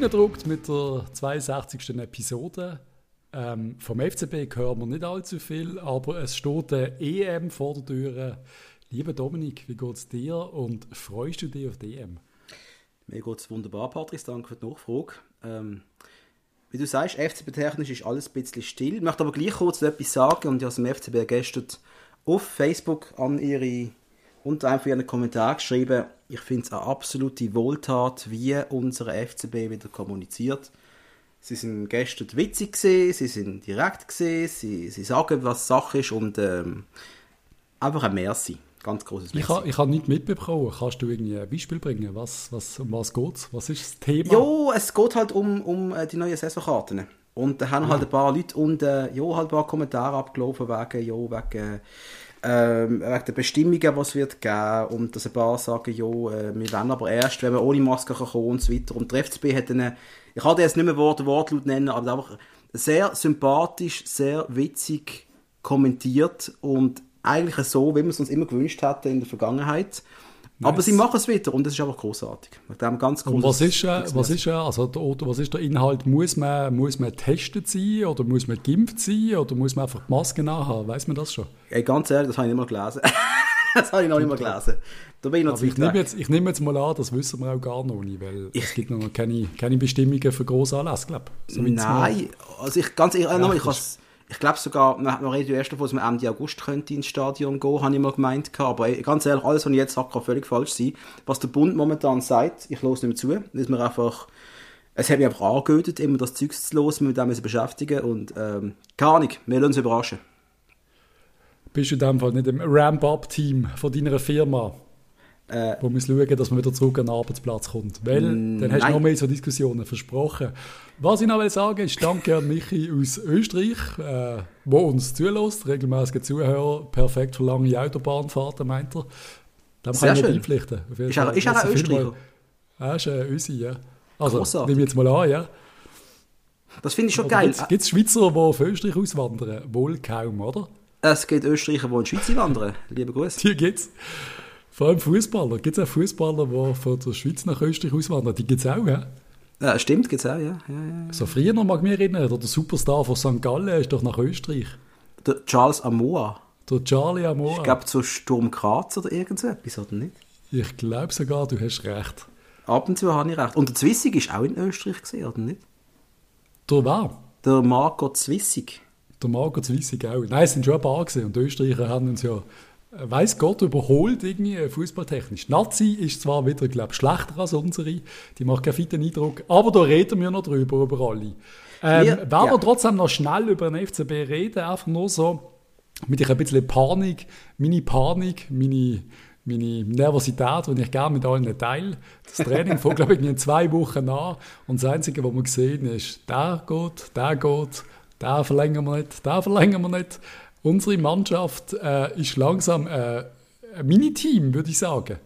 reingedruckt mit der 62. Episode. Ähm, vom FCB hören wir nicht allzu viel, aber es steht eine EM vor der Tür. Lieber Dominik, wie geht es dir und freust du dich auf die EM? Mir geht es wunderbar, Patrick. Danke für die Nachfrage. Ähm, wie du sagst, FCB-technisch ist alles ein bisschen still. Ich möchte aber gleich kurz etwas sagen und ich habe dem FCB gestern auf Facebook an ihre unter einem von ihren Kommentaren geschrieben, ich finde es eine absolute Wohltat, wie unsere FCB wieder kommuniziert. Sie sind gestern witzig gewesen, sie sind direkt gewesen, sie, sie sagen, was Sache ist und ähm, einfach ein Merci. Ganz großes Merci. Ich habe ich ha nicht mitbekommen. Kannst du irgendwie ein Beispiel bringen? Was, was, um was geht es? Was ist das Thema? Ja, es geht halt um, um äh, die neuen Saisonkarten. Und da haben halt ein paar Leute und äh, ja, halt ein paar Kommentare abgelaufen wegen, ja, wegen ähm, wegen der Bestimmungen, es wird geben und dass ein paar sagen, ja, äh, wir wollen aber erst, wenn wir ohne Maske kommen und so weiter. Und der FCB hat eine, ich kann jetzt nicht mehr Wort, Wortlaut nennen, aber einfach sehr sympathisch, sehr witzig kommentiert und eigentlich so, wie wir es uns immer gewünscht hatten in der Vergangenheit. Nice. Aber sie machen es wieder und das ist einfach großartig. Ganz und was ist, äh, was ist, äh, also der, was ist der Inhalt? Muss man, muss man getestet sein oder muss man geimpft sein oder muss man einfach die Maske nachhaben? Weiß man das schon? Ey, ganz ehrlich, das habe ich nicht mal gelesen. das habe ich noch nicht mal gelesen. Da bin ich noch ich nehme, jetzt, ich nehme jetzt mal an, das wissen wir auch gar noch nicht, weil ich, es gibt noch keine, keine Bestimmungen für grosse Anlässe, glaube ich. So Nein, also ich, ganz ehrlich, ja, ich, ich ich glaube sogar, man, man redet ja erst davon, dass man Ende August könnte ins Stadion gehen, habe ich mal gemeint. Aber ganz ehrlich, alles, was ich jetzt sage, kann völlig falsch sein. Was der Bund momentan sagt, ich höre nicht mehr zu, dass man einfach, es hat mich einfach angehört, immer das Zeug zu los, mit dem wir beschäftigen und ähm, keine Ahnung, wir lassen uns überraschen. Bist du in dem Fall nicht im Ramp-Up-Team von deiner Firma? Äh, wo muss schauen, dass man wieder zurück an den Arbeitsplatz kommt. Weil, dann hast du noch mehr so Diskussionen versprochen. Was ich noch will sagen ist, danke an Michi aus Österreich, äh, wo uns zulässt, regelmäßige Zuhörer, perfekt für lange Autobahnfahrten, meint er. Dem kann ich beipflichten. Ist er, ist er ein Österreicher? Er ist ein Ösi, ja. Also, Grossartig. nehme ich jetzt mal an, ja. Das finde ich schon Aber geil. Gibt es Schweizer, die auf Österreich auswandern? Wohl kaum, oder? Es gibt Österreicher, die in die Schweiz wandern. Liebe Grüße. Die gibt es. Vor allem Fußballer. Gibt es auch Fußballer, die von der Schweiz nach Österreich auswandern? Die gibt es auch, ja? Ja, stimmt, gibt es auch, ja. Ja, ja. So früher noch mag ich mich erinnern, der Superstar von St. Gallen ist doch nach Österreich. Der Charles Amoa. Der Charlie Amoa. Ich glaube, zu Sturm Graz oder irgend so etwas, oder nicht? Ich glaube sogar, du hast recht. Ab und zu habe ich recht. Und der Zwissig ist auch in Österreich gesehen, oder nicht? Der war? Der Marco Zwissig. Der Marco Zwissig auch. Nein, es sind schon ein paar gesehen und die Österreicher haben uns ja weiß Gott, überholt irgendwie äh, fußballtechnisch. Nazi ist zwar wieder, glaube schlechter als unsere, die macht keinen fitten Eindruck, aber da reden wir noch drüber, über alle. Ähm, wir, werden ja. wir trotzdem noch schnell über den FCB reden, einfach nur so mit ein bisschen Panik, meine Panik, meine, meine Nervosität, die ich gerne mit allen teile. Das Training fängt, glaube ich, in zwei Wochen an und das Einzige, was wir sehen, ist, der geht, der geht, der verlängern wir nicht, der verlängern wir nicht. Unsere Mannschaft äh, ist langsam äh, ein Mini-Team, würde ich sagen.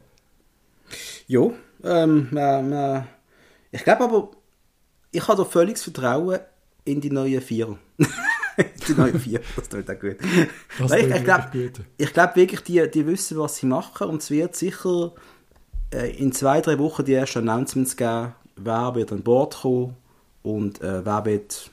Ja, ähm, äh, ich glaube aber, ich habe da völliges Vertrauen in die neuen Vier. die neuen Vier, das tut auch gut. Das ich, ich glaube glaub wirklich, die, die wissen, was sie machen und es wird sicher äh, in zwei, drei Wochen die ersten Announcements geben, wer wird an Bord kommen und äh, wer wird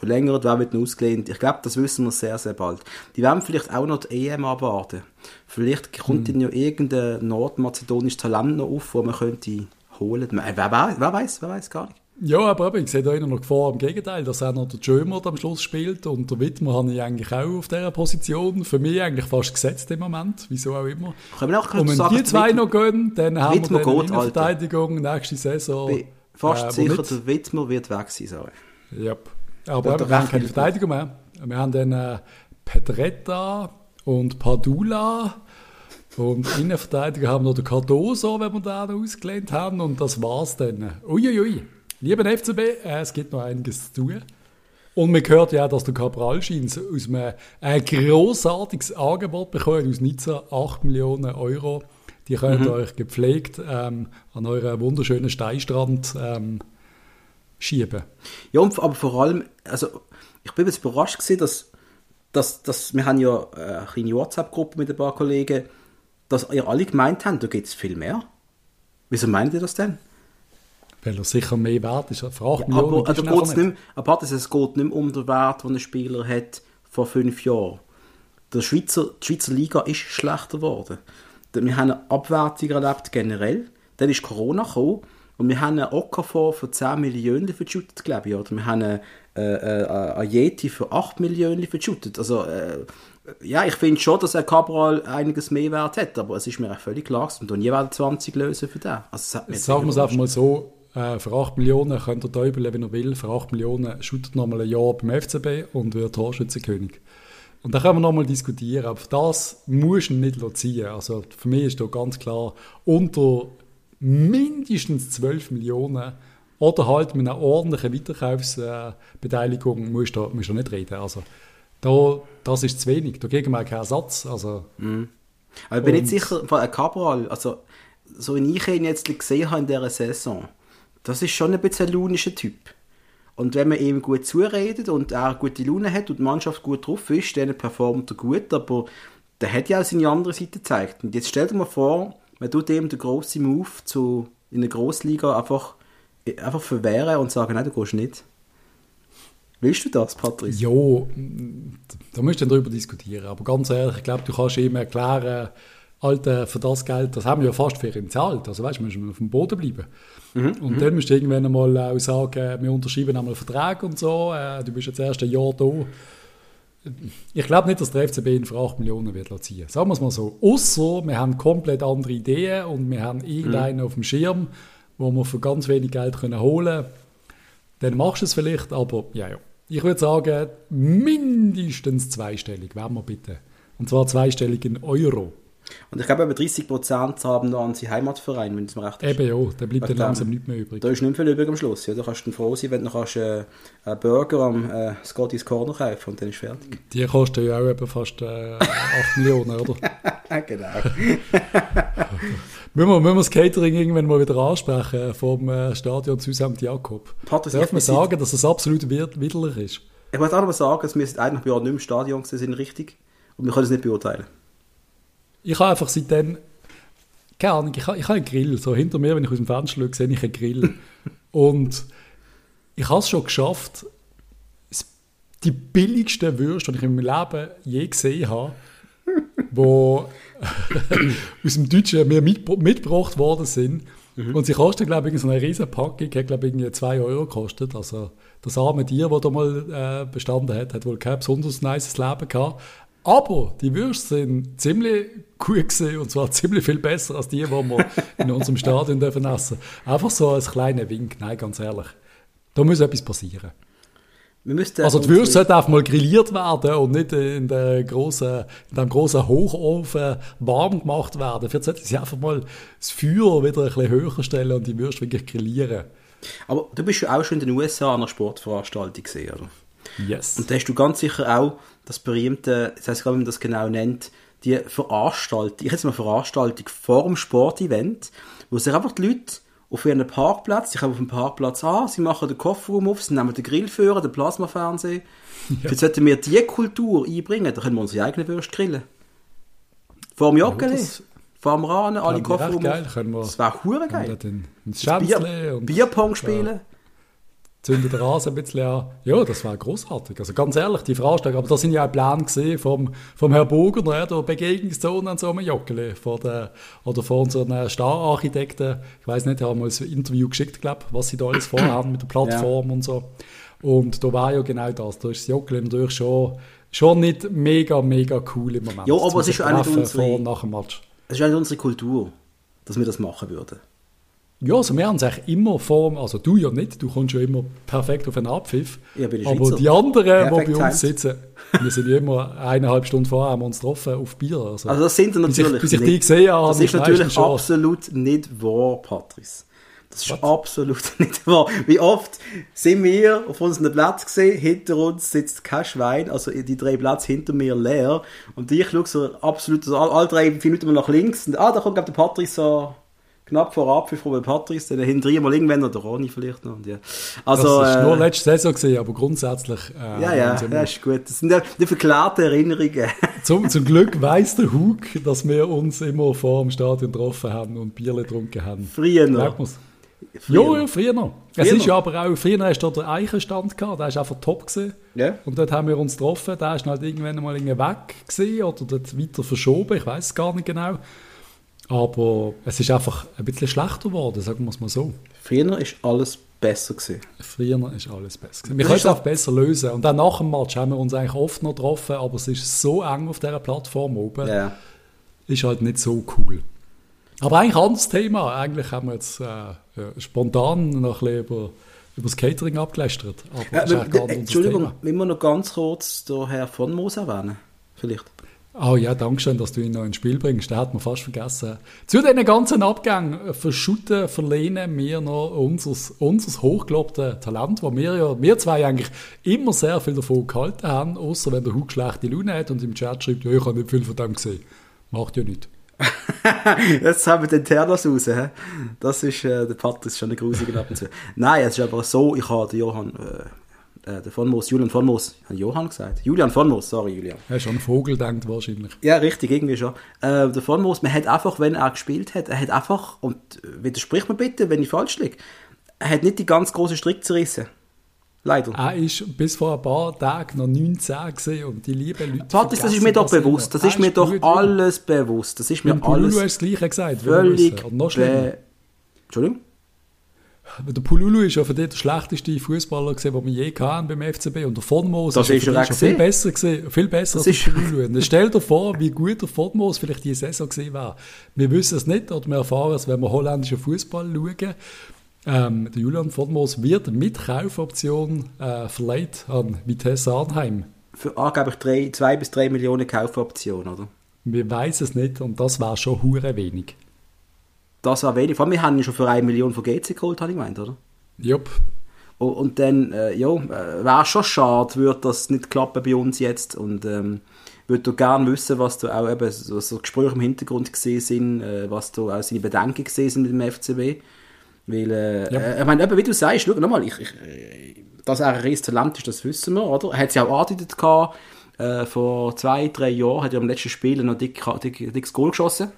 verlängert, wer wird ausgelehnt. Ich glaube, das wissen wir sehr, sehr bald. Die werden vielleicht auch noch die EM abwarten. Vielleicht kommt hm. ihnen ja irgendein nordmazedonisches Talent noch auf, das man könnte holen. Wer, wer, wer weiß, wer weiß gar nicht. Ja, aber ich sehe da noch Gefahr im Gegenteil, dass auch noch der Jömer am Schluss spielt und der Wittmer habe ich eigentlich auch auf dieser Position. Für mich eigentlich fast gesetzt im Moment, wieso auch immer. Können wir auch und wenn sagen, die zwei Wittmer, noch gehen, dann haben Wittmer wir dann geht, Verteidigung nächste Saison. Bin fast äh, sicher, der Wittmer wird weg sein. Sorry. Yep. Aber wir haben keine Verteidigung mehr. Wir haben dann äh, Pedretta und Padula. Und Innenverteidiger haben wir noch den Cardoso, wenn wir den ausgelehnt haben. Und das war's dann. Uiuiui. Lieber FCB, äh, es gibt noch einiges zu tun. Und man hört ja, dass der Cabral Scheins aus einem ein grossartiges Angebot bekommen aus Nizza, 8 Millionen Euro. Die könnt ihr mhm. euch gepflegt ähm, an euren wunderschönen Steinstrand ähm, schieben. Ja, aber vor allem, also ich bin jetzt überrascht gewesen, dass, dass, dass wir haben ja äh, eine kleine WhatsApp-Gruppe mit ein paar Kollegen, dass ihr alle gemeint habt, da gibt es viel mehr. Wieso meint ihr das denn? Weil er sicher mehr wert ist. Für 8 Ja, aber, also geht's nicht, mehr- warte, es geht nicht mehr um den Wert, den ein Spieler hat vor fünf Jahren. Der Schweizer, die Schweizer Liga ist schlechter geworden. Wir haben eine Abwertung erlebt generell. Dann ist Corona gekommen und wir haben einen Okafor für 10 Millionen verschüttet, glaube ich. Oder wir haben einen, äh, äh, einen Yeti für 8 Millionen verschüttet. Also, äh, ja, ich finde schon, dass ein Cabral einiges mehr Wert hat, aber es ist mir auch völlig klar, und nie werden 20 lösen für den. Also, sagen wir es einfach mal so, äh, für 8 Millionen könnt ihr täubeln, wenn ihr will. Für 8 Millionen shootet noch mal ein Jahr beim FCB und wird Torschützenkönig. Und da können wir noch mal diskutieren, aber das muss du nicht ziehen. Also für mich ist da ganz klar, unter mindestens 12 Millionen oder halt mit einer ordentlichen Weiterkaufsbeteiligung musst du, musst du nicht reden. Also da, das ist zu wenig. Dagegen mal kein Ersatz. Also, Aber ich bin nicht sicher, von Cabral, also so wie ich ihn jetzt gesehen habe in dieser Saison, das ist schon ein bisschen ein launischer Typ. Und wenn man ihm gut zuredet und er gute Laune hat und die Mannschaft gut drauf ist, dann performt er gut, aber der hat ja auch seine andere Seite gezeigt. Und jetzt stell dir mal vor, man tut ihm den grossen Move zu, in der Grossliga einfach, einfach verwehren und sagen, nein, du gehst nicht. Willst du das, Patrice? Ja, da müsst ihr darüber diskutieren. Aber ganz ehrlich, ich glaube, du kannst ihm erklären, Alter, für das Geld, das haben wir ja fast für ihn gezahlt. Also weißt du, wir müssen auf dem Boden bleiben. und dann musst du irgendwann einmal auch sagen, wir unterschreiben einmal einen Vertrag und so, äh, du bist jetzt erst ein Jahr da. Ich glaube nicht, dass der FCB ihn für 8 Millionen wird ziehen. Sagen wir es mal so. Außer wir haben komplett andere Ideen und wir haben irgendeinen auf dem Schirm, wo wir für ganz wenig Geld können holen können dann machst du es vielleicht, aber ja, ja. Ich würde sagen, mindestens zweistellig, wenn wir bitte. Und zwar zweistellig in Euro. Und ich glaube, über 30% haben noch an seinen Heimatverein, wenn es mir recht ist. Eben ja, da bleibt dann langsam dem. nichts mehr übrig. Da ist nicht viel übrig am Schluss. Ja, da kannst du froh sein, wenn du kannst, äh, einen Burger am äh, Scotty's Corner kaufen und dann ist fertig. Die kosten ja auch eben fast äh, 8 Millionen, oder? genau. Müssen wir, müssen wir das Catering irgendwann mal wieder ansprechen vom äh, Stadion zu St. Jakob? Patrick, Darf man sagen, dass es absolut wid- widerlich ist? Ich wollte auch noch mal sagen, dass wir seit eineinhalb Jahren nicht im Stadion sind, richtig. Und wir können es nicht beurteilen. Ich habe einfach seitdem, keine Ahnung, ich habe, ich habe einen Grill. So hinter mir, wenn ich aus dem Fenster schaue, sehe ich einen Grill. Und ich habe es schon geschafft, es- die billigsten Würste, die ich in meinem Leben je gesehen habe, wo aus dem Deutschen mir mitbr- mitgebracht worden sind. Und sie kosten, glaube ich, so eine riesen Packung, hat, glaube ich, irgendwie 2 Euro gekostet. Also das arme Tier, das da mal äh, bestanden hat, hat wohl kein besonders nices Leben gehabt. Aber die Würste sind ziemlich gut gewesen, und zwar ziemlich viel besser als die, die wir in unserem Stadion dürfen essen. Einfach so als kleiner Wink, nein, ganz ehrlich. Da muss etwas passieren. Also die Würste sollten einfach mal grilliert werden und nicht in, der grossen, in dem großen Hochofen warm gemacht werden. Vielleicht sollten sie einfach mal das Feuer wieder ein bisschen höher stellen und die Würste wirklich grillieren. Aber du bist ja auch schon in den USA an einer Sportveranstaltung gesehen, oder? Yes. Und da hast du ganz sicher auch das berühmte, ich weiß gar nicht, wie man das genau nennt, die Veranstaltung, ich jetzt mal Veranstaltung vor dem Sportevent, wo sich einfach die Leute auf ihren Parkplatz, sie kommen auf dem Parkplatz an, sie machen den Kofferraum auf, sie nehmen den Grillführer, den Plasmafernseher. Jetzt sollten wir diese Kultur einbringen, da können wir unsere eigenen Würste grillen. Vor dem Joggeli, das- vor dem Rahnen, alle Fände ich recht Kofferraum geil, auf. können wir- Das wäre geil. Bier, Bierpong spielen. Zündet den Rasen ein bisschen an. Ja, das war großartig. Also ganz ehrlich, die Veranstaltung, aber da sind ja auch Pläne gesehen vom, vom Herrn Burger, ne, der Begegnungszone an so einem Joggeli, vor der, oder von unseren Stararchitekten. Ich weiß nicht, haben mal ein Interview geschickt, glaube was sie da alles vorhaben mit der Plattform und so. Und da war ja genau das. Da ist das Joggeli natürlich schon, schon nicht mega, mega cool im Moment. Ja, aber es ist auch nicht unsere- vor und nach dem Match. Es ist eigentlich unsere Kultur, dass wir das machen würden. Ja, also wir haben es eigentlich immer vor, also du ja nicht, du kommst ja immer perfekt auf einen Abpfiff. Ja, bin ich aber Schweizer. die anderen, die bei uns timed. sitzen, wir sind ja immer eineinhalb Stunden vorher haben wir uns getroffen auf Bier. Also, Also das sind sie bis ich, natürlich bis ich nicht. die gesehen habe, Das ist ich natürlich schon- absolut nicht wahr, Patrice. Das ist absolut nicht wahr. Wie oft sind wir auf unserem Platz gesehen, hinter uns sitzt kein Schwein, also die drei Plätze hinter mir leer. Und ich schaue so absolut, so alle, drei Minuten mal nach links und ah, da kommt glaub, der Patrice so knapp vor Abpfiff von Patrice, dann hinter ihm mal irgendwann noch der Ronny vielleicht noch. Und ja. Also, das ist äh, nur letzte Saison gesehen, aber grundsätzlich. Äh, ja, ja, ja, ist gut. Das sind ja die verklärten Erinnerungen. Zum, zum Glück weiß der Hug, dass wir uns immer vor dem Stadion getroffen haben und Bierle getrunken haben. Früher noch. Man's? Ja, ja, früher noch. Es Früher ist ja aber auch, früher hast du den Eichenstand gehabt, der ist einfach top gewesen. Ja. Und dort haben wir uns getroffen, der ist halt irgendwann mal weg gewesen oder dort weiter verschoben, ich weiß es gar nicht genau. Aber es ist einfach ein bisschen schlechter geworden, sagen wir es mal so. Früher ist alles besser gewesen. Früher ist alles besser. gewesen. Wir können es auch besser lösen. Und dann nach dem Match haben wir uns eigentlich oft noch getroffen, aber es ist so eng auf dieser Plattform oben, Ja. ist halt nicht so cool. Aber eigentlich ein anderes Thema. Eigentlich haben wir jetzt äh, ja, spontan noch ein bisschen über, über das Catering abgelästert. Aber Ja, äh, unser Entschuldigung, Thema. müssen wir noch ganz kurz den Herr von Moos erwähnen? Vielleicht. Oh ja, danke schön, dass du ihn noch ins Spiel bringst. Den hat man fast vergessen. Zu diesen ganzen Abgängen verschütten, verlehnen wir noch unser, unser hochgelobtes Talent, wo wir ja, wir zwei eigentlich immer sehr viel davon gehalten haben, außer wenn der Hug schlechte Laune hat und im Chat schreibt, ja, ich habe nicht viel von dem gesehen. Macht ja nichts. Jetzt haben wir den Ternos raus. He? Das ist, äh, der Patrick ist schon eine grusige ab. Nein, es ist aber so, ich habe den Johann, äh, äh, den von Moos, Julian von Moos, habe Johann gesagt. Julian von Moos, sorry Julian. Er ist an einen Vogel denkt wahrscheinlich. Ja, richtig, irgendwie schon. Äh, der von Moos, man hat einfach, wenn er gespielt hat, er hat einfach, und widersprich mir bitte, wenn ich falsch liege, er hat nicht die ganz große Strick zerrissen. Leider. Er ist bis vor ein paar Tagen noch 19 gesehen und die lieben Leute. Patrick, das ist mir doch bewusst. Das ist mir doch alles bewusst. Das ist mir alles hast du das Gleiche gesagt. völlig noch schlimmer. Entschuldigung? Der Pululu ist ja für dich der schlechteste Fußballer gesehen, den wir je hatten beim FCB. Und der Das ja ist viel besser gesehen, viel besser Das als der Pululu. Und stell dir vor, wie gut der Vonmos vielleicht diese Saison gesehen wäre. Wir wissen es nicht oder wir erfahren es, wenn wir holländischen Fußball schauen. Ähm, der Julian Vonmos wird mit Kaufoption äh, verleiht an Vitesse Arnheim. Für angeblich drei, zwei bis drei Millionen Kaufoptionen, oder? Wir wissen es nicht und das wäre schon hure wenig. Das war wenig. Vor allem, wir haben ihn schon für eine Million von GC geholt, habe ich gemeint, oder? Jupp. Und, und dann, äh, ja, äh, wäre schon schade, würde das nicht klappen bei uns jetzt. Und ähm, würde gerne wissen, was da auch eben so, so Gespräche im Hintergrund gesehen sind, äh, was da auch seine Bedenken gesehen sind mit dem FCB. Weil, äh, Ja. äh, ich meine, eben, wie du sagst, schau nochmal, ich, ich, dass er ein riesiges Talent ist, das wissen wir, oder? Er hat es ja auch angedeutet gehabt, äh, vor zwei, drei Jahren, hat er im letzten Spiel noch dick, dick, dickes Goal geschossen.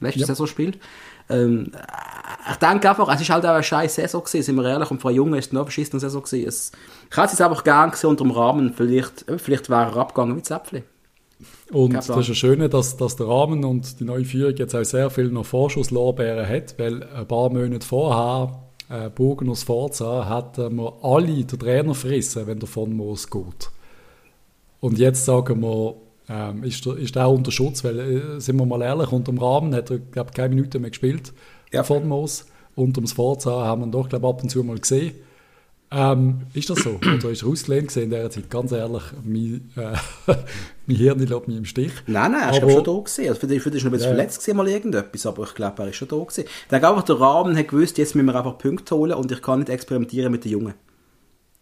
Letztes Ja. Saisonspiel. Ähm, ich denke einfach, es ist halt auch eine scheiß Saison gewesen, sind wir ehrlich, und einen Jungen ist es noch eine beschissene Saison gewesen. Es, ich hätte es einfach gern gesehen unter dem Rahmen, vielleicht, vielleicht wäre er abgegangen mit Zäpfli. Und Kein das Plan. ist ja schön, dass, dass der Rahmen und die neue Führung jetzt auch sehr viel noch Vorschusslorbeeren hat, weil ein paar Monate vorher, äh, Bogen aus Forza, hatten wir alle den Trainer frissen, wenn der von Moos geht. Und jetzt sagen wir, ähm, ist, der, ist der unter Schutz, weil, äh, sind wir mal ehrlich, unter dem Rahmen hat er, glaube ich, keine Minute mehr gespielt, Ja. von Moos. Unter dem Forza haben wir ihn doch, glaube ab und zu mal gesehen. Ähm, ist das so? Oder ist er ausgelehnt gesehen in dieser Zeit? Ganz ehrlich, mein, äh, mein Hirn lässt mich im Stich. Nein, nein, er ist Aber- schon da gewesen. Also für dich, für dich ist noch ein bisschen Ja. verletzt gewesen, mal irgendetwas, aber ich glaube, er ist schon da gewesen. Ich denke einfach, der Rahmen hat gewusst, jetzt müssen wir einfach Punkte holen und ich kann nicht experimentieren mit den Jungen.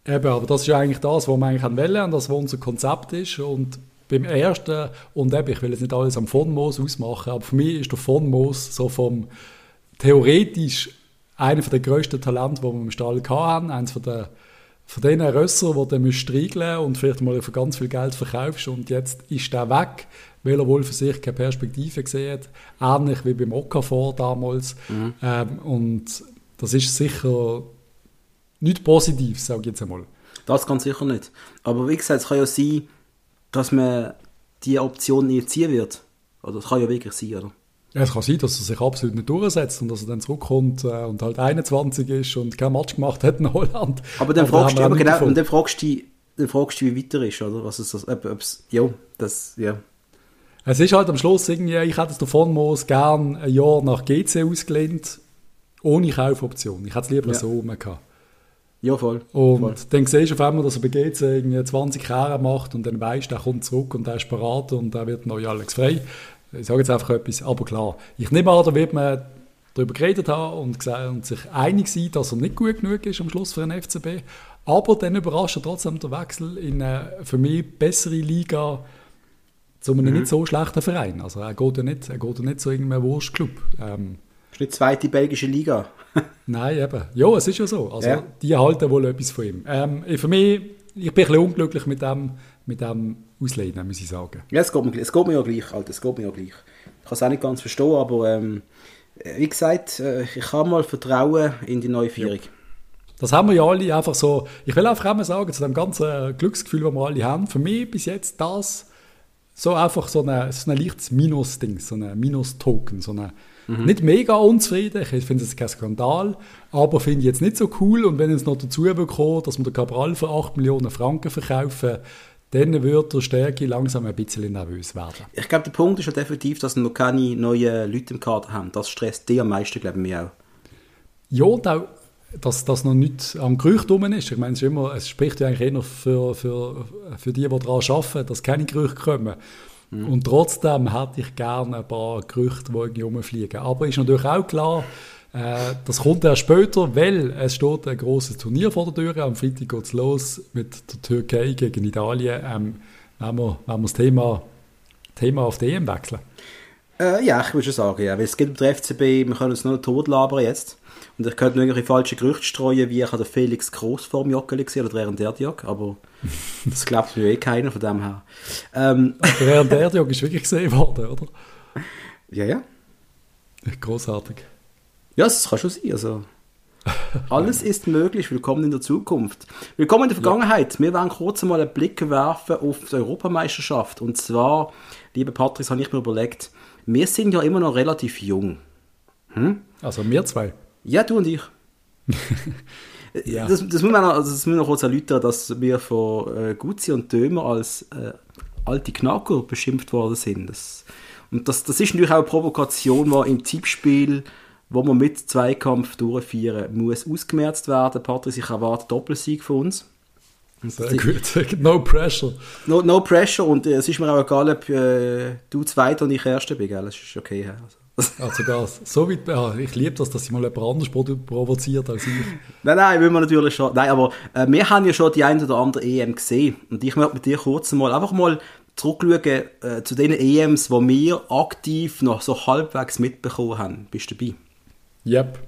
Eben, aber das ist ja eigentlich das, was wir eigentlich wollen und das, was unser Konzept ist. Und beim ersten, und eben, ich will jetzt nicht alles am von Moos ausmachen, aber für mich ist der von Moos so vom theoretisch einer der grössten Talente, die wir im Stall hatten, eines von der von den Rösser, die du striegeln und vielleicht mal für ganz viel Geld verkaufst und jetzt ist der weg, weil er wohl für sich keine Perspektive gesehen hat. Ähnlich wie beim Okafor damals. Ähm, und das ist sicher nicht positiv, sage ich jetzt einmal. Das ganz sicher nicht. Aber wie gesagt, es kann ja sein, dass man die Option nie ziehen wird. Oder das kann ja wirklich sein, oder? Ja, es kann sein, dass er sich absolut nicht durchsetzt und dass er dann zurückkommt äh, und halt 21 ist und kein Match gemacht hat in Holland. Aber dann da fragst du, aber genau, und dann fragst du, dann fragst du, wie weiter ist, oder? Was ist das, ob, ob's, ja, das, ja. Es ist halt am Schluss irgendwie, ich hätte es davon Moos gern ein Jahr nach GC ausgelehnt, ohne Kaufoption. Ich hätte es lieber Ja. so rum gehabt. Ja, voll. Und voll. dann siehst du auf einmal, dass er bei GC irgendwie 20 Kerne macht und dann weißt du, er kommt zurück und er ist parat und er wird neu alles frei. Ich sage jetzt einfach etwas, aber klar. Ich nehme an, da wird man darüber geredet haben und, gesagt, und sich einig sein, dass er nicht gut genug ist am Schluss für den FCB. Aber dann überrascht er trotzdem der Wechsel in eine für mich bessere Liga zu einem nicht so schlechten Verein. Also er geht ja nicht, er geht ja nicht zu irgendeinem Wurstclub. Ähm, Das ist nicht die zweite belgische Liga. Nein, eben. Ja, es ist ja so. Also, Ja. die halten wohl etwas von ihm. Ähm, für mich, ich bin ein bisschen unglücklich mit dem, mit dem Auslehnen, muss ich sagen. Ja, es geht, mir, es geht mir ja gleich, Alter, es geht mir ja gleich. Ich kann es auch nicht ganz verstehen, aber ähm, Äh, Wie gesagt, äh, ich kann mal vertrauen in die neue Vierung. Das haben wir ja alle einfach so. Ich will einfach einmal sagen, zu dem ganzen Glücksgefühl, das wir alle haben, für mich bis jetzt das so einfach so ein, so ein leichtes Minus-Ding, so ein Minus-Token, so eine, nicht mega unzufrieden, ich finde es kein Skandal, aber finde ich jetzt nicht so cool und wenn es noch dazu bekommt, dass wir den Cabral für 8 Millionen Franken verkaufen, dann wird der Stärke langsam ein bisschen nervös werden. Ich glaube, der Punkt ist ja definitiv, dass wir noch keine neuen Leute im Kader haben. Das stresst die am meisten, glaube ich, auch. Ja, und auch, dass das noch nicht am Gerücht rum ist. Ich meine, es, ist immer, es spricht ja eigentlich eher für, für, für die, die daran arbeiten, dass keine Gerüchte kommen. Und trotzdem hätte ich gerne ein paar Gerüchte, die irgendwie rumfliegen. Aber ist natürlich auch klar, äh, das kommt erst später, weil es steht ein großes Turnier vor der Tür. Am Freitag geht es los mit der Türkei gegen Italien. Ähm, wenn wir, wenn wir das Thema, Thema auf die EM wechseln. Äh, ja, ich würde schon sagen, ja. Weil es geht um den FCB, wir können uns nur tot labern jetzt. Und ich könnte nur irgendwelche falsche Gerüchte streuen, wie ich habe den Felix Gross vor dem Joggeli gesehen oder während der Jog, aber das glaubt mir eh keiner von dem her. Ähm, Der der Jog ist wirklich gesehen worden, oder? ja, ja. Großartig. Ja, das kann schon sein. Also, alles ist möglich. Willkommen in der Zukunft. Willkommen in der Vergangenheit. Wir werden kurz einmal einen Blick werfen auf die Europameisterschaft. Und zwar, liebe Patrick, habe ich mir überlegt, wir sind ja immer noch relativ jung. Also wir zwei. Ja, du und ich. Ja. Das, das, muss man noch, also das müssen wir noch kurz erläutern, dass wir von äh, Guzzi und Dömer als äh, alte Knacker beschimpft worden sind. Das, und das, das ist natürlich auch eine Provokation, die im Tippspiel, wo man mit Zweikampf durchführen muss, ausgemerzt werden. Patrick, ich erwarte Doppelsieg von uns. Sehr gut. No pressure. No, no pressure und äh, es ist mir auch egal, ob äh, du Zweiter und ich Erster bin, gell? Das ist okay. Also. Also sogar so weit, ja, ich liebe das, dass sie mal jemand anders provoziert als ich. Nein, nein, will man natürlich schon. Nein, aber äh, wir haben ja schon die ein oder andere EM gesehen. Und ich möchte mit dir kurz mal einfach mal zurückschauen äh, zu den EMs, wo wir aktiv noch so halbwegs mitbekommen haben. Bist du dabei? Yep.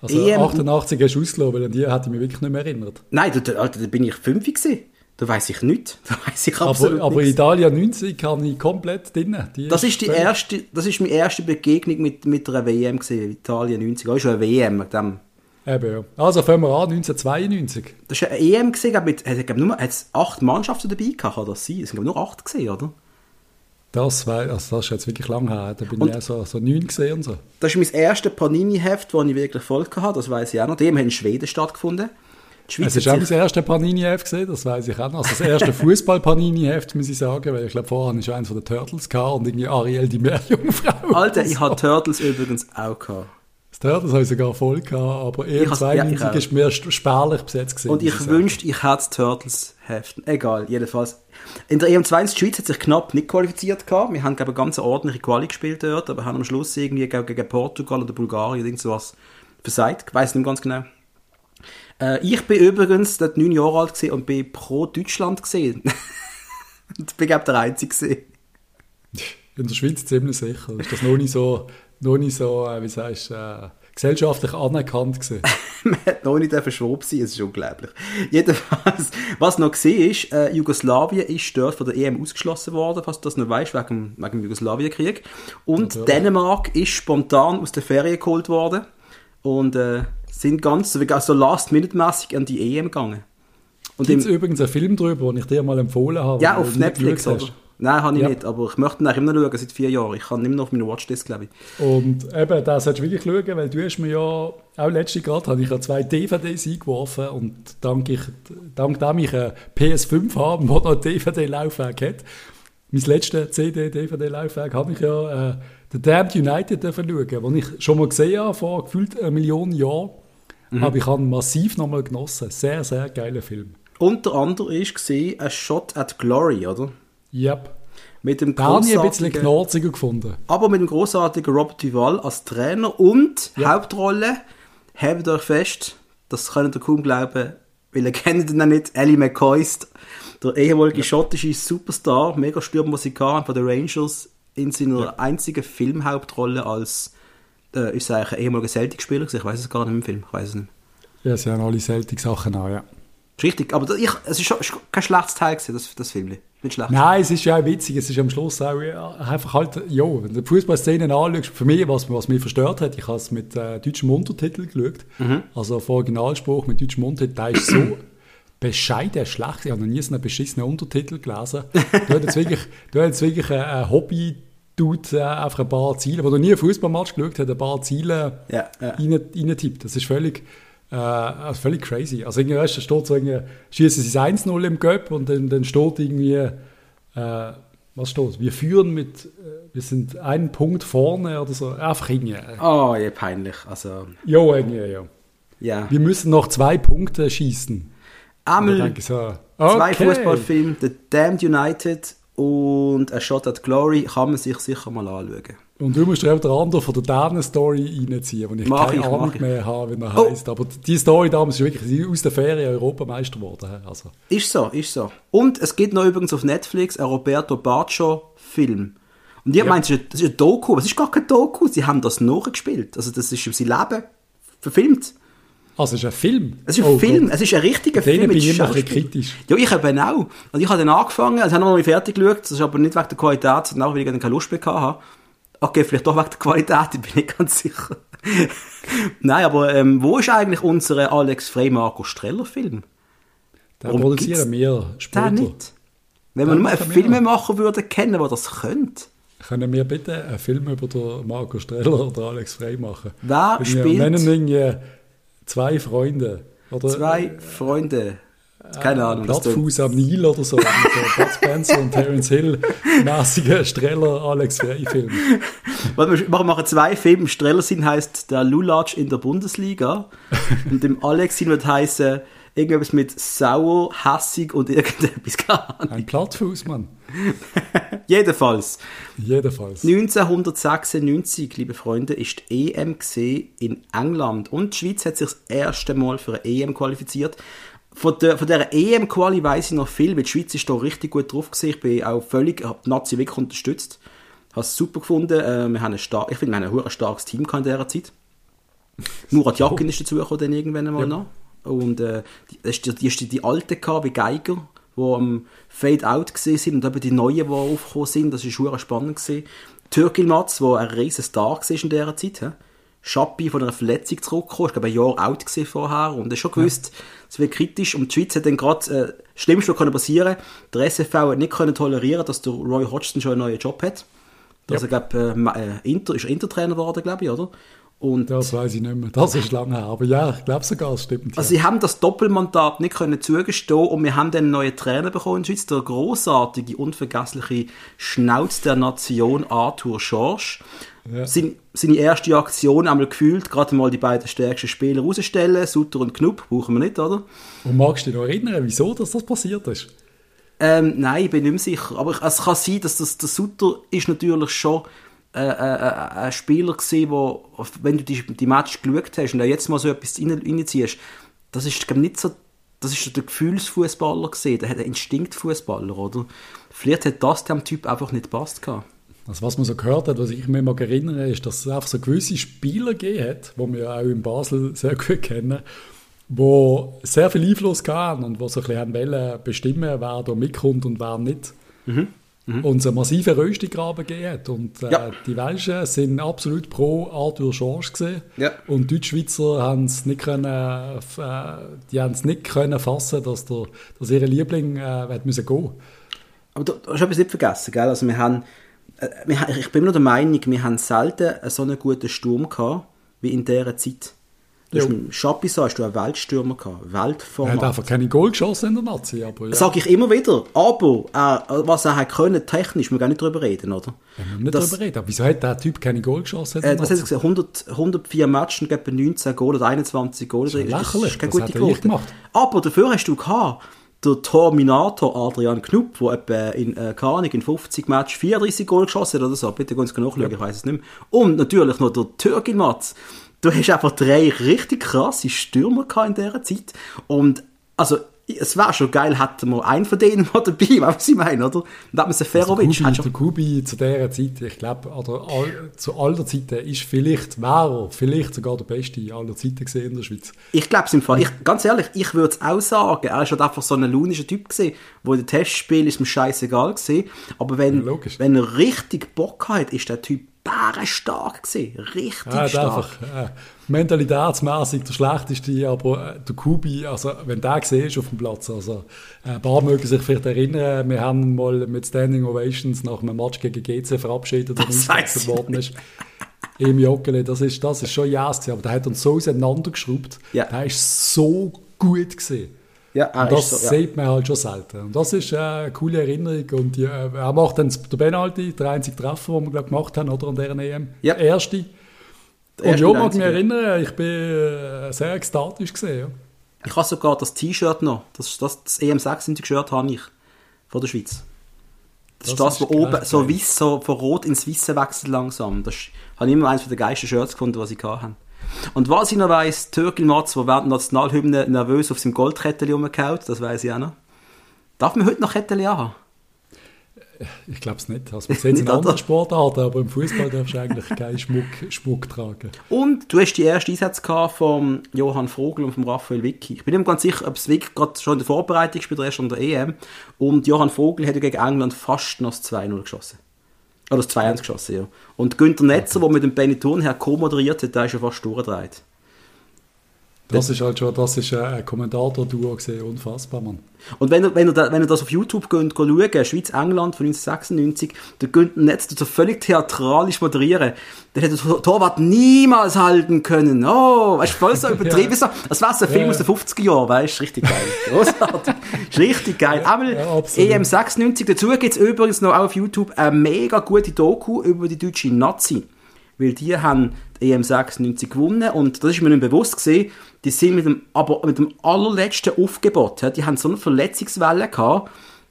Also EM 88 hast du ausgelassen, weil an die hätte ich mich wirklich nicht mehr erinnert. Nein, da, da, da bin ich fünf gewesen. Da weiß ich nicht. Da weiß ich absolut Aber, aber nichts. Italien 90 kann ich komplett drin. Die Das ist die erste, das ist meine erste Begegnung mit, mit einer WM gesehen, Italien 90. Das ist schon eine WM mit dem. Eben, ja. Also fangen wir an, 1992. Das ist eine EM gesehen, glaub, mit, hat, glaub, nur, hat's acht Mannschaften dabei gehabt, kann das sein? Es sind nur acht gesehen, oder? Das, wei- also das ist jetzt wirklich lang her. Da bin Und- ich auch so, so neun gesehen und so. Das ist mein erstes Panini-Heft, das ich wirklich voll hatte, das weiß ich auch noch. Die haben in Schweden stattgefunden. Es ist auch mein erstes Panini-Heft gesehen, das weiß ich auch noch. Also das erste Fußball-Panini-Heft, muss ich sagen, weil ich glaube, vorher ich eins von den Turtles gehabt und irgendwie Ariel, die Meerjungfrau. Alter, ich hatte Turtles übrigens auch gehabt. Das Turtles habe ich sogar voll gehabt, aber eher Ich has- ja, ich 92 auch. ist mir spärlich besetzt gewesen. Und ich wünschte, ich hätte das Turtles-Heft. Egal, jedenfalls. In der EM2 die Schweiz hat sich knapp nicht qualifiziert gehabt. Wir haben, glaube ich, eine ganz ordentliche Quali gespielt dort, aber haben am Schluss irgendwie gegen Portugal oder Bulgarien irgend sowas versagt. Ich weiß nicht ganz genau. Äh, ich bin übrigens dort neun Jahre alt und bin pro Deutschland gesehen. und bin, glaube ich, der Einzige. In der Schweiz ziemlich sicher. Ist das noch nicht so, noch nicht so äh, wie sagst äh, gesellschaftlich anerkannt gewesen. Man hat noch nicht verschwoben sein, es ist unglaublich. Jedenfalls, was noch gesehen ist, äh, Jugoslawien ist dort von der EM ausgeschlossen worden, falls du das noch weißt, wegen, wegen dem Jugoslawienkrieg. Und Natürlich. Dänemark ist spontan aus der Ferien geholt worden und äh, sind ganz, also last-minute-mässig an die EM gegangen. Und Gibt es im, übrigens einen Film drüber, den ich dir mal empfohlen habe? ja, auf Netflix, hast. Nein, habe ich Ja. nicht, aber ich möchte ihn immer noch schauen, seit vier Jahren. Ich kann immer noch auf meine Watchlist, glaube ich. Und eben, das solltest du wirklich schauen, weil du hast mir ja, auch letzte gerade, habe ich ja zwei DVDs eingeworfen und dank, ich, dank dem ich eine PS5 habe, wo noch ein DVD-Laufwerk hat, mein letztes CD-DVD-Laufwerk habe ich ja äh, The Damned United schauen, den ich schon mal gesehen habe, vor gefühlt einer Million Jahren. Aber ich habe ihn massiv nochmal genossen. Sehr, sehr geiler Film. Unter anderem gesehen ein Shot at Glory, oder? Yep. Mit dem Da habe ich ein bisschen knorziger gefunden. aber mit dem großartigen Robert Duval als Trainer und Ja. Hauptrolle, habt euch fest, das könnt ihr kaum glauben, weil ihr kennt ihn ja nicht, Ellie McCoist, der ehemalige schottische Superstar, mega Stürmer, was sie von den Rangers, in seiner einzigen Filmhauptrolle als, äh, ist eigentlich ein ehemaliger Celtic-Spieler, ich weiß es gar nicht im Film, ich weiß es nicht. Ja, sie haben alle selten Sachen an, ja. Ist richtig, aber ich, es ist schon ist kein schlechtes Teil gewesen, das, das Film. Nicht schlecht. Nein, es ist ja auch witzig. Es ist am Schluss auch einfach halt, ja, wenn du die Fußballszenen anschaust, für mich, was, was mich verstört hat, ich habe es mit äh, deutschem Untertitel geschaut, Mhm. also auf Originalspruch mit deutschem Untertitel, der ist so bescheiden schlecht. Ich habe noch nie so einen beschissenen Untertitel gelesen. Du hast jetzt wirklich, du hast jetzt wirklich ein, ein Hobby, tut äh, einfach ein paar Ziele, wo du nie einen Fußballmatch geschaut hast, ein paar Ziele Ja, ja. rein, reintippt. Das ist völlig, äh, also völlig crazy. Also irgendwie, weißt, steht so irgendwie, schießen sie 1-0 im Göpp und dann, dann steht irgendwie, äh, was steht? Wir führen mit, äh, wir sind einen Punkt vorne oder so. Einfach irgendwie. Oh, ja, peinlich. Also, Ja, irgendwie, ja. ja. Wir müssen noch zwei Punkte schießen. Ich so, zwei okay. Fußballfilme, The Damned United und A Shot at Glory, kann man sich sicher mal anschauen. Und du musst dir auch den anderen von der Dänen-Story reinziehen, wo ich Mach keine ich, Ahnung ich. mehr habe, wie er Oh. heisst. Aber die Story damals ist wirklich aus der Ferien Europameister geworden. Also. Ist so, ist so. Und es gibt noch übrigens auf Netflix einen Roberto Baccio-Film. Und ihr Ja. meint, das ist ein- ein Doku, aber es ist gar kein Doku, sie haben das nachgespielt. Also das ist sein Leben verfilmt. Also, es ist ein Film. Es ist ein Oh Film, Gott. es ist ein richtiger Film bin ich immer ein bisschen kritisch. Ja, ich eben auch. Und ich habe dann angefangen, also ich habe noch nicht fertig geschaut, das ist aber nicht wegen der Qualität, sondern auch, weil ich dann keine Lust mehr hatte. Okay, vielleicht doch wegen der Qualität, ich bin nicht ganz sicher. Nein, aber ähm, wo ist eigentlich unser Alex Frey Marco Streller Film? Den Warum produzieren wir später. nicht. Wenn wir Den nur einen machen wir Filmemacher würden kennen, der das könnte. Können wir bitte einen Film über den Marco Streller oder Alex Frey machen? Wer Wir spielt- nennen irgendwie zwei Freunde. Oder Zwei Freunde. Keine Ahnung. das tut- Plattfuß am Nil oder so. Mit so Bud Spencer und Terence Hill mäßigen Streller Alex Frey Film. Warte, Wir machen- zwei Filme. Streller sind heißt der Lulatsch in der Bundesliga. und dem Alex sind wird heißen irgendwas mit sauer, hassig und irgendetwas. Ahnung. Ein Plattfuß, Mann. Jedenfalls. Jedenfalls. 1996, liebe Freunde, ist die EM gesehen in England und die Schweiz hat sich das erste Mal für eine EM qualifiziert. Von der, von dieser EM-Quali weiss ich noch viel, weil die Schweiz ist da richtig gut drauf gewesen. Ich bin auch völlig, habe die Nazi wirklich unterstützt. Habe es super gefunden. Äh, wir haben ein stark, ich finde, wir haben ein starkes Team gehabt in dieser Zeit. Murat Yakin ist dazugekommen dann irgendwann einmal Ja. noch. Und äh, die, das ist die, die, die, alte wie Geiger, die am Fade-Out gesehen sind und eben die neuen, die aufgekommen sind. Das war verdammt spannend. Türkil Matz, der ein riesen Star war in dieser Zeit. He? Schappi von einer Verletzung zurückgekommen, ist glaube ich ein Jahr alt gewesen vorher und er schon gewusst, es wird kritisch und die Schweiz hat dann gerade äh, das Schlimmste, was können passieren der SFV hat nicht können tolerieren, dass der Roy Hodgson schon einen neuen Job hat. Dass Ja. er, glaube äh, äh, Inter, ist er Intertrainer geworden, glaube ich, oder? Und Das weiß ich nicht mehr. Das ist lange her. Aber ja, ich glaube sogar, es stimmt. also sie haben das Doppelmandat nicht können zugestehen und wir haben dann einen neuen Trainer bekommen in der Schweiz, der großartige, unvergessliche Schnauz der Nation Arthur Schorsch. Ja. Sein, seine erste Aktion einmal gefühlt, gerade mal die beiden stärksten Spieler rausstellen, Sutter und Knupp, brauchen wir nicht, oder? Und magst du dich noch erinnern, wieso dass das passiert ist? Ähm, nein, ich bin nicht mehr sicher. Aber ich- es kann sein, dass das, der Sutter ist natürlich schon äh, äh, ein Spieler gewesen, wo, wenn du die, die Match geschaut hast und auch jetzt mal so etwas rein- reinziehst, das ist nicht so, das ist der Gefühlsfußballer gesehen, der hat einen Instinktfußballer, oder? Vielleicht hat das dem Typ einfach nicht gepasst gehabt. Also was man so gehört hat, was ich mich mag erinnere, ist, dass es einfach so gewisse Spieler gegeben hat, die wir auch in Basel sehr gut kennen, die sehr viel Einfluss hatten und die so ein bisschen wollen bestimmen, wer da mitkommt und wer nicht. Und es einen massiven Röstigraben gegeben hat. Und äh, Ja. die Welschen sind absolut pro Arthur Schorsch gesehen. Ja. Und die Deutschschweizer haben es nicht können, äh, f- die haben es nicht können fassen, dass, der, dass ihre Liebling äh, müssen gehen. Aber du, du hast etwas nicht vergessen, gell? Also wir haben, äh, wir, ich bin immer noch der Meinung, wir haben selten so einen guten Sturm gehabt, wie in dieser Zeit. Du hast Jo. mit Schapisa hast du einen Weltstürmer gehabt, Er hat Weltformat. einfach keine Goal geschossen in der Nazi. Aber ja. Sag ich immer wieder. Aber äh, was er hat können, technisch, wir gar nicht drüber reden, oder? Wir müssen nicht Das- darüber reden. Aber wieso hat der Typ keine Goal geschossen? in Äh, der was hast du gesagt? 100, 104 Matches und etwa 19 Goal oder 21 Goal. Das ist ja lächerlich. ist keine Das gute Quote. gemacht. Aber dafür hast du gehabt, der Terminator Adrian Knupp, der etwa in, äh, in 50 Matches 34 Goal geschossen hat oder so. Bitte Sie nachschauen, ich weiß es nicht mehr. Und natürlich noch der Türkin Matz. Du hast einfach drei richtig krasse Stürmer in dieser Zeit. Und, also, es wäre schon geil, hätten wir einen von denen mal dabei, weißt was ich meine, oder? Und dann hat man Seferovic. Also Kubi, der Kubi zu dieser Zeit, ich glaube, all, zu aller Zeiten ist vielleicht, wäre vielleicht sogar der Beste aller Zeiten gesehen in der Schweiz. Ich glaube es im Fall. Ich, ganz ehrlich, ich würde es auch sagen. Er ist halt einfach so ein launischer Typ gesehen, wo in den Testspielen ist ihm scheißegal gesehen. Aber wenn, Ja, wenn er richtig Bock hat, ist der Typ bärenstark gesehen. Richtig hat stark. einfach äh, mentalitätsmäßig der schlechteste, aber äh, der Kubi, also wenn der gesehen ist auf dem Platz, also äh, ein paar mögen sich vielleicht erinnern, wir haben mal mit Standing Ovations nach einem Match gegen GC verabschiedet, der Das ausgewechselt weiss ich worden ist. Im Joggeli, das ist, das ist schon yes gewesen, aber der hat uns so auseinandergeschraubt, Ja. der ist so gut gesehen. Ja, Und das so, ja. sieht man halt schon selten. Und das ist äh, eine coole Erinnerung. Und die, äh, er macht dann der Penalty, der einzige Treffer, den wir glaub, gemacht haben, oder an dieser EM. Ja. Der erste. Der Und ja, und mag mich erinnern, ich bin äh, sehr ekstatisch gesehen. Ja. Ich habe sogar das T-Shirt noch. Das, das, das EM96-Shirt habe ich. Von der Schweiz. Das, ist Das das, ist wo oben so weiß, so von rot ins Weiße wechselt langsam. Das habe ich immer eines der geilsten Shirts gefunden, was ich hatte. Und was ich noch weiss, Türkil Matz, der während der Nationalhymne nervös auf seinem Goldkettchen rumgehauen, das weiss ich auch noch. Darf man heute noch Kettchen haben? Ich glaube es nicht. Also, man sieht es in anderen Sportarten, aber im Fußball darfst du eigentlich keinen Schmuck, Schmuck tragen. Und du hast die ersten Einsätze vom Johann Vogel und vom Raphael Vicky. Ich bin nicht ganz sicher, ob es wirklich gerade schon in der Vorbereitung gespielt oder erst an der EM. Und Johann Vogel hat ja gegen England fast noch das 2-0 geschossen. Oder das 2-1 geschossen, ja. Und Günther Netzer, der mit dem Benetton her co-moderiert hat, der ist ja fast durchgedreht. Das ist halt schon, das ist ein Kommentator-Duo gesehen, unfassbar, Mann. Und wenn ihr, wenn ihr, wenn ihr das auf YouTube könnt, schauen, Schweiz-England von 1996, der Günther Netzer so völlig theatralisch moderieren, dann hätte der Torwart niemals halten können. Oh, weißt du, voll so übertrieben. Ja. so, Das war so ein Film Ja. aus den 50er Jahren, weißt du, richtig geil. Großartig. richtig geil. Einmal ja, absolut. EM96. Dazu gibt es übrigens noch auch auf YouTube eine mega gute Doku über die deutsche Nazi. Weil die haben die EM96 gewonnen und das ist mir nicht bewusst gesehen, die sind mit dem, aber mit dem allerletzten Aufgebot, ja, die haben so eine Verletzungswelle gehabt,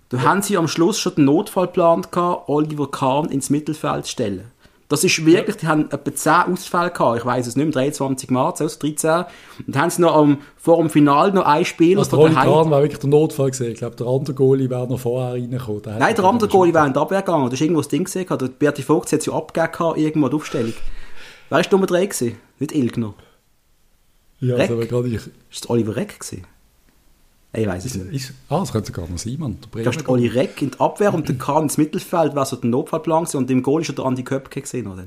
da haben sie am Schluss schon den Notfallplan gehabt, Oliver Kahn ins Mittelfeld zu stellen. Das ist wirklich, die haben etwa 10 Ausfälle gehabt, ich weiß es nicht, am 23. März, also 13. Und dann haben sie noch am, vor dem Final noch ein Spieler Also der Oli Kahn war wirklich der Notfall gesehen. Ich glaube, der andere Goalie wäre noch vorher reingekommen. Der Nein, der andere Goalie wäre in die Abwehr gegangen. Du hast irgendwo das Ding gesehen. Der Berti Vogt hat sie abgegeben, gehabt, irgendwo die Aufstellung. Wer war Nummer 3 gewesen? Nicht Ilgner. Ja, Reck? also, aber gerade ich, Ist das Oliver Reck gewesen? Ich weiß es nicht. ist, ah, das könnte sogar noch sein, Mann. Der Bremer Da ist Oli Reck in die Abwehr und der Kahn ins Mittelfeld, wäre so der Notfallplan gewesen. Und im Goal ist ja der Andi Köpke gesehen. Oder?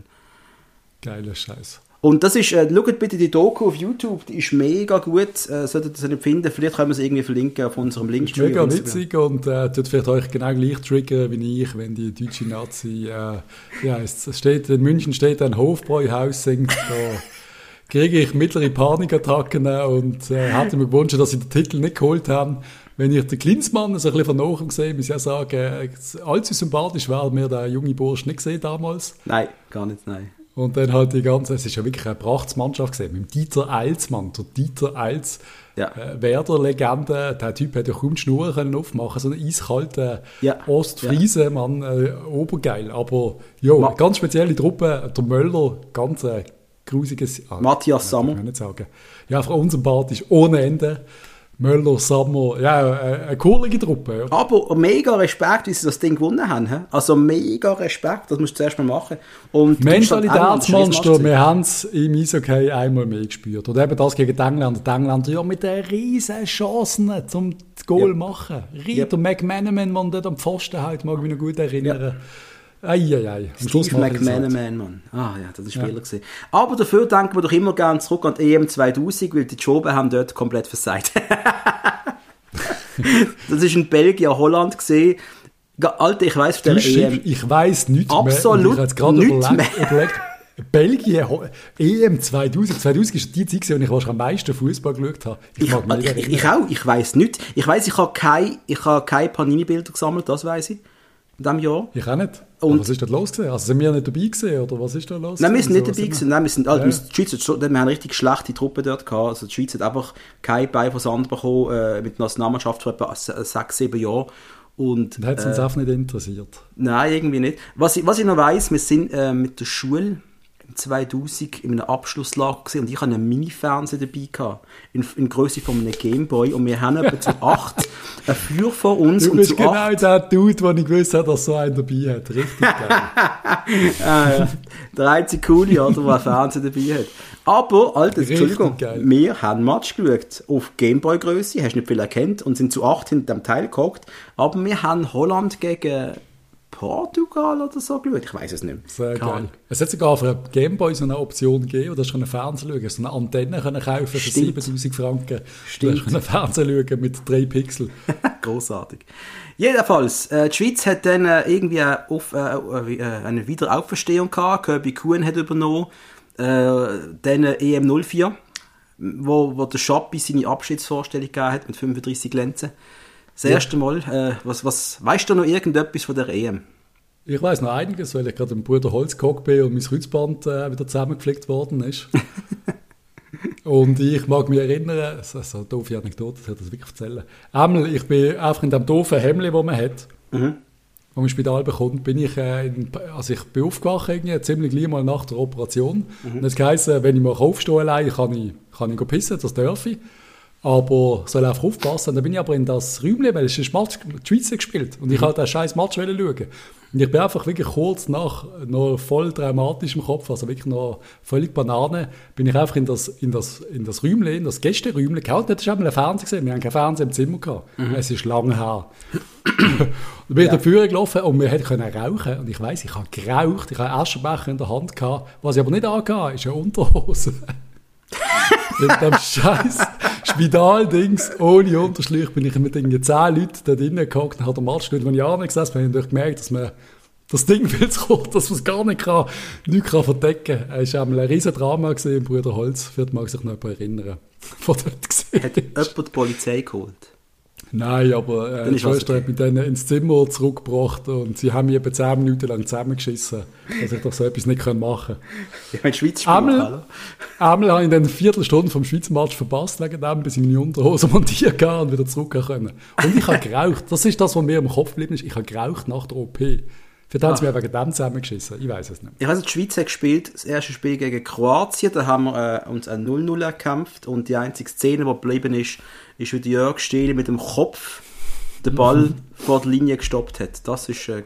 Geiler Scheiß. Und das ist, äh, schaut bitte die Doku auf YouTube, die ist mega gut, äh, solltet ihr das nicht finden, vielleicht können wir sie irgendwie verlinken auf unserem Link. ist mega witzig und äh, tut vielleicht euch genau gleich triggern wie ich, wenn die deutsche Nazi, äh, ja, es es steht, in München steht ein Hofbräuhaus singt, da kriege ich mittlere Panikattacken und äh, hätte mir gewünscht, dass sie den Titel nicht geholt haben. Wenn ich den Klinsmann so ein bisschen von nachher sehe, muss ich ja sagen, äh, allzu sympathisch war mir der junge Bursch nicht gesehen damals. Nein, gar nicht, nein. Und dann halt die ganze, es ist ja wirklich eine Prachtsmannschaft gesehen, mit dem Dieter Eils, Mann, der Dieter Eils, Ja. äh, Werder-Legende, der Typ hätte ja kaum die Schnur können aufmachen, so ein eiskalter Ja. Ostfriese, Mann, äh, obergeil. Aber ja, ganz spezielle Truppe, der Möller, ganz äh, grusiges... Ah, Matthias Sammer. kann ich nicht sagen. Ja, einfach unsympathisch, ohne Ende. Möller, Sammer, ja, äh, eine coole Truppe. Ja. Aber mega Respekt, wie sie das Ding gewonnen haben. Also mega Respekt, das musst du zuerst mal machen. Und Mentalitätsmonster, wir haben es im Eishockey einmal mehr gespürt. Und eben das gegen die Engländer. Die Engländer ja mit riesen Chancen zum Goal Ja. machen. Ried, Ja. McManaman, man dort am Pfosten halt, mag ich mich noch gut erinnern. Eieiei. Am Schluss Steve. McManaman, Mann. Ah ja, das ist Spieler gewesen. Aber dafür denken wir doch immer gerne zurück an die EM 2000, weil die Joben haben dort komplett versagt. das ist in Belgien, Holland gesehen. Ga- Alter, ich weiss von der EM. schreibst, ich weiss nichts Absolut mehr. Gerade nichts überlegt, mehr. überlegt, Belgien, EM 2000. 2000 ist die Zeit, gewesen, wo ich wahrscheinlich am meisten Fußball geschaut habe. Ich, ich, nicht ich, ich auch, ich weiss nicht. Ich weiss, ich habe keine, ich habe keine Panini-Bilder gesammelt, das weiss ich. In diesem Jahr. Ich auch nicht. Und- was ist da los gewesen? Also sind wir nicht dabei gewesen, oder was ist da los? Nein, wir sind nicht So, dabei gewesen. Nein, wir sind, also, Ja. die Schweiz hat wir haben eine richtig schlechte Truppe dort gehabt. Also die Schweiz hat einfach kein Bein von Sand bekommen, äh, mit der Nationalmannschaft vor etwa se- sechs, sieben Jahren. Und, Und hat es uns äh, auch nicht interessiert. Nein, irgendwie nicht. Was ich, was ich noch weiss, wir sind äh, mit der Schule 2000 in einem Abschlusslager gesehen und ich hatte einen Mini-Fernseher dabei gehabt, in, in Größe von einem Gameboy und wir haben etwa zu acht ein Flur vor uns Du und bist zu genau acht der Dude, wo ich gewusst habe, dass so einen dabei hat. Richtig geil. Ah, ja. Der einzige Coole, oder, der einen Fernseher dabei hat. Aber, Alter, Richtig Entschuldigung, geil. wir haben Match geschaut auf Gameboy-Größe, hast nicht viel erkannt und sind zu acht hinter dem Teil gehockt, aber wir haben Holland gegen Portugal oder so geschaut, ich weiß es nicht mehr. Sehr geil. Es hat sogar für einen Gameboy so eine Option gegeben, wo du einen Fernseher schauen so eine Antenne können kaufen für Stimmt. 7000 Franken. Stimmt. Du hast einen Fernseher schauen mit 3 Pixel. Großartig. Jedenfalls, äh, die Schweiz hat dann äh, irgendwie eine, auf, äh, äh, eine Wiederauferstehung gehabt. Kirby Kuhn hat übernommen. Äh, dann äh, EM 04, wo, wo der Schappi seine Abschiedsvorstellung gegeben hat mit 35 Lenzen. Das erste Mal. Äh, was, was, weißt du noch irgendetwas von der EM? Ich weiß noch einiges, weil ich gerade im Bruder Holz bin und mein Kreuzband äh, wieder zusammengepflegt worden ist. und ich mag mich erinnern, das ist eine doofe Anekdote, das ich das wirklich erzählen. Einmal, ich bin einfach in dem doofen Hemd, das man hat, Mhm. wo man im Spital bekommt, bin ich, äh, in, also ich bin aufgewacht, irgendwie, ziemlich gleich mal nach der Operation. Und es heisst, wenn ich mal aufstehe allein, kann ich, kann ich pissen, das darf ich. Aber soll einfach aufpassen. Dann bin ich aber in das Räumchen, weil es ist Match, die Schweiz gespielt. Und ich wollte den scheiß Match schauen. Und ich bin einfach wirklich kurz nach, noch voll traumatisch im Kopf, also wirklich noch völlig Banane, bin ich einfach in das, in das, in das Räumchen, in das Gästeräumchen gehauen. Dort ist einmal ein Fernseher gesehen. Wir haben keinen Fernseher im Zimmer gehabt. Es ist lange her. Dann bin ich Ja. dafür gelaufen und wir können rauchen. Und ich weiss, ich habe geraucht, ich habe einen Aschenbecher in der Hand gehabt. Was ich aber nicht angehabt ist eine Unterhose. Mit dem scheiß Spitaldings ohne Unterschlüch bin ich mit irgendwie 10 Leuten da drinnen gehockt und habe den Match nicht, wenn ich angesessen bin, habe ich gemerkt, dass man das Ding viel zu kurz, dass man es gar nicht kann, nicht kann verdecken kann. Es war ein riesen Drama im Bruder Holz, wird mag sich noch jemand erinnern. Von dort gesehen. Hat jemand die Polizei geholt? Nein, aber äh, die Schwester okay. hat mich dann ins Zimmer zurückgebracht und sie haben mich etwa 10 Minuten lang zusammengeschissen, dass ich doch so etwas nicht machen kann. Ich meine, Schweiz Einmal-? Einmal habe ich dann eine Viertelstunde vom Schweizer Match verpasst, wegen dem, bis ich meine Unterhose montieren kann und wieder zurück können. Und ich habe geraucht. Das ist das, was mir im Kopf geblieben ist. Ich habe geraucht nach der OP. Für haben sie mir wegen dem zusammengeschissen. Ich weiß es nicht. Ich weiß nicht, die Schweiz hat gespielt, das erste Spiel gegen Kroatien, da haben wir äh, uns ein 0-0 erkämpft und die einzige Szene, die geblieben ist, ist, wie der Jörg Stehle mit dem Kopf den Ball vor der Linie gestoppt hat. Das ist äh,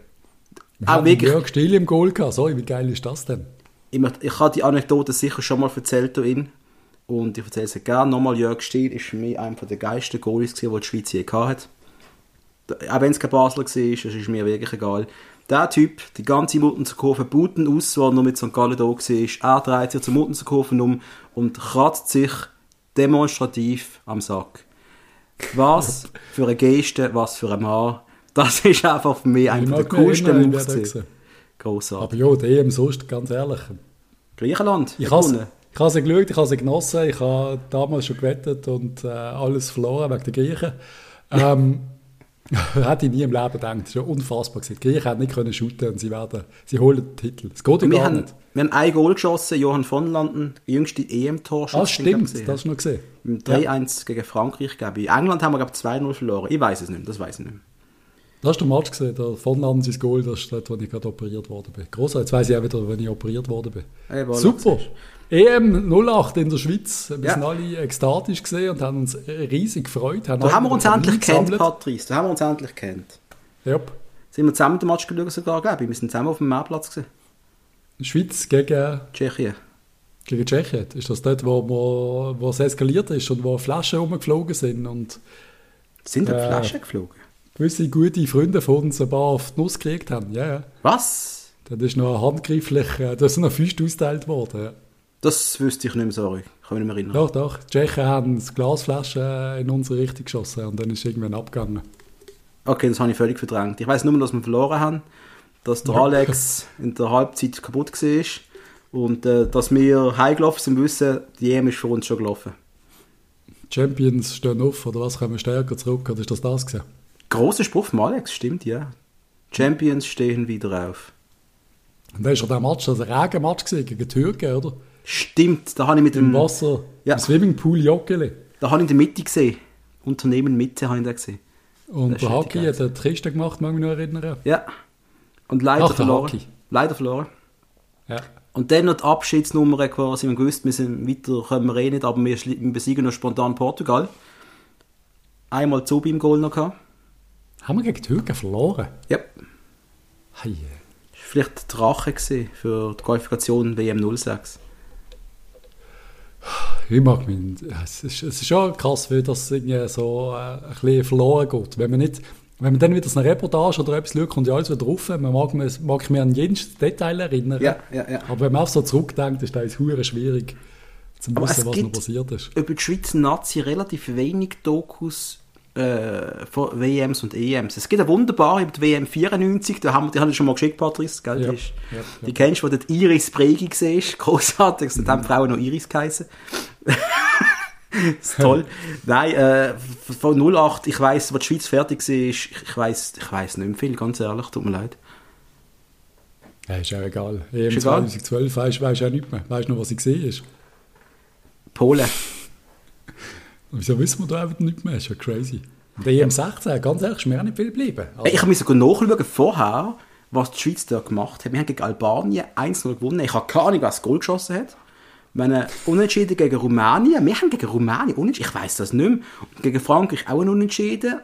Wir auch wirklich, Jörg Stiel im Goal gehabt. Sorry, wie geil ist das denn? ich, ich habe die Anekdote sicher schon mal erzählt in und ich erzähle sie gerne nochmal. Jörg Stehl ist für mich einer der geilsten Goalies, die die Schweiz je gehabt hat. Da- Auch wenn es kein Basler war, das ist mir wirklich egal. Der Typ, die ganze Muttenzer Buten aus, wo er noch mit St. Gallen da war, er dreht sich zur Muttenzer um und kratzt sich demonstrativ am Sack. Was für eine Geste, was für ein Mann. Das ist einfach für mich einer der coolsten Moves. Grossartig. Aber ja, die EM sonst, ganz ehrlich. Griechenland. Ich habe ich habe sie geschaut, ich habe sie genossen, ich habe damals schon gewettet und äh, alles verloren wegen der Griechen. Ähm, hätte ich nie im Leben gedacht. Das ist ja unfassbar. Die Griechen haben nicht können shooten und sie werden, sie holen den Titel. Es geht ja gar haben, nicht. wir haben ein Goal geschossen, Johann von Landen, jüngste EM-Torschuss. Ah, stimmt, das hast du noch gesehen. Im 3-1 gegen Frankreich, glaube ich. England haben wir, glaube ich, 2-0 verloren. Ich weiß es nicht, mehr, das weiß ich nicht. mehr. Das hast du den Match gesehen, der von Land sein Goal, das ist dort, wo ich gerade operiert worden bin. Großartig, jetzt weiss ich auch wieder, wenn ich operiert worden bin. Hey, Super. EM 08 in der Schweiz. Wir Ja. sind alle ekstatisch gesehen und haben uns riesig gefreut. Da haben wir uns endlich kennt, Patrice. Da haben wir uns endlich kennt. Yep. Sind wir zusammen den Match geschaut sogar, glaube ich. Wir sind zusammen auf dem Mehrplatz gewesen. Schweiz gegen, Tschechien. gegen Tschechien. Ist das dort, wo, wo, wo es eskaliert ist und wo Flaschen rumgeflogen sind und Sind da Äh. Flaschen geflogen? gewisse gute Freunde von uns ein paar auf die Nuss gekriegt haben? Ja, ja. Was? Dann ist noch handgreiflich, äh, da sind noch Füße ausgeteilt worden. Ja. Das wüsste ich nicht mehr, sorry. Kann mich nicht mehr erinnern. Doch, doch. Die Tschechen haben das Glasflaschen in unsere Richtung geschossen und dann ist irgendwann abgegangen. Okay, das habe ich völlig verdrängt. Ich weiß nur, dass wir verloren haben, dass der Ja. Alex in der Halbzeit kaputt war und äh, dass wir heimgelaufen sind, wissen, die EM ist für uns schon gelaufen. Champions stehen auf, oder was, kommen stärker zurück, oder ist das das gewesen? Großer Spruch von Alex, stimmt, ja. Champions stehen wieder auf. Und dann ist ja der Match, also ein Regenmatch gegen die Türken, oder? Stimmt, da habe ich mit Im dem, Wasser, Ja. im Swimmingpool Joggeli. da habe ich in der Mitte gesehen. Unternehmen Mitte habe ich da gesehen. Und der Haki hat eine Kiste gemacht, mag ich mich noch erinnern. Ja. Und leider Ach, verloren. Hockey. Leider verloren. Ja. und dann noch die Abschiedsnummer quasi. Wir gewusst, wir sind weiter können wir eh nicht, aber wir, besiegen noch spontan Portugal. Einmal Zubi im Goal noch gehabt. Haben wir gegen die Türken verloren? Ja. Hey. Vielleicht der Rache gewesen für die Qualifikation WM 06. Ich mag mich. Es ist, es ist schon krass, wie das irgendwie so äh, ein bisschen verloren geht. Wenn man, nicht, wenn man dann wieder eine Reportage oder etwas schaut, kommt ja alles wieder drauf. Man mag, man mag mich an jedes Detail erinnern. Ja, ja, ja. Aber wenn man auch so zurückdenkt, ist das hure schwierig zu wissen, was noch passiert ist. Über die Schweizer Nazi relativ wenig Dokus äh, von WMs und EMs. Es gibt eine wunderbare über die WM 94, da haben wir, die habe ich schon mal geschickt, Patrice, gell? Ja, die, ist, ja, ja. die kennst du, wo dort Iris Bregi gesehen Großartig, da haben die Frauen noch Iris geheißen. das ist toll. Nein, äh, von 08, ich weiss, wo die Schweiz fertig war, ich, ich weiss, ich nicht mehr viel, ganz ehrlich, tut mir leid. Ja, ist ja egal. EM Ist egal? 2012 weisst du auch nicht mehr. Weißt du noch, was ich gesehen ist? Polen. Wieso wissen wir da einfach nicht mehr? ist ja crazy. Und der EM 16, ganz ehrlich, ist mir auch nicht viel geblieben. Also, ich habe sogar nachschauen vorher, was die Schweiz da gemacht hat. Wir haben gegen Albanien 1-0 gewonnen. Ich habe keine Ahnung, was das Goal geschossen hat. Wir haben unentschieden gegen Rumänien. Wir haben gegen Rumänien unentschieden. Ich weiß das nicht mehr. Und gegen Frankreich auch ein Unentschieden.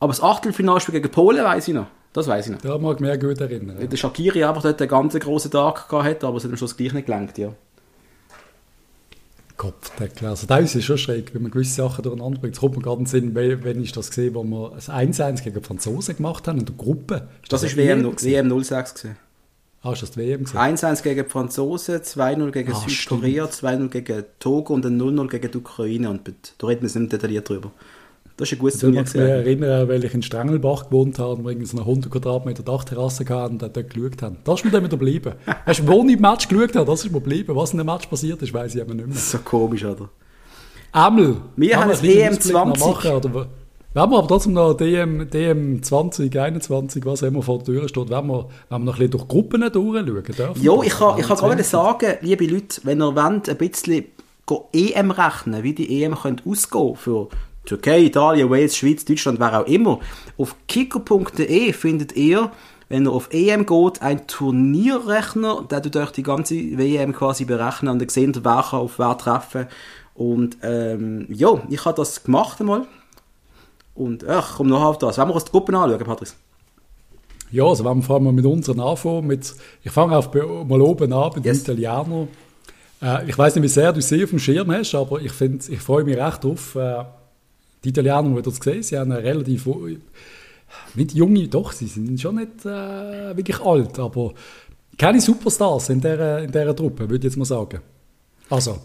Aber das Achtelfinalspiel gegen Polen weiß ich noch. Das weiß ich noch. da mag ich mich gut erinnern. Ja. Der Shakiri einfach dort einen ganz grossen Tag gehabt aber es hat am Schluss gleich nicht gelangt, ja. Kopfdeckel. Also das ist schon schräg, wenn man gewisse Sachen durcheinander bringt. Es kommt mir gerade in den Sinn, wenn ich das gesehen wo wir das 1-1 gegen die Franzosen gemacht haben in der Gruppe. Ist Das ein ist WM? WM 06 gewesen. Ah, ist das die WM gewesen? 1-1 gegen die Franzosen, 2-0 gegen Ah, Südkorea, 2-0 gegen Togo und ein 0-0 gegen die Ukraine. Und da reden wir nicht detailliert drüber. Das ist ein gutes Ich Turnier. gewesen. erinnern, weil ich in Strangelbach gewohnt habe und wir irgendwie so eine 100 Quadratmeter Dachterrasse hatten und dort geschaut haben. Das ist mir dann wieder geblieben. Weißt du, wo ich im Match geschaut habe, das ist mir geblieben. Was in dem Match passiert ist, weiß ich eben nicht mehr. Das ist so komisch, oder? Ämel. Wir haben einen das kleinen EM Ausblick noch 20. Machen, oder? Wenn wir aber trotzdem noch DM, DM 2021, was immer vor der Tür steht, wenn wir, wenn wir noch ein bisschen durch Gruppen durchschauen dürfen. Jo, das? ich kann, ich kann gerade 20. sagen, liebe Leute, wenn ihr wollt, ein bisschen EM rechnen, wie die EM könnte ausgehen für Türkei, Italien, Wales, Schweiz, Deutschland, wer auch immer. Auf kicker.de findet ihr, wenn ihr auf EM geht, einen Turnierrechner, der tut euch die ganze WM quasi berechnen und dann seht ihr, wer kann auf wer treffen. Und ähm, ja, ich habe das gemacht einmal. Und ach, komm noch auf das. Wollen wir uns die Gruppen anschauen, Patrice? Ja, also wenn wir fangen wir mit unseren anfangen, mit, ich fange auf, mal oben an mit Yes. den Italienern. Äh, ich weiß nicht, wie sehr du sie auf dem Schirm hast, aber ich, find, ich freue mich recht drauf. Äh, die Italiener, die das gesehen sie haben relativ, nicht junge, doch, sie sind schon nicht äh, wirklich alt, aber keine Superstars in dieser, in dieser Truppe, würde ich jetzt mal sagen. Also,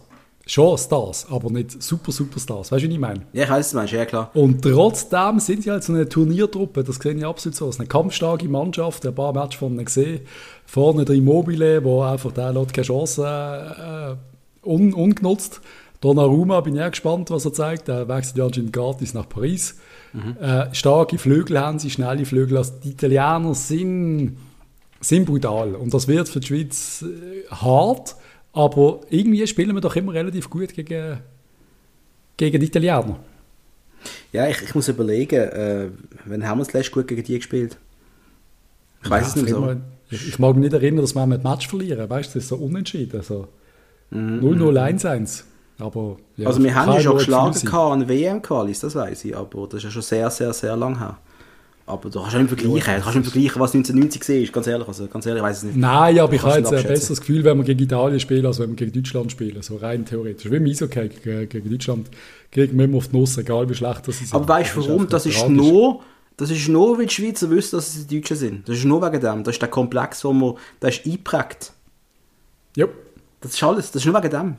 schon Stars, aber nicht super Superstars, weißt du, wie ich meine? Ja, ich weiß es, meinst ja klar. Und trotzdem sind sie halt so eine Turniertruppe, das sehe ich absolut so. Es ist eine kampfstarke Mannschaft, ein paar Matches von ihnen gesehen. Vorne der Immobile, wo einfach der lässt keine Chance äh, un, ungenutzt. Donnarumma, bin ich auch gespannt, was er zeigt. Er wechselt ja anscheinend gratis nach Paris. Äh, starke Flügel haben sie, schnelle Flügel. Also die Italiener sind, sind brutal. Und das wird für die Schweiz äh, hart, aber irgendwie spielen wir doch immer relativ gut gegen, gegen die Italiener. Ja, ich, ich muss überlegen, äh, wann haben wir das letzte gut gegen die gespielt? Ich weiß Ja, es nicht so. immer- Ich, ich mag mich nicht erinnern, dass wir ein Match verlieren. Weißt du, das ist so unentschieden. So. 0-0, 1-1. Aber, ja, also wir haben ja schon geschlagen an WM-Qualis, das weiß ich, aber das ist ja schon sehr, sehr, sehr lang her. Aber du kannst ja nicht vergleichen, du kannst nicht vergleichen, was 1990 war, ganz ehrlich, also ganz ehrlich, ich weiß es nicht. Nein, aber ich habe jetzt ein besseres Gefühl, wenn wir gegen Italien spielen, als wenn wir gegen Deutschland spielen. So rein theoretisch. Wie im Eishockey gegen, gegen Deutschland kriegen wir immer auf die Nuss, egal wie schlecht das ist. Aber weißt du warum? Das ist nur, das ist nur, weil die Schweizer wissen, dass es die Deutschen sind. Das ist nur wegen dem. Das ist der Komplex, wo man, der ist eingeprägt. Ja. Das ist alles, das ist nur wegen dem.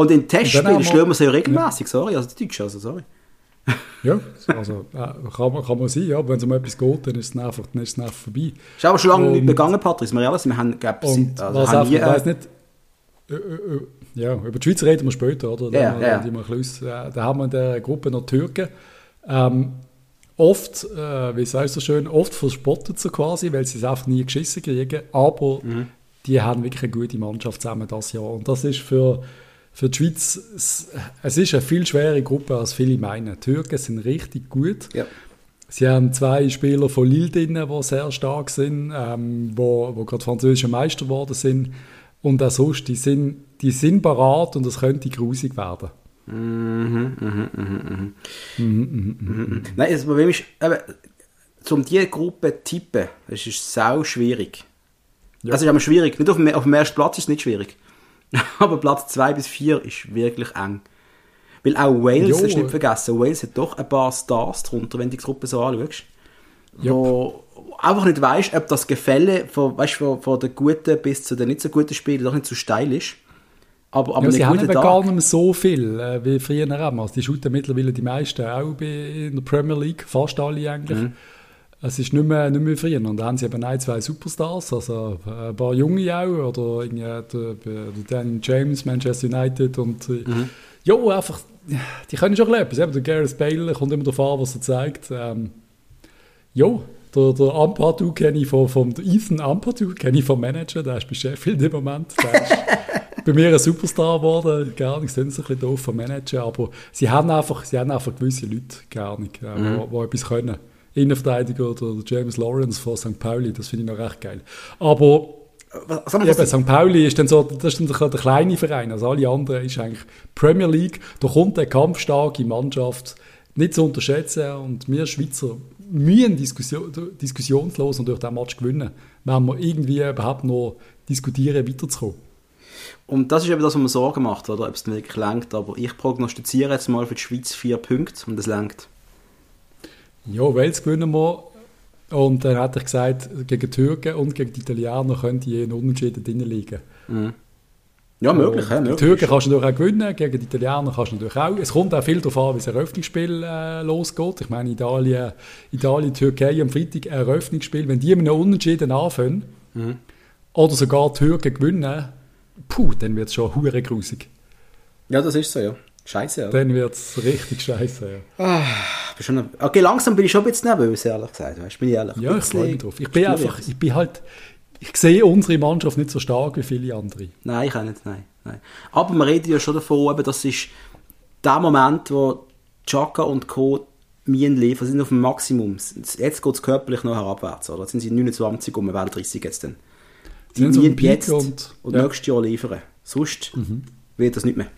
Und in Testspielen haben wir- schlagen wir sie ja regelmäßig, sorry, also die Deutschen, also sorry. Ja, also äh, kann, man, kann man sein, ja, aber wenn es um etwas geht, dann ist es einfach, dann ist es einfach vorbei. Ist aber schon lange Und- nicht begangen, Patrick, wir ehrlich sind, wir haben, glaub, Und also, haben einfach, nie, ich äh, weiß nicht, äh, äh, äh, ja, über die Schweiz reden wir später, oder? Ja, Dann, ja, äh, da haben wir in der Gruppe noch Türken. Ähm, oft, äh, wie sagst du so schön, oft verspottet sie quasi, weil sie es einfach nie geschissen kriegen, aber Mhm. die haben wirklich eine gute Mannschaft zusammen das Jahr. Und das ist für, für die Schweiz, es, es ist eine viel schwere Gruppe, als viele meinen. Die Türken sind richtig gut. ja. Sie haben zwei Spieler von Lille drin, die sehr stark sind, ähm, wo, wo gerade französische Meister geworden sind. Und auch sonst, die sind, die sind parat und es könnte grusig werden. Mhm, mhm, mhm, mhm. Mhm. Nein, das Problem ist, eben, um diese Gruppe zu tippen, das ist sau schwierig. Ja. Das ist aber schwierig. Nicht auf auf dem ersten Platz ist es nicht schwierig. aber Platz 2 bis 4 ist wirklich eng. Weil auch Wales, Jo. das nicht vergessen, Wales hat doch ein paar Stars drunter, wenn du die Gruppe so anschaust. Ja. Wo einfach nicht weißt, ob das Gefälle von, weißt, von, von den guten bis zu den nicht so guten Spielen doch nicht zu steil ist. Aber, aber Ja, sie haben eben Tag- gar nicht mehr so viel äh, wie früher auch. Also die shooten mittlerweile die meisten auch bei, in der Premier League, fast alle eigentlich. Mhm. Es ist nicht mehr, nicht mehr früher. Und da haben sie eben ein, zwei Superstars, also äh, ein paar Junge auch, oder irgendwie der, der Dan James, Manchester United und äh, Mhm. ja, einfach, die können schon etwas. Eben, der Gareth Bale kommt immer darauf an, was er zeigt. Ähm, ja, der, der Ampadu kenne ich von, vom Ethan Ampadu kenne ich vom Manager, der ist bei Sheffield im Moment. Der ist bei mir ein Superstar geworden, gar nicht, sind so ein bisschen doof vom Manager, aber sie haben einfach, sie haben einfach gewisse Leute, gar nicht, äh, Mhm. wo etwas können. Innenverteidiger oder der James Lawrence von St. Pauli, das finde ich noch recht geil. Aber Was, mal, Eben, was, St. Pauli ist dann so, das ist dann der, kleine Verein, also alle anderen ist eigentlich Premier League. Da kommt eine kampfstarke Mannschaft nicht zu unterschätzen und wir Schweizer müssen Diskussion, diskussionslos und durch den Match gewinnen, wenn wir irgendwie überhaupt noch diskutieren, weiterzukommen. und das ist eben das, was man Sorgen macht, oder? ob es dann wirklich lenkt. Aber ich prognostiziere jetzt mal für die Schweiz vier Punkte und das lenkt. Ja, Wales gewinnen wir. Und dann hatte ich gesagt, gegen die Türken und gegen die Italiener könnte je ein Unentschieden drin liegen. Ja, möglich. Ja, Die möglich. Türken kannst du natürlich auch gewinnen, gegen die Italiener kannst du natürlich auch. Es kommt auch viel darauf an, wie das Eröffnungsspiel äh, losgeht. Ich meine, Italien, Italien, Türkei am Freitag ein Eröffnungsspiel. Wenn die mit einem Unentschieden anfangen oder sogar die Türken gewinnen, puh, dann wird es schon hure grusig. Ja, das ist so, ja. Scheiße, ja. Dann wird es richtig scheiße. Ja, Ich bin schon, okay, langsam bin ich schon ein bisschen nervös, ehrlich gesagt. Weißt, bin ich ehrlich. ja ich freue mich drauf. Ich bin einfach, ich bin halt, ich sehe unsere Mannschaft nicht so stark wie viele andere. Nein, ich auch nicht, nein, nein. Aber wir reden ja schon davon, eben, das ist der Moment, wo Chaka und Co. Mien liefern, sind auf dem Maximum. Jetzt geht es körperlich noch herabwärts, oder? Jetzt sind sie 29 und wir werden 30 jetzt dann. Die sind so jetzt und, und- ja. Mhm. nächstes Jahr liefern. Sonst wird das nicht mehr.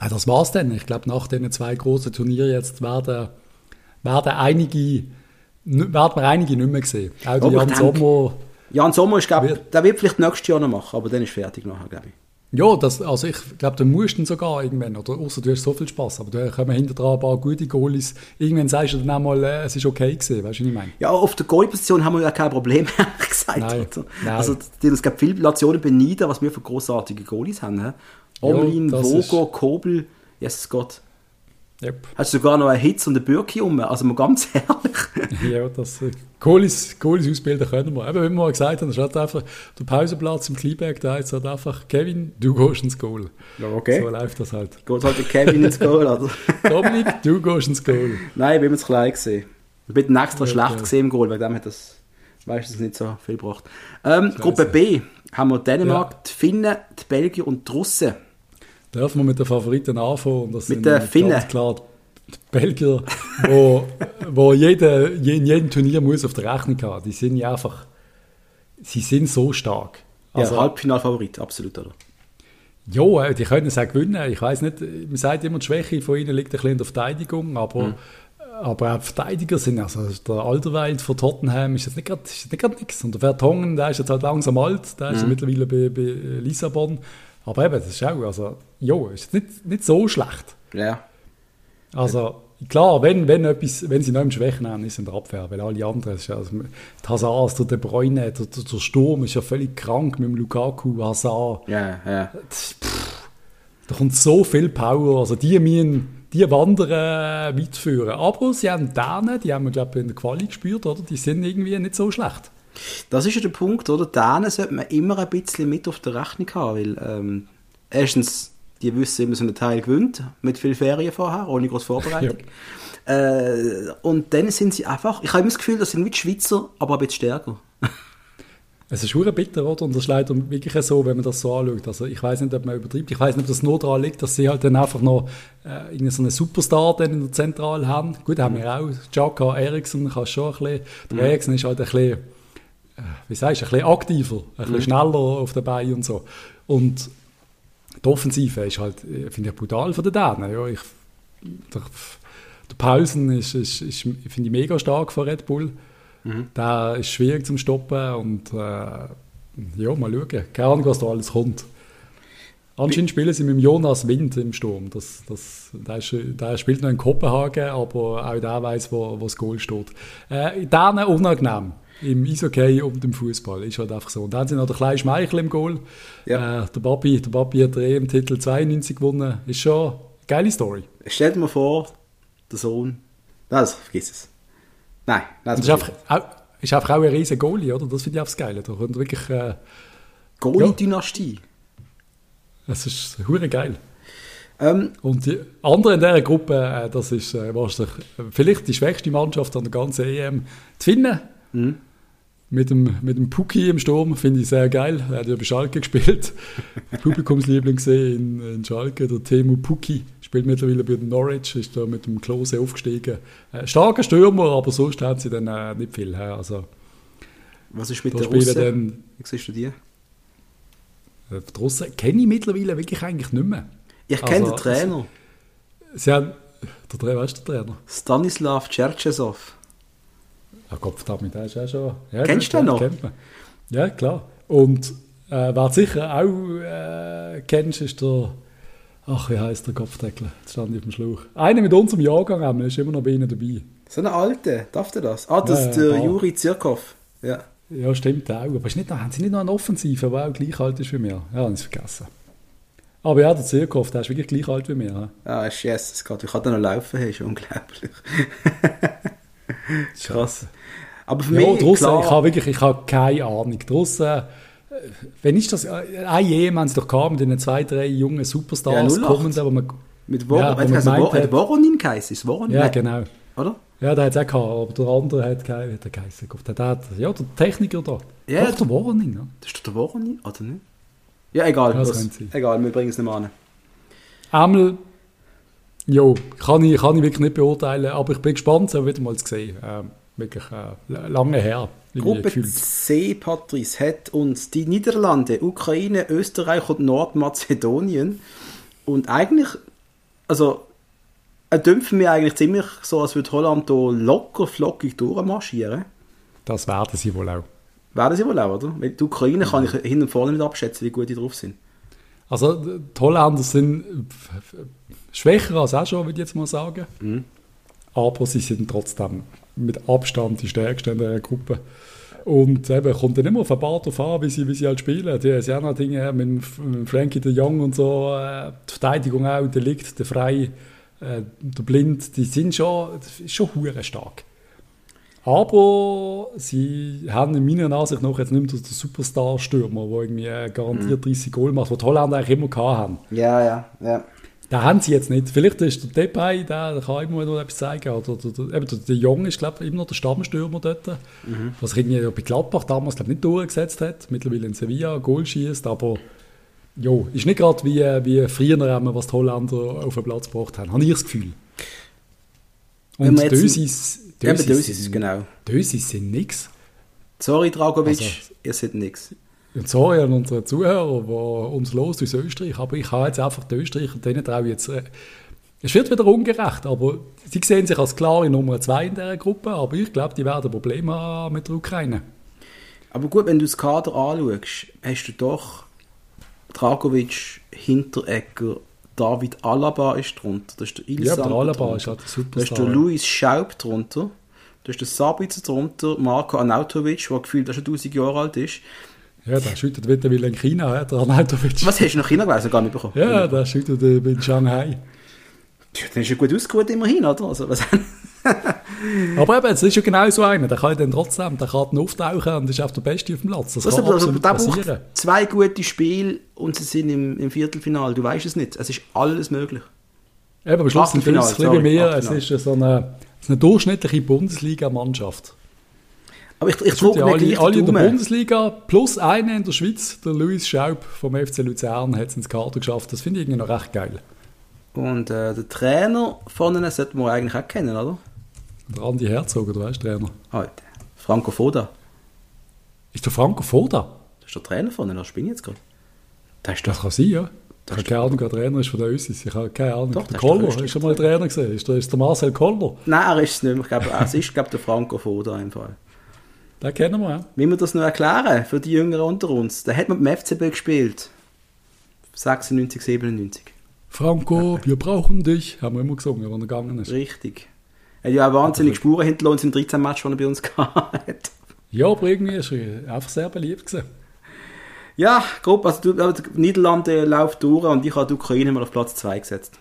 Ja, das war's dann. Ich glaube, nach diesen zwei großen Turnieren jetzt werden, werden einige, werden wir einige nicht mehr sehen. Auch ich Jan Sommer. Jan Sommer ist, glaub, Wird- der wird vielleicht nächstes Jahr noch machen, aber dann ist fertig nachher, glaube ich. Ja, das, also ich glaube, du musst ihn sogar irgendwann, oder außer du hast so viel Spaß, aber da kommen hinter dran ein paar gute Goalies. Irgendwann sagst du dann auch mal, äh, es ist okay gewesen, weißt du, was ich meine? Ja, auf der Goalie-Position haben wir ja kein Problem, ehrlich gesagt. Nein, nein. Also, die- es gibt viele Nationen beneiden, was wir für großartige Goalies haben. Omlin, Vogo, Kobel, Jesus Gott. Yep. Hast du sogar noch einen Hitz und eine Bürki um? Also mal ganz ehrlich. Ja, das, äh, Goalies, Goalies ausbilden können wir. Eben, wie wir mal gesagt haben, das ist halt einfach der Pausenplatz im Kleinberg, da ist halt einfach, Kevin, du gehst ins Goal. Ja, okay. So läuft das halt. Geht halt der Kevin ins Goal, oder? Dominik, du gehst ins Goal. Nein, ich bin mir zu klein gesehen. Ich bin extra Ja, schlecht okay. gesehen im Goal, weil dem hat das meistens nicht so viel gebracht. Ähm, Gruppe B haben wir Dänemark, die Finnen, die Belgier und die Russen. Dürfen wir mit den Favoriten anfangen? Und das Mit sind den Finnen. Ganz klar die Belgier, wo, wo jeder, je- in jedem Turnier muss auf der Rechnung haben. Die sind ja einfach, sie sind so stark. Also, ja, Halbfinalfavorit, absolut, oder? ja, äh, die können es auch gewinnen. Ich weiß nicht, man sagt immer, die Schwäche von ihnen liegt ein bisschen in der Verteidigung, aber, Mhm. aber auch die Verteidiger sind, also der Alderweil von Tottenham ist jetzt nicht gerade ist nicht gerade nichts. Und der Vertongen, der ist jetzt halt langsam alt, der ist Mhm. mittlerweile bei, bei Lissabon. Aber eben, das ist auch, also, ja, ist nicht, nicht so schlecht. Ja. Also, klar, wenn, wenn, etwas, wenn sie noch im Schwächen haben, ist es in der Abwehr, weil alle anderen, ist ja, also, die Hazards, der De Bruyne, der, der, Sturm ist ja völlig krank mit dem Lukaku, Hazard. Ja, ja. Das- pff, Da kommt so viel Power, also die müssen die wandern äh, weit führen. Aber sie haben Dänen, die haben wir, glaube ich, in der Quali gespürt, oder? Die sind irgendwie nicht so schlecht. Das ist ja der Punkt, oder? Dänen sollte man immer ein bisschen mit auf der Rechnung haben, weil ähm, erstens, die wissen immer so einen Teil gewöhnt, mit viel Ferien vorher, ohne große Vorbereitung. Äh, und dann sind sie einfach, ich habe immer das Gefühl, das sind wie die Schweizer, aber ein bisschen stärker. Es ist schon bitter, oder? Und das ist leider wirklich so, wenn man das so anschaut. Also ich weiß nicht, ob man übertreibt. Ich weiß nicht, ob das nur daran liegt, dass sie halt dann einfach noch äh, so einen Superstar dann in der Zentrale haben. Gut, haben wir auch. Jaka Eriksson kann schon ein bisschen. Der mhm. Eriksson ist halt ein bisschen, äh, wie sagst du, ein bisschen aktiver, ein bisschen mhm. schneller auf der Beine und so. Und die Offensive ist halt, äh, finde ich, brutal von den Dänen. Ja, ich, der, der Paulsen ist, ist, ist finde ich, mega stark von Red Bull. Mhm. Der ist schwierig zum Stoppen und äh, ja, mal schauen. Keine Ahnung, was da alles kommt. Anscheinend spielen sie mit dem Jonas Wind im Sturm. Das, das, der, ist, der spielt noch in Kopenhagen, aber auch der weiß, wo, wo das Goal steht. Äh, denen unangenehm im Eishockey und im Fußball. Ist halt einfach so. Und dann sie noch den kleinen Schmeichel im Goal. Ja. Äh, der Papi, der Papi hat den EM-Titel 92 gewonnen. Ist schon eine geile Story. Stell dir mal vor, der Sohn. Also, vergiss es. Nein, das ist einfach, auch, ist einfach auch ein riesiger Goalie, oder? Das finde ich auch das Geile. Da kommt wirklich... Äh, Goalie-Dynastie. Ja. Das ist hure geil. Ähm, und die anderen in dieser Gruppe, äh, das ist äh, wahrscheinlich vielleicht die schwächste Mannschaft an der ganzen EM. zu finden. Mhm. Mit dem, mit dem Puki im Sturm finde ich sehr geil. Er hat ja bei Schalke gespielt. Publikumsliebling gesehen in, in Schalke, der Temu Puki. Spielt mittlerweile bei Norwich, ist da mit dem Klose aufgestiegen. Äh, starker Stürmer, aber sonst haben sie dann äh, nicht viel. Also, Was ist mit der Russen? Dann, Wie siehst du die? Äh, die Russen kenne ich mittlerweile wirklich eigentlich nicht mehr. Ich kenne also, den Trainer. Sie, sie haben, der Trainer, weißt du der Trainer? Stanislav Cherchesov. Ja, verdammt, der ist auch schon. Ja, Kennst du den noch? Kennt man. Ja, klar. Und äh, wer sicher auch äh, kennst, ist der. Ach, wie heißt der Kopfdeckel? Jetzt stand ich auf dem Schluch. Einer mit unserem Jahrgang haben, ist immer noch bei ihnen dabei. So eine alte, darf der das? Ah, das ja, ist der ja, Juri Zirkov. Ja. Ja, stimmt auch. Aber ist nicht noch, haben sie nicht noch einen Offensiven, der auch gleich alt ist wie mir? Ja, habe ich vergessen. Aber ja, der Zirkov, der ist wirklich gleich alt wie mir. Ja, ah, ist yes, Gott, wie kann der noch laufen? Das ist unglaublich. Krass. Aber für ja, mich, draussen, klar, ich habe wirklich, ich habe keine Ahnung. Draussen, äh, wenn ist das, äh, ein EM haben sie doch gehabt mit den zwei, drei jungen Superstars ja, kommen, wo man, mit Wor ja, wo man meint, hat, Voronin geheißen, ist Voronin? Ja, genau. Oder? Ja, der hat es auch gehabt, aber der andere hat keinen geheißen. Der hat, ja, der Techniker da. Ja, doch, der Voronin. Ja. Das ist doch der Voronin, oder nicht? Ja, egal. Ja, was, egal, wir bringen es nicht mehr an. Einmal Jo, kann ich, kann ich wirklich nicht beurteilen, aber ich bin gespannt, es wieder mal zu sehen. Ähm, wirklich äh, lange her. Gruppe C, Patrice, hat uns die Niederlande, Ukraine, Österreich und Nordmazedonien. Und eigentlich, also, er dämpfen mir eigentlich ziemlich so, als würde Holland hier locker flockig durchmarschieren. Das werden sie wohl auch. Werden sie wohl auch, oder? Weil die Ukraine kann ich hin und vorne nicht abschätzen, wie gut die drauf sind. Also, die Holländer sind schwächer als auch schon, würde ich jetzt mal sagen. Mhm. Aber sie sind trotzdem mit Abstand die stärksten in der Gruppe. Und eben, kommt dann immer auf ein paar drauf an, wie sie, wie sie halt spielen. Die haben auch noch Dinge mit Frankie de Jong und so, äh, die Verteidigung auch, der liegt, der Frei, äh, der Blind, die sind schon, schon hure stark. Aber sie haben in meiner Ansicht nach jetzt nicht mehr den Superstar-Stürmer, der irgendwie äh, garantiert 30 mhm. Goal macht, was die Holländer eigentlich immer haben. Ja, ja, ja. Den haben sie jetzt nicht. Vielleicht ist der Depay, der, der kann immer noch etwas zeigen. Oder, oder, eben der, der Jong ist, glaube ich, immer noch der Stammstürmer dort. Mhm. Was irgendwie bei Gladbach damals, glaube nicht durchgesetzt hat. Mittlerweile in Sevilla Goal schießt, aber jo, ist nicht gerade wie, wie früher, was die Holländer auf den Platz gebracht haben. Habe ich das Gefühl. Und Dösis, Dösis, Dösis, genau. Dösis sind nichts. Sorry, Dragovic, also, ihr seid nichts. Und sorry an unsere Zuhörer, die uns los aus Österreich, aber ich habe jetzt einfach die Österreicher, denen traue ich jetzt... Äh, es wird wieder ungerecht, aber sie sehen sich als klare Nummer zwei in dieser Gruppe, aber ich glaube, die werden Probleme haben mit der Ukraine. Aber gut, wenn du das Kader anschaust, hast du doch Dragovic, Hinteregger, David Alaba ist drunter, da ist der Ilsan Ja, der Alaba ist halt super. Da ist der Luis Schaub drunter, da ist der Sabitzer drunter, Marco Anautovic, der gefühlt schon 1000 Jahre alt ist. Ja, der schüttet wieder in China, der Arnautovic. Was hast du nach China gewesen? Gar nicht bekommen? Ja, der schüttet in Shanghai. Ja, dann ist ja gut ausgeruht immerhin, oder? Also, was aber eben, es ist ja genau so einer, der kann dann trotzdem, der kann dann auftauchen und ist auf der Beste auf dem Platz. Das, das kann also, absolut passieren. Zwei gute Spiele und sie sind im, im Viertelfinal, du weißt es nicht. Es ist alles möglich. Eben, am Schluss sind es ein mehr, es ist so eine, eine durchschnittliche Bundesliga-Mannschaft. Aber ich, ich drücke ja mir alle, gleich alle in der. Bundesliga, plus einer in der Schweiz, der Luis Schaub vom FC Luzern, hat es ins Kader geschafft. Das finde ich irgendwie noch recht geil. Und äh, der Trainer von ihnen sollten wir eigentlich auch kennen, oder? Der Andi Herzog, oder weißt Trainer? Alter. Franco Foda. Ist der Franco Foda? Das ist der Trainer von ihnen, das bin ich jetzt gerade. Das ist Das kann sein, ja. Ich habe keine Ahnung, wer Trainer ist von der Ösis. Ich habe keine Ahnung. Doch, der Koller, ist schon mal Trainer gesehen? Ist der, ist der Marcel Koller? Nein, er ist es nicht mehr. Ich glaube, es ist glaube der Franco Foda im Fall. Den kennen wir, ja. Wie wir das noch erklären für die Jüngeren unter uns? Der hat man beim FCB gespielt. 96, 97. Franco, wir brauchen dich, haben wir immer gesungen, wenn er gegangen ist. Richtig. Er hat ja auch wahnsinnig Spuren hinterlassen in 13 Matches, die er bei uns gehabt Ja, aber irgendwie ist er einfach sehr beliebt gewesen. Ja, grob. Also, du, die Niederlande läuft durch und ich habe die Ukraine mal auf Platz 2 gesetzt.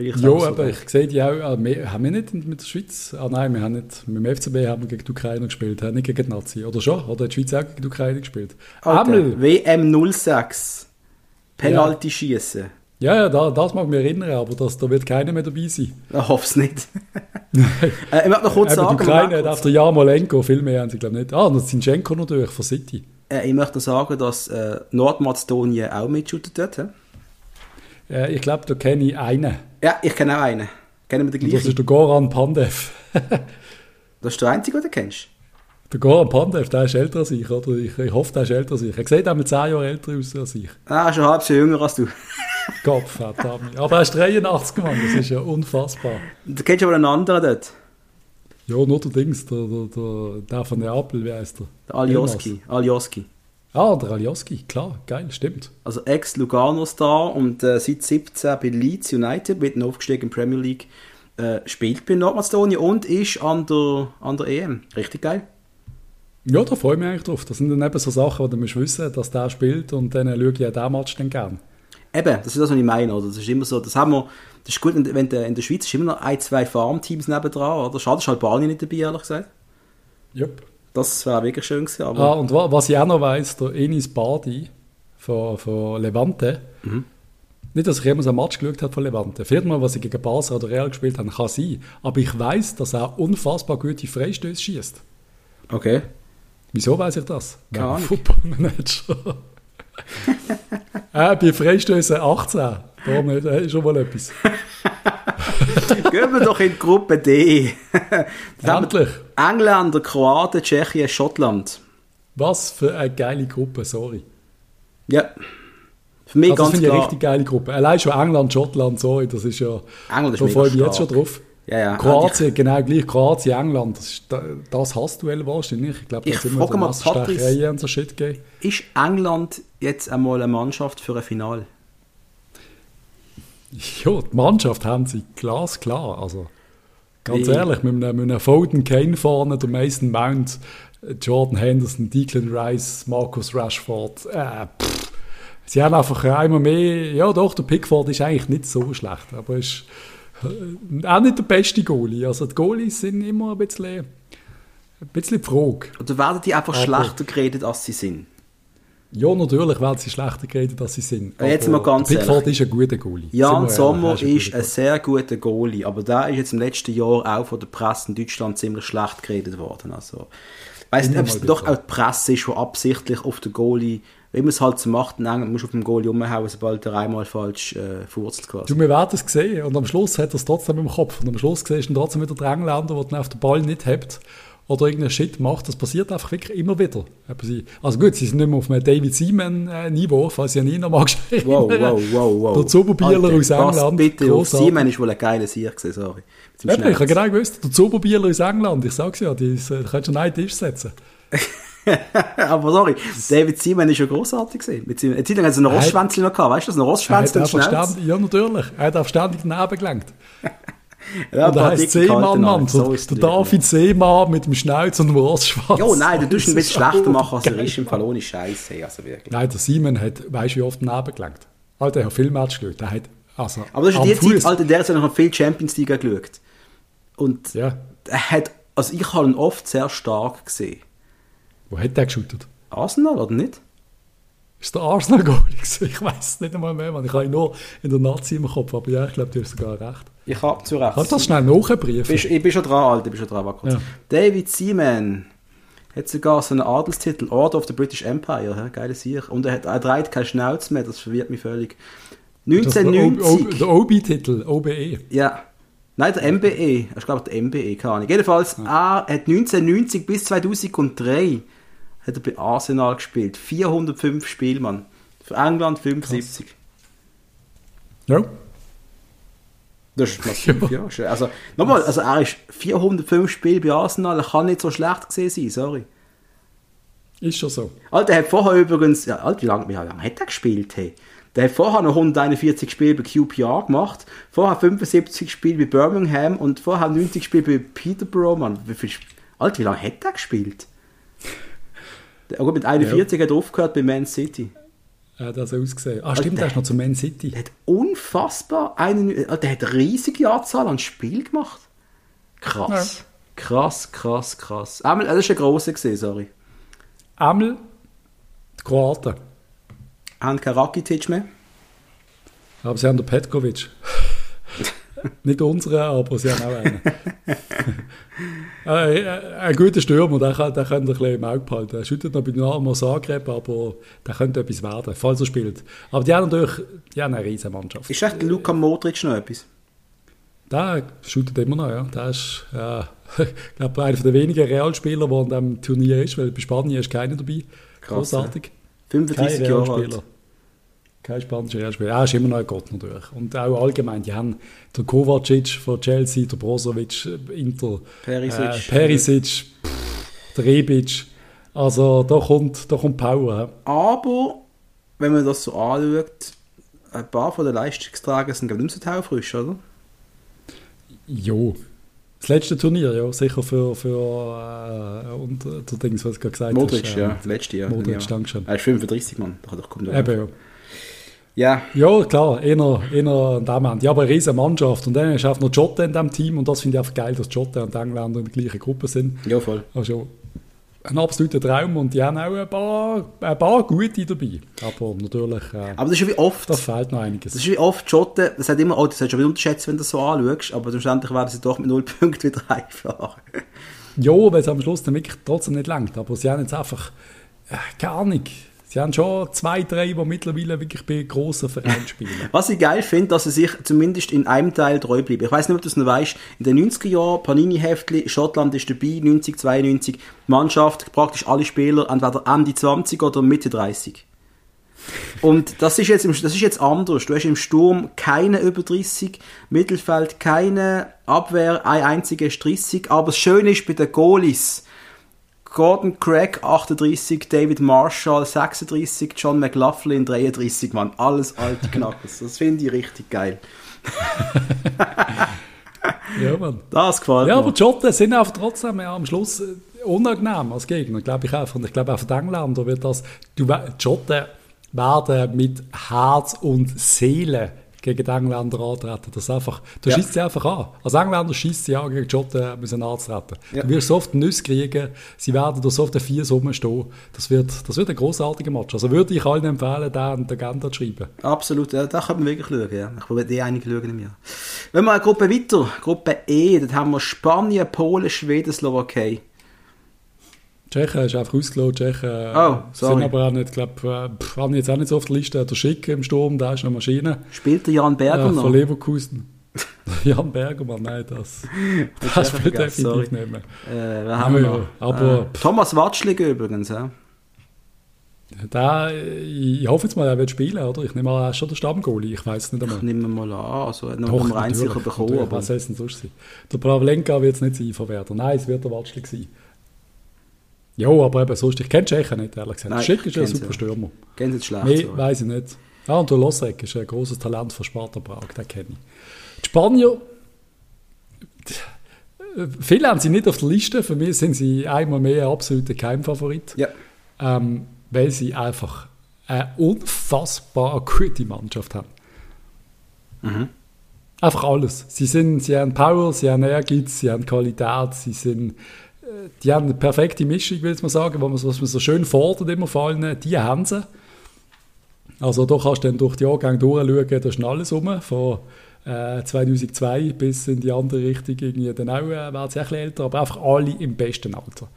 Ich Ja, aber sagen. ich sehe die auch. ah, haben wir nicht mit der Schweiz? Ah nein, wir haben nicht. Mit dem FCB haben wir gegen die Ukraine gespielt, haben nicht gegen die Nazi. Oder schon? Oder hat die Schweiz auch gegen die Ukraine gespielt? Alter, Einmal. WM 06. Penalty schießen. Ja, ja, da, das mag mich erinnern, aber das, da wird keiner mehr dabei sein. Ich hoffe es nicht. äh, ich möchte noch kurz sagen, die Ukraine hat auf der Jarmolenko, viel mehr haben sie glaube ich nicht. Ah, und Zinchenko natürlich von City. äh, ich möchte noch sagen, dass äh, Nordmazedonien auch mitshootet dort. hä? Äh, ich glaube, da kenne ich einen. Ja, ich kenne auch einen. Kennen wir den Und das gleichen? ist der Goran Pandev. Das ist der einzige, den du kennst. Der Goran Pandev, der ist älter als ich, oder? Ich, ich hoffe, der ist älter als ich. Er sieht auch mit 10 Jahren älter aus als ich. Ah, ist ein halbes Jahr jünger als du. Gott verdammt. Aber er ist 83 Mann, das ist ja unfassbar. Du kennst aber einen anderen dort. Ja, nur der Dings, der, der, der, der von Neapel, wie heißt der? Der Alioski. Alioski. Ah, der Alioski, klar, geil, stimmt. Also Ex-Lugano-Star und äh, seit 17 bei Leeds United, mitten aufgestiegen in Premier League, äh, spielt bei Nordmazedonien und ist an der, an der EM. Richtig geil. Ja, da freue ich mich eigentlich drauf. Das sind dann eben so Sachen, die du musst wissen, dass der spielt und dann schaue ich auch diesen Match dann gern. Eben, das ist das, was ich meine. Oder? Das ist immer so, das haben wir, das ist gut, wenn, du, in der Schweiz ist immer noch ein, zwei Farmteams nebendran, oder? Schade, ist Albanien nicht dabei, ehrlich gesagt. Jupp. Das wäre wirklich schön gewesen, aber... Ah, und wa was ich auch noch weiss, der Enis Badi von, von Levante, nicht, dass ich jemals einen Match geschaut habe von Levante. Vielleicht mal, was sie gegen Basel oder Real gespielt haben, kann sein. Aber ich weiß, dass er unfassbar gute Freistöße schießt. Okay. Wieso weiß ich das? Keine Ahnung. Footballmanager. äh, bei Freistößen 18. Da äh, ist schon mal etwas. Gehen wir doch in die Gruppe D. Das Endlich. Engländer, Kroaten, Tschechien, Schottland. Was für eine geile Gruppe, sorry. Ja. Für mich Also, das ganz finde ich eine klar. richtig geile Gruppe. Allein schon England, Schottland, sorry, das ist ja. England ist da freue ich mich jetzt schon drauf. Ja, ja. Kroatien, genau gleich. Kroatien, England, das ist da- das Hassduell wahrscheinlich. Ich glaube, da Ich hat es immer mal, Messerstechereien und so Shit gegeben. Ist England jetzt einmal eine Mannschaft für ein Finale? Ja, die Mannschaft haben sie glasklar. Also, ganz Wie? ehrlich, mit einem, mit einem Foden Kane vorne, der Mason Mount, Jordan Henderson, Declan Rice, Marcus Rashford. Äh, pff. Sie haben einfach einmal mehr. Ja, doch, der Pickford ist eigentlich nicht so schlecht, aber ist äh, auch nicht der beste Goalie. Also, die Goalies sind immer ein bisschen, ein bisschen die Frage. Oder werden die einfach Aber- schlechter geredet, als sie sind? Ja, natürlich werden sie schlechter geredet, als sie sind. Ja, jetzt Aber mal ganz Pickford ehrlich. ist ein guter Goalie. Jan Sommer ehrlich, er ist ein ein sehr guter Goalie, aber der ist jetzt im letzten Jahr auch von der Presse in Deutschland ziemlich schlecht geredet worden. Also, weißt du, ob es doch auch die Presse ist, die absichtlich auf den Goalie, wie man es halt so macht, England musst du auf den Goalie umhauen, sobald er einmal falsch äh, furzelt quasi. Du, wir werden es sehen. Und am Schluss hat er es trotzdem im Kopf. Und am Schluss siehst du dann trotzdem wieder der Engländer, der dann auf den Ball nicht hebt oder irgendeinen Shit macht. Das passiert einfach wirklich immer wieder. Also gut, sie sind nicht mehr auf einem David Seaman-Niveau, falls ich an ihn noch geschrieben Wow, wow, wow, wow. Der Zuberbieler aus England. bitte auf. grossartig. Simon ist wohl ein geiler Sieg gewesen, sorry. Eben, ich habe genau gewusst, der Zuberbieler aus England, ich sag's ja, die ist, äh, könntest du einen Tisch setzen. Aber sorry, David Simon ist ja grossartig gewesen. Mit seinem, eine Zeit lang hat er einen Rostschwänzchen noch gehabt, weißt du, das? Einen hat Rostschwänzchen ja, natürlich. Er hat auch ständig daneben gelenkt. Ja, Und er heisst dicke Seemann, Mann. an. So der der. David Seemann mit dem Schnauz und dem Rostschwanz. Jo, nein, du tust ihn ein bisschen schlechter machen, als er ist. Im Fall ohne Scheiße, also wirklich. Nein, der Simon hat, weißt du, wie oft daneben gelenkt? Alter, er hat viel Match geschaut. Der hat, also, Aber das ist die Zeit, Alter, der hat noch viel Champions League geschaut. Und Ja, er hat, also ich habe ihn oft sehr stark gesehen. wo hat der geshootet? Arsenal, oder nicht? Ist der Arsenal gewesen? Ich weiß es nicht einmal mehr, man. Ich habe ihn nur in der Nazi im Kopf, aber ja, ich glaube, du hast sogar recht. Ich habe zu Recht. Kannst du das schnell nachbriefen? Bist, ich bin schon dran, Alter, ich bin schon dran, warte kurz. Ja. David Seaman Hat sogar so einen Adelstitel, Order of the British Empire, hä? geile Sieg. Und er, hat, er trägt keine Schnauze mehr, das verwirrt mich völlig. Das ist der O- 1990. Der OB-Titel, OBE. Ja. Nein, der MBE. Ich glaube, der MBE, keine Ahnung. Jedenfalls, er hat 1990 bis 2003 hat er bei Arsenal gespielt. 405 Spiele, Mann. Für England 75. Ja. Das ist massiv, ja. Schön. Also, nochmal, also er ist 405 Spiele bei Arsenal, er kann nicht so schlecht gesehen sein, sorry. Ist schon so. Alter, er hat vorher übrigens, ja, Alter, wie lange, wie lange hat er gespielt? Hey? Der hat vorher noch 141 Spiele bei QPR gemacht, vorher 75 Spiele bei Birmingham und vorher 90 Spiele bei Peterborough, Mann. Wie viel, Alter, wie lange hat er gespielt? Der, gut, mit 41 hat er aufgehört bei Man City. Er hat das ausgesehen. Ah, stimmt, der- der ist noch zu Man City. Der hat unfassbar einen, Alter, der hat eine riesige Anzahl an Spielen gemacht. Krass. Krass, krass, krass. Einmal, das ist ein grosser gesehen, sorry. Einmal die Kroaten. Haben keinen Rakitic mehr. Aber sie haben den Petkovic. Nicht unsere, aber sie haben auch einen. äh, äh, ein guter Stürmer, der, kann- der könnte ein bisschen im Auge behalten. Er schüttet noch bei Dynamo Zagreb, aber der könnte etwas werden, falls er spielt. Aber die haben natürlich die haben eine riesen Mannschaft. Ist echt Luka Modric noch etwas? Der shootet immer noch, ja. Der ist, äh, ich glaube, einer der wenigen Realspieler, der an diesem Turnier ist, weil bei Spanien ist keiner dabei. Krass, Großartig. 35 Kein Jahre alt. Kein spanischer Realspieler. Er ist immer noch ein Gott natürlich. Und auch allgemein, die haben den Kovacic von Chelsea, der Brozovic, äh, Inter, Perisic. äh, Perisic, pff, der Rebic. Also da kommt, da kommt Power. Aber, wenn man das so anschaut, ein paar von den Leistungsträgern sind glaube ich nicht so taufrisch, oder? Jo. Das letzte Turnier, ja, sicher für, für äh, und, äh, der Dings, was du gerade gesagt Modric, hast. ja, das letzte Jahr. Modric, ja. danke schön. Er ist 35, Mann. Da kommt er Eben, ja. Ja, Ja, klar, eher, eher an dem Ende. Ja, aber eine riesige Mannschaft. Und dann ist einfach noch Jota in diesem Team. Und das finde ich einfach geil, dass Jota und Engländer in der gleichen Gruppe sind. ja voll. Also ein absoluter Traum. Und die haben auch ein paar, ein paar gute dabei. Aber natürlich, äh, Aber das ist wie oft, das fehlt noch einiges. das ist wie oft Schotten, das hat immer, oh, das hast du schon wieder unterschätzt, wenn du das so anschaust, aber schlussendlich werden sie doch mit 0 Punkten wieder heimfahren. Ja, weil es am Schluss dann wirklich trotzdem nicht langt. Aber sie haben jetzt einfach äh, gar nicht. Sie haben schon zwei, drei, die mittlerweile wirklich bei grossen Vereinen spielen. Was ich geil finde, dass sie sich zumindest in einem Teil treu bleiben. Ich weiß nicht, ob du es noch weißt. In den 90er Jahren, Panini-Heftli, Schottland ist dabei, 90, 92, die Mannschaft, praktisch alle Spieler, entweder Ende 20 oder Mitte 30. Und das ist jetzt, das ist jetzt anders. Du hast im Sturm keine über 30, Mittelfeld keine, Abwehr ein einziger ist 30. Aber das Schöne ist bei den Goalies, Gordon Craig 38, David Marshall 36, John McLaughlin 33, Mann, alles alte Knackers. Das finde ich richtig geil. ja, Mann. Das gefällt Ja, mir. aber die Schotten sind einfach trotzdem ja, am Schluss äh, unangenehm als Gegner, glaube ich auch. Und ich glaube auch für die Engländer wird das, die Schotten werden mit Herz und Seele gegen die Engländer antreten. Das einfach, du Ja. schießt sie einfach an. Als Engländer schießt sie an gegen die Schotten, müssen antreten. Ja. Du wirst so oft Nüsse kriegen, sie werden durch so oft vier Summen stehen. Das wird, das wird ein großartiger Match. Also würde ich allen empfehlen, den an die Agenda zu schreiben. Absolut, ja, da kann man wirklich schauen. Ja. Ich will die einige schauen im Jahr. Wenn wir eine Gruppe weiter, Gruppe E, dann haben wir Spanien, Polen, Schweden, Slowakei. Tschechen ist einfach ausgelassen. Tschechen äh, Oh, sind aber auch nicht, glaube ich, haben jetzt auch nicht so auf der Liste. Der Schick im Sturm, der ist eine Maschine. Spielt der Jan Berger Äh, noch? von Leverkusen. Jan Bergermann, nein, das, das einfach spielt definitiv sorry. nicht mehr. Äh, wer haben wir Ja, noch? aber- äh, Thomas Watschlig übrigens, ja. Der, ich ich hoffe jetzt mal, er wird spielen, oder? Ich nehme an, er ist schon der Stammgoalie, ich weiß es nicht einmal. Nehmen wir mal an. Also, er hat noch 1 sicher bekommen. Aber Was soll es denn sonst sein? Der Pavlenka wird es nicht sein von Werder. Nein, es wird der Watschlik sein. Ja, aber eben sonst, ich kenne Tschechen nicht, ehrlich gesagt. Nein, Schick ist ein super. Stürmer. gehen sie schlecht. So. weiß ich nicht. Ah, und der Losek ist ein großes Talent von Sparta Prag, den kenne ich. Die Spanier, viele haben sie nicht auf der Liste. Für mich sind sie einmal mehr ein absoluter Keimfavorit, Ja. ähm, weil sie einfach eine unfassbar gute Mannschaft haben. Mhm. Einfach alles. Sie, sind, sie haben Power, sie haben Ehrgeiz, sie haben Qualität, sie sind, die haben eine perfekte Mischung, will ich mal sagen, was man, was man so schön fordert immer vor allem, die haben sie. Also da kannst du dann durch die Jahrgänge durchschauen, da ist alles rum, von äh, 2002 bis in die andere Richtung, irgendwie dann auch, äh, werden sie ein bisschen älter, aber einfach alle im besten Alter.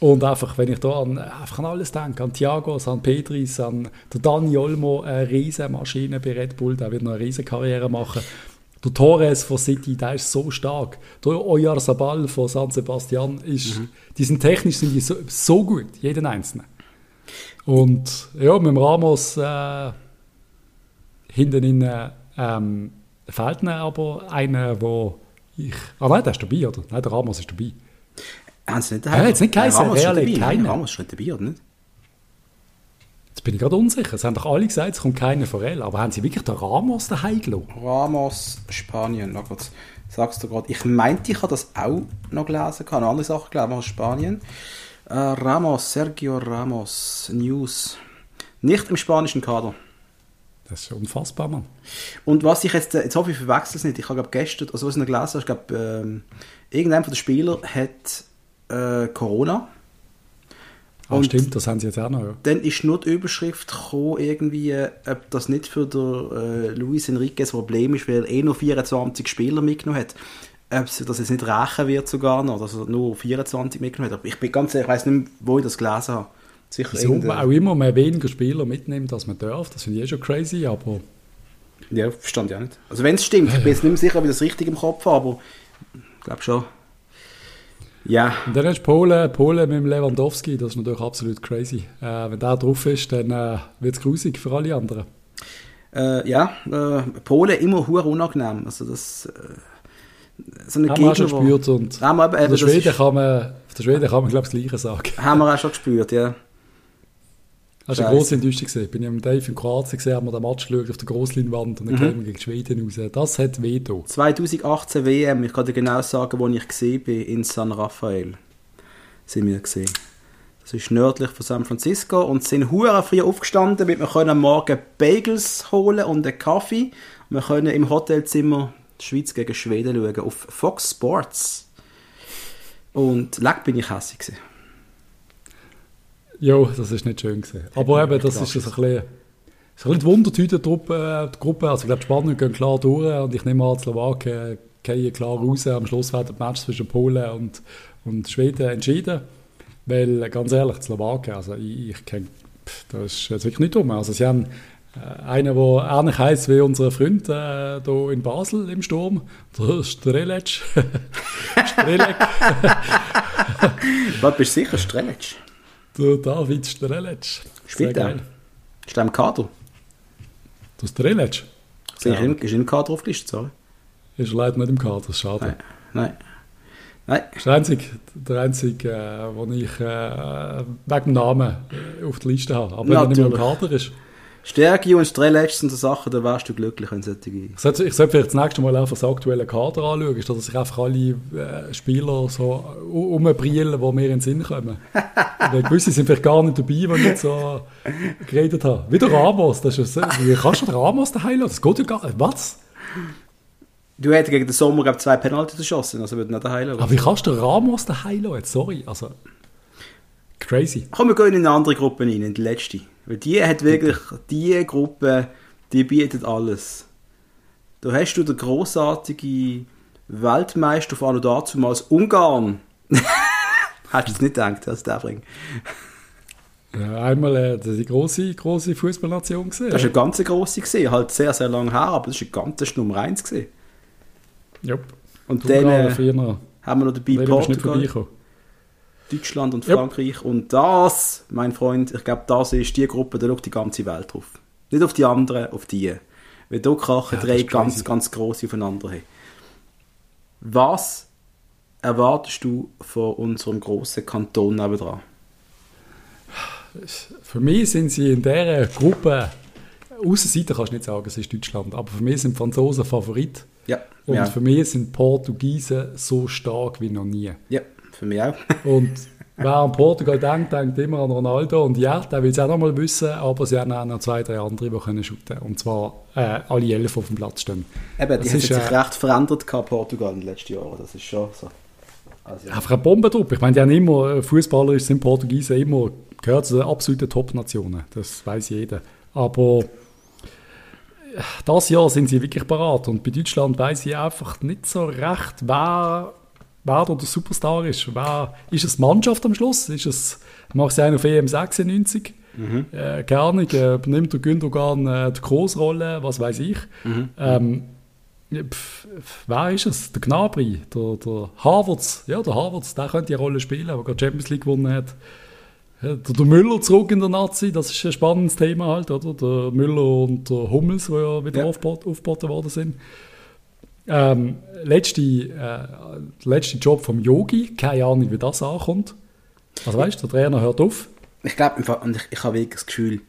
Und einfach, wenn ich da an, einfach an alles denke, an Thiago, an Pedris, an Dani Olmo, eine riesige Maschine bei Red Bull, der wird noch eine riesige Karriere machen. Der Torres von City, der ist so stark. Der Oyarzabal von San Sebastian, ist, mhm. die sind technisch sind die so, so gut, jeden Einzelnen. Und ja, mit dem Ramos äh, hinten in, ähm, fehlt mir aber einer, wo ich... Ah nein, der ist dabei, oder? Nein, der Ramos ist dabei. Haben sie nicht daheim? Jetzt nicht geheißen, Ramos Real ist keiner. Ramos ist nicht dabei, oder nicht? Jetzt bin ich gerade unsicher. Es haben doch alle gesagt, es kommt keiner von Real. Aber haben sie wirklich den Ramos daheim gelassen? Ramos, Spanien. Na gut, sagst du gerade. Ich meinte, ich habe das auch noch gelesen. Ich habe andere Sachen gelesen aus Spanien. Äh, Ramos, Sergio Ramos, News. Nicht im spanischen Kader. Das ist unfassbar, Mann. Und was ich jetzt, jetzt hoffe ich, verwechsel es nicht. Ich habe gestern, also was ich noch gelesen habe, ich glaube, ähm, irgendein von den Spielern hat äh, Corona. Ah, stimmt, das haben sie jetzt auch noch. Ja. Dann ist nur die Überschrift gekommen, irgendwie, ob das nicht für den, äh, Luis Enriquez ein Problem ist, weil er eh nur 24 Spieler mitgenommen hat. Ob sie das jetzt nicht rächen wird sogar noch, dass er nur 24 mitgenommen hat. Aber ich bin ganz ehrlich, ich weiß nicht, wo ich das gelesen habe. Sicher Wieso auch immer mehr weniger Spieler mitnimmt, als man darf, das finde ich eh schon crazy, aber... Ja, verstand ich auch nicht. Also wenn es stimmt, ich bin jetzt nicht mehr sicher, ob ich das richtig im Kopf habe, aber ich glaube schon. Ja. Und dann hast du Polen, Polen mit dem Lewandowski, das ist natürlich absolut crazy. Äh, wenn der drauf ist, dann äh, wird es grusig für alle anderen. Äh, ja, äh, Polen immer hure unangenehm. Also das, äh, so eine haben wir auch schon gespürt. Und haben wir, eben, der Schweden kann man, der Schweden kann man, glaube ich, das Gleiche sagen. Haben wir auch schon gespürt, ja. Das war eine grosse Enttäuschung. Bin ich am Dave in Kroatien gesehen, haben wir den Match geschaut auf der Grossleinwand und dann mhm. kamen wir gegen Schweden raus. Das hat weh 2018 WM, ich kann dir genau sagen, wo ich gesehen bin, in San Rafael. Sind wir gesehen. Das ist nördlich von San Francisco und sind hure früh aufgestanden, damit wir können am Morgen Bagels holen und einen Kaffee. Und wir können im Hotelzimmer die Schweiz gegen Schweden schauen auf Fox Sports. Und leck bin ich hässlich gewesen. Ja, das ist nicht schön gewesen. Aber eben, das ist ein bisschen, so ein bisschen die Wundertüte-Truppe. Die Gruppe. Also ich glaube, die Spanier gehen klar durch und ich nehme an, die Slowaken gehen klar raus. Am Schluss werden die Match zwischen Polen und, und Schweden entschieden. Weil, ganz ehrlich, die Slowaken, also ich, ich kenne, das ist jetzt wirklich nicht dumm. Also sie haben äh, einen, der ähnlich heisst wie unser Freund äh, hier in Basel im Sturm, der Strelec. Strelec. Was bist du sicher, Strelec? Der David Strelec. Spielt er? Ist er im Kader? Der Strelec? Ja. Ist er im Kader aufgelistet, sorry? Ist leider nicht im Kader, schade. Nein. Nein. Nein. Das ist der einzige, der einzige äh, den ich äh, wegen dem Namen auf der Liste habe. Aber wenn er nicht mehr im Kader ist. Stärke und Strelec sind so Sachen, da wärst du glücklich, wenn solche... Ich sollte, ich sollte vielleicht das nächste Mal einfach das aktuelle Kader anschauen, dass sich einfach alle äh, Spieler so umbrillen, die mir in den Sinn kommen. Weil gewisse sind vielleicht gar nicht dabei, die ich so geredet habe. Wie der Ramos, das ist ja, wie kannst du den Ramos daheim lassen? Das geht ja gar nicht. Was? Du hättest gegen den Sommer glaub, zwei Penalty geschossen, also würde nicht daheim lassen. Aber wie kannst du den Ramos daheim lassen? Sorry, also... Crazy. Komm, wir gehen in eine andere Gruppe rein, in die letzte. Weil die hat wirklich, die Gruppe, die bietet alles. Da hast du den großartigen Weltmeister von dazu aus Ungarn. Hast du es nicht gedacht, dass der bringt? Ja, einmal äh, die große, große Fußballnation gesehen. Das ist eine ganz große gesehen, halt sehr, sehr lange her, aber das ist ein ganzes Nummer 1 gesehen. Ja. Und dann äh, haben wir noch dabei Portugal. Deutschland und Frankreich. Yep. Und das, mein Freund, ich glaube, das ist die Gruppe, da schaut die ganze Welt drauf. Nicht auf die anderen, auf die. Weil da krachen ja, drei ganz, ganz grosse aufeinander. Haben. Was erwartest du von unserem grossen Kanton nebenan? Für mich sind sie in dieser Gruppe, Außenseiter kannst du nicht sagen, es ist Deutschland, aber für mich sind Franzosen Favorit. Ja. Und ja. für mich sind Portugiesen so stark wie noch nie. Ja. Für mich auch. und wer an Portugal denkt, denkt immer an Ronaldo. Und ja, der will es auch noch mal wissen, aber sie haben auch noch zwei, drei andere, die können shooten Und zwar äh, alle elf auf dem Platz stehen. Eben, die haben sich äh, recht verändert, Portugal in den letzten Jahren. Das ist schon so. Also, ja. Einfach eine Bombentruppe. Ich meine, die haben immer, äh, Fußballer sind Portugiesen immer, gehört zu den absoluten Top-Nationen. Das weiß jeder. Aber äh, das Jahr sind sie wirklich parat. Und bei Deutschland weiß ich einfach nicht so recht, wer wer da der Superstar ist. Wer, ist es Mannschaft am Schluss? Ist es, macht sie einen auf EM 96? Mhm. Äh, keine Ahnung, äh, übernimmt der Gündogan äh, die Großrolle, was weiß ich. Mhm. Ähm, pf, wer ist es? Der Gnabry, der, der Harvards, ja, der Harvards, der könnte die Rolle spielen, der gerade Champions League gewonnen hat. Der, der, Müller zurück in der Nazi, das ist ein spannendes Thema halt, oder? Der Müller und der Hummels, die ja wieder ja. aufgeboten worden sind. Ähm, letzte, äh, letzte Job vom Yogi, keine Ahnung, wie das ankommt. Also weißt du, der Trainer hört auf. Ich glaube, ich, ich habe wirklich das Gefühl,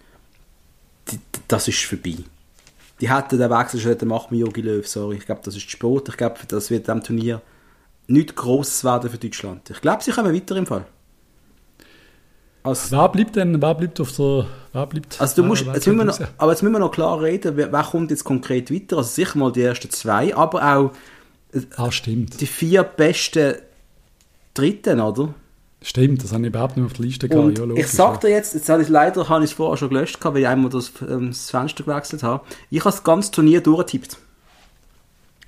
die, das ist vorbei. Die hätten den Wechsel schon hätten machen Yogi Löw, sorry. Ich glaube, das ist Sport. Ich glaube, das wird am Turnier nichts Grosses werden für Deutschland. Ich glaube, sie kommen weiter im Fall. Also, wer bleibt denn, wer bleibt auf der, wer bleibt? Also du musst, jetzt müssen noch, aber jetzt müssen wir noch klar reden, wer, wer, kommt jetzt konkret weiter? Also sicher mal die ersten zwei, aber auch ah, stimmt. die vier besten Dritten, oder? Stimmt, das habe ich überhaupt nicht auf der Liste gehabt. Ja, ich sag dir jetzt, jetzt habe ich leider habe ich es vorher schon gelöscht, gehabt, weil ich einmal das, ähm, das Fenster gewechselt habe. Ich habe das ganze Turnier durchgetippt.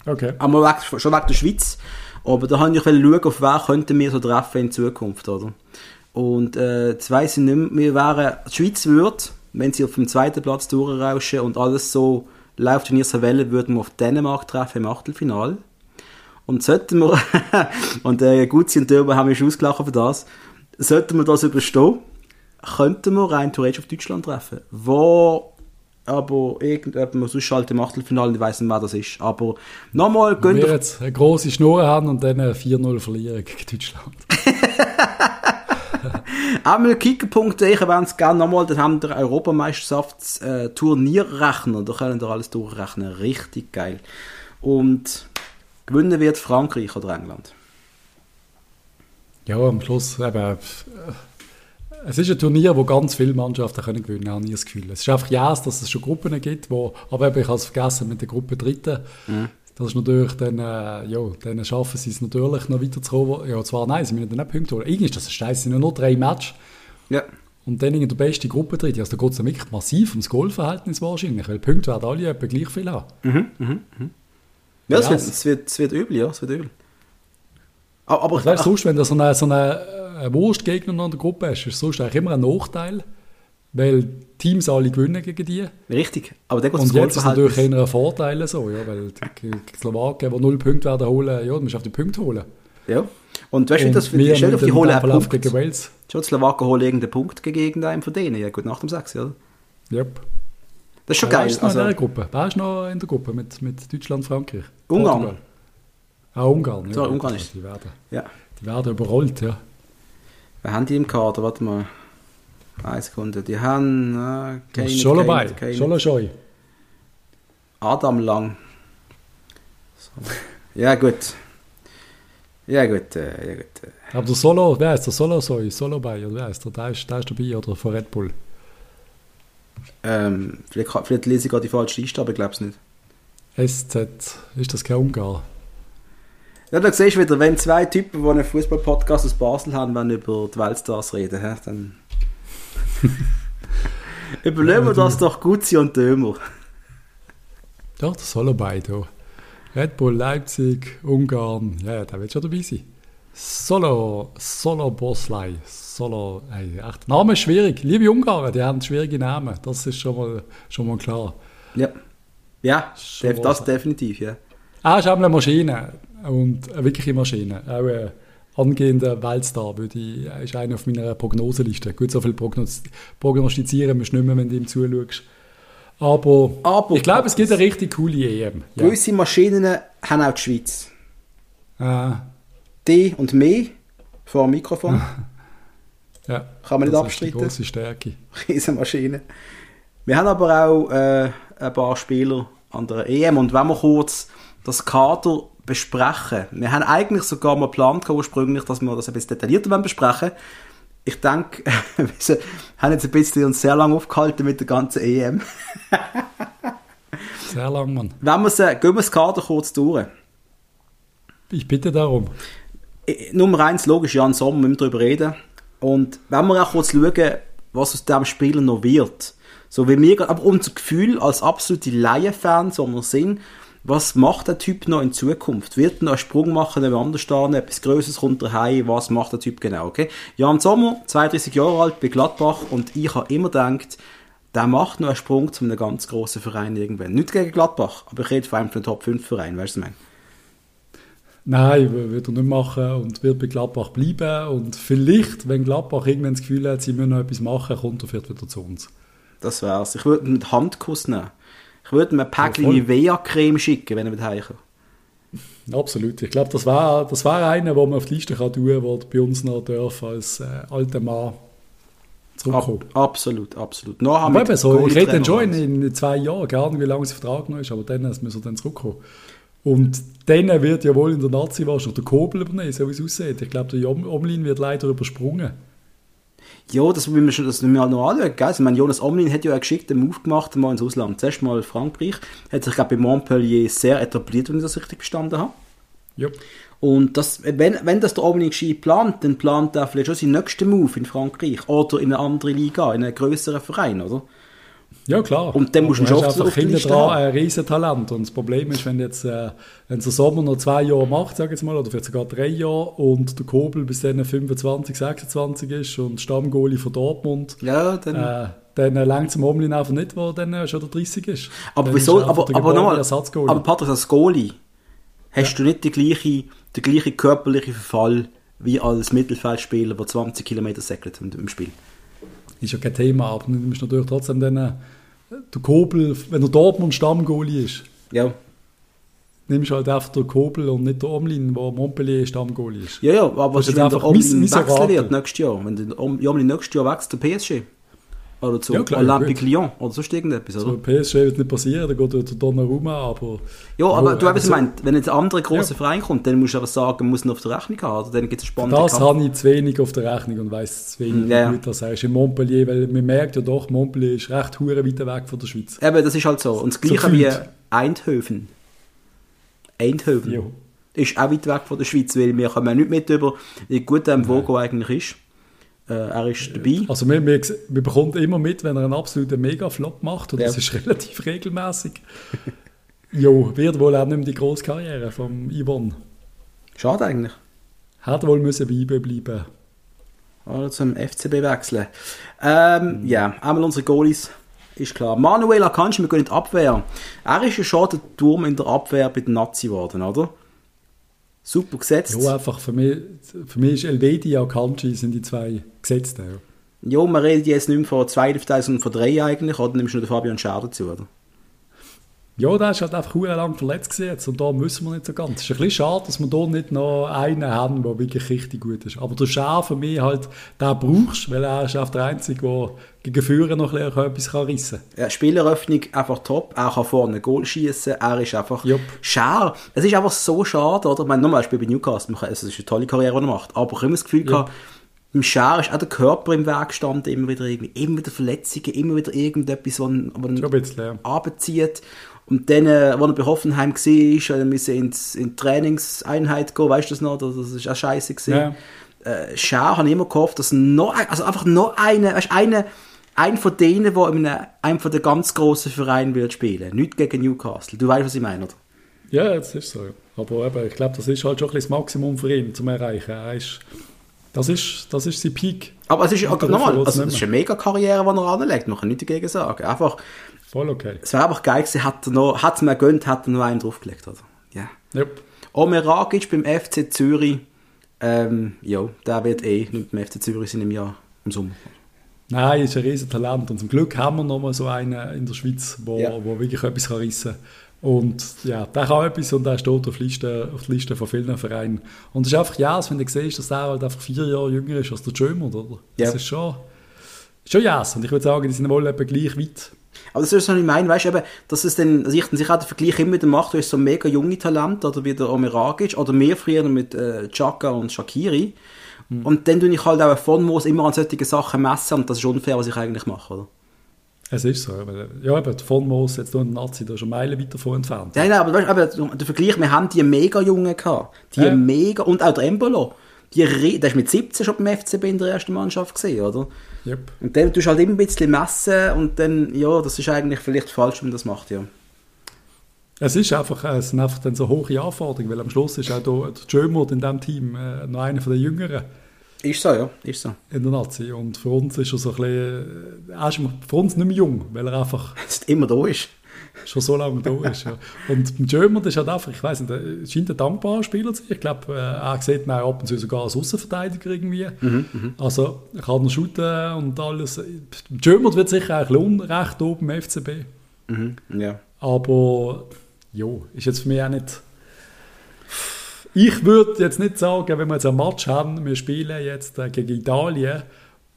Okay. Aber weg, schon wegen der Schweiz. Aber da habe ich schauen, auf wer könnten wir so treffen in Zukunft, oder? Und äh, weiss ich nicht mehr, wir wären, die Schweiz würde, wenn sie auf dem zweiten Platz durchrauschen und alles so läuft in ihrer Welle, würden wir auf Dänemark treffen im Achtelfinal. Und sollten wir, und äh, Gutzi und Dörber haben mich ausgelacht für das, sollten wir das überstehen, könnten wir rein theoretisch auf Deutschland treffen. Wo aber irgendjemand sonst halt im Achtelfinale, ich weiss nicht, wer das ist. Aber nochmal, gönnt Wir jetzt eine grosse Schnur haben und dann 4-0 verlieren gegen Deutschland. Einmal kicker.de, ich erwähne es gerne nochmal, dann haben wir Europameisterschafts-Turnierrechner, da können wir alles durchrechnen, richtig geil. Und gewinnen wird Frankreich oder England. Ja, am Schluss eben, äh, es ist ein Turnier, wo ganz viele Mannschaften können gewinnen können, habe ich das Gefühl. Es ist einfach ja, dass es schon Gruppen gibt, wo, aber ich habe es vergessen mit der Gruppe Dritten. Mhm. Das ist natürlich dann, äh, ja, dann schaffen sie es natürlich noch weiterzukommen. Ja, zwar nein, sie müssen dann nicht Punkte holen. Irgendwie ist das scheiße, sind nur drei Matches. Ja. Und dann in der beste Gruppe drin. Also da geht es wirklich massiv ums Goalverhältnis wahrscheinlich, weil Punkte werden alle etwa gleich viel haben. Mhm, mhm, mhm. Ja, es, wird, es, wird, es wird übel, ja, es wird übel. Aber, aber weißt, sonst, wenn du so einen so eine, eine Wurstgegner in der Gruppe hast, ist sonst eigentlich immer ein Nachteil weil Teams alle gewinnen gegen die. Richtig, aber dann Und jetzt ist natürlich eher ein Vorteil so, ja, weil die, Slowaken, die null Punkte werden holen, ja, du musst auf die Punkte holen. Ja, und weißt du, das für die Stelle auf die holen einen Punkt. Gegen Wales. Schon die Slowaken holen irgendeinen Punkt gegen irgendeinen von denen, ja gut, nach dem 6, oder? Yep. Das ist schon geil. Wer ist noch also, in der Gruppe? Wer ist noch in der Gruppe mit, mit Deutschland, Frankreich? Ungarn. Portugal. Ah, Ungarn. Ja, so, Ungarn ist. Die werden, ja. die werden überrollt, ja. Wer haben die im Kader? Warte mal. Eine Sekunde. Die haben. Äh, keine, schon dabei. Schon. Adam Lang. So. Ja, gut. Ja, gut. Äh, ja, gut. Äh. Aber der Solo, wer ist der Solo Soy? Solo bei, oder wer ist der? Der ist, der ist dabei, oder von Red Bull? Ähm, vielleicht, vielleicht lese ich gerade die falsche Liste, aber ich glaube es nicht. SZ, ist das kein Ungar? Ja, da siehst du wieder, wenn zwei Typen, die einen Fußball-Podcast aus Basel haben, wenn über die Weltstars reden, dann Überlegen wir das doch Gutzi und Dömer. Doch, das soll er beide. Red Bull Leipzig, Ungarn, ja, da wird schon dabei sein. Solo, Solo Boslei, Solo, ey, echt, Name ist schwierig. Liebe Ungarn, die haben schwierige Namen, das ist schon mal, schon mal klar. Ja, ja, das definitiv, ja. Ah, ist auch eine Maschine und eine wirkliche Maschine. Auch, äh, angehender Weltstar, würde ich, ist einer auf meiner Prognoseliste. Gut, so viel prognostizieren musst du nicht mehr, wenn du ihm zuschaust. Aber, Aber ich glaube, es gibt eine richtig coole EM. Ja. Gewisse Maschinen haben auch die Schweiz. Ah. Die und mehr vor dem Mikrofon. ja, Kann man nicht abstreiten. Das ist die große Stärke. Diese Maschinen. Wir haben aber auch äh, ein paar Spieler an der EM und wenn wir kurz das Kader besprechen. Wir haben eigentlich sogar mal geplant ursprünglich, dass wir das ein bisschen detaillierter besprechen Ich denke, wir haben jetzt ein bisschen uns sehr lange aufgehalten mit der ganzen EM. sehr lang, Mann. Wenn wir sie, gehen wir das Kader kurz durch. Ich bitte darum. Nummer eins, logisch, Jan Sommer, müssen wir darüber reden. Und wenn wir auch kurz schauen, was aus diesem Spieler noch wird, so wie wir, aber unser Gefühl als absolute Laienfans, wo wir sind, was macht der Typ noch in Zukunft? Wird er noch einen Sprung machen, wenn wir anders stehen, etwas Größeres kommt daheim, was macht der Typ genau, okay? Jan Sommer, 32 Jahre alt, bei Gladbach und ich habe immer gedacht, der macht noch einen Sprung zu einem ganz grossen Verein irgendwann. Nicht gegen Gladbach, aber ich rede vor allem von einem Top-5-Verein, weißt du, was ich meine? Nein, wird er nicht machen und wird bei Gladbach bleiben. Und vielleicht, wenn Gladbach irgendwann das Gefühl hat, sie müssen noch etwas machen, kommt er vielleicht wieder zu uns. Das wär's. Ich würde ihn mit Handkuss nehmen. Ich würde ihm ein Päckchen Nivea-Creme schicken, wenn er mit heimkommt. Absolut. Ich glaube, das wäre das wär einer, den man auf die Liste kann tun kann, der bei uns noch darf als äh, alter Mann zurückkommen. Ab, absolut, absolut. Noch aber eben so, ich rede dann schon in, in, zwei Jahren, gar nicht, wie lange es Vertrag noch ist, aber dann müssen wir dann zurückkommen. Und dann wird ja wohl in der Nazi wahrscheinlich der Kobel übernehmen, so wie es aussieht. Ich glaube, der Omlin wird leider übersprungen. Ja, das müssen wir, schon, das müssen wir halt noch anschauen. Gell? Also, ich meine, Jonas Omlin hat ja einen geschickten Move gemacht, mal ins Ausland. Zuerst mal Frankreich. Hat sich, glaube bei Montpellier sehr etabliert, wenn ich das richtig verstanden habe. Ja. Und das, wenn, wenn das der Omlin gescheit plant, dann plant er vielleicht schon seinen nächsten Move in Frankreich oder in eine andere Liga, in einen größeren Verein, oder? Ja, klar. Und dann musst du schon einfach hinten dran ein Riesentalent. Und das Problem ist, wenn jetzt, äh, wenn der Sommer noch zwei Jahre macht, sag jetzt mal, oder vielleicht sogar drei Jahre, und der Kobel bis dann 25, 26 ist und Stammgoalie von Dortmund, ja, dann... Äh, dann äh, längt es Omlin einfach nicht, wo dann äh, schon der 30 ist. Aber dann wieso, aber, aber nochmal, aber Patrick, als Goalie hast ja. du nicht die gleiche, den gleichen körperlichen Verfall wie als Mittelfeldspieler, der 20 Kilometer säckelt im Spiel. Ist ja kein Thema, aber du musst natürlich trotzdem dann äh, der Kobel, wenn der Dortmund Stammgoalie ist, ja. nimmst du halt einfach den Kobel und nicht den Omlin, wo Montpellier Stammgoalie ist. Ja, ja, aber das wenn der Omlin wechseln wird nächstes Jahr, wenn der Omlin nächstes Jahr wechselt, der PSG, oder zu ja, klar, Olympique gut. Lyon oder sonst irgendetwas, oder? So PSG wird nicht passieren, da geht der Donnarumma, aber... Ja, aber oh, du hast so, gemeint, wenn jetzt ein anderer grosser ja. Verein kommt, dann musst du aber sagen, muss ihn auf der Rechnung haben, oder dann gibt es spannende Das habe ich zu wenig auf der Rechnung und weiss zu wenig, ja. wie das heißt in Montpellier, weil man merkt ja doch, Montpellier ist recht hure weit weg von der Schweiz. Eben, das ist halt so. Und das Gleiche so wie Eindhoven. Eindhoven. Jo. Ist auch weit weg von der Schweiz, weil wir kommen nicht mit über, wie gut der Vogo eigentlich ist. Äh, er ist dabei. Also wir, wir, wir bekommen immer mit, wenn er einen absoluten Mega-Flop macht, und ja. das ist relativ regelmäßig. jo, wird wohl auch nicht mehr die grosse Karriere von Yvonne. Schade eigentlich. Hat wohl müssen bleiben. Oder zum FCB wechseln. Ähm, mhm. Ja, einmal unsere Goalies, ist klar. Manuel Akanji, wir gehen in die Abwehr. Er ist ja schon der Turm in der Abwehr bei den Nazi geworden, oder? Super gesetzt. Ja, einfach für mich, für mich ist Elvedi und Kanji sind die zwei Gesetzten. Ja. ja, man redet jetzt nicht mehr von zwei, sondern von drei eigentlich, oder nimmst du nur den Fabian Scher dazu, oder? Ja, der ist halt einfach lang verletzt jetzt und da müssen wir nicht so ganz. Es ist ein bisschen schade, dass wir hier nicht noch einen haben, der wirklich richtig gut ist. Aber der Schär für mich halt, den brauchst weil er ist der Einzige, der gegen Führer noch etwas kann rissen kann. Ja, Spieleröffnung einfach top, er kann vorne Goal schießen, er ist einfach Jupp. Schär. Es ist einfach so schade, oder? Ich meine, nochmal, Spiel bei Newcastle, es ist eine tolle Karriere, die er macht, aber ich habe immer das Gefühl gehabt, im Schär ist auch der Körper im Weg gestanden, immer wieder irgendwie, immer wieder Verletzungen, immer wieder irgendetwas, was ihn, was abzieht. Und dann, äh, als er bei Hoffenheim war, er musste ins, in die Trainingseinheit gehen, weißt du das noch? Das ist auch scheiße gewesen. Ja. Äh, Schau habe ich immer gehofft, dass noch, also einfach noch eine, weißt du, eine, ein von denen, der in einem, einem von den ganz grossen Vereinen wird spielen. Nicht gegen Newcastle. Du weißt, was ich meine, oder? Ja, das ist so. Aber eben, ich glaube, das ist halt schon ein das Maximum für ihn zum Erreichen. Er ist, das, ist, das ist sein Peak. Aber es ist, nochmal, also, es ist eine mega Karriere, die er anlegt. Man kann nichts dagegen sagen. Einfach, Voll okay. Es wäre einfach geil gewesen, hat er noch, hat es mir gönnt, hat er noch einen draufgelegt. Also. Ja. Yep. Omer Ragic beim FC Zürich, ähm, ja, der wird eh nicht beim FC Zürich sein im Jahr, im Sommer. Nein, ist ein riesen Talent und zum Glück haben wir noch mal so einen in der Schweiz, wo, ja. wo wirklich etwas kann rissen kann. Und ja, der kann etwas und der steht auf, Liste, auf der Liste von vielen Vereinen. Und es ist einfach, ja, wenn du siehst, dass der halt einfach vier Jahre jünger ist als der Jömer, oder? Das ja. ist schon, schon ja. Yes. Und ich würde sagen, die sind wohl etwa gleich weit aber das ist was ich meine, weißt du, eben, dass es dann, also ich sich auch den Vergleich immer wieder macht, du hast so mega junge Talente, oder wie der Omeragic, oder mehr früher mit äh, Chaka und Shakiri. Mhm. Und dann tue ich halt auch von Moos immer an solche Sachen messen, und das ist unfair, was ich eigentlich mache, oder? Es ist so. Ja, aber von Moos jetzt in Nazi, da ist schon Meilen weit davon entfernt. Nein, nein, aber, weißt, aber der Vergleich, wir haben die mega Jungen gehabt. Die ja. mega, und auch der Embolo. Die, der ist mit 17 schon beim FCB in der ersten Mannschaft gesehen, oder? Yep. Und dann tust du halt immer ein bisschen messen und dann, ja, das ist eigentlich vielleicht falsch, wenn man das macht, ja. Es ist einfach, es sind einfach dann so hohe Anforderungen, weil am Schluss ist auch der Jömert in diesem Team äh, noch einer der Jüngeren. Ist so, ja, ist so. In der Nazi. Und für uns ist er so ein bisschen, er ist für uns nicht mehr jung, weil er einfach immer da ist. Schon so lange da ist, ja. Und beim German ist halt einfach, ich weiß nicht, er scheint ein dankbarer Spieler zu sein. Ich glaube, äh, er sieht ihn auch ab und zu sogar als Außenverteidiger irgendwie. Mhm, mh. Also, er kann shooten und alles. German wird sicher auch ein Unrecht oben im FCB. Mhm, ja. Aber, ja, ist jetzt für mich auch nicht... Ich würde jetzt nicht sagen, wenn wir jetzt einen Match haben, wir spielen jetzt äh, gegen Italien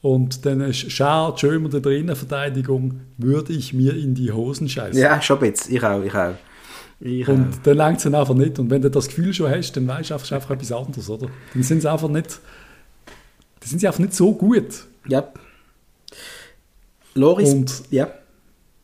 und dann ist Schad schön in der Innenverteidigung, würde ich mir in die Hosen scheißen. Ja, schon bisschen. Ich auch, ich auch. Ich und auch. dann langt es einfach nicht. Und wenn du das Gefühl schon hast, dann weißt du einfach, einfach etwas anderes, oder? Dann sind sie einfach nicht, dann sind sie einfach nicht so gut. Ja. Loris, und, ja.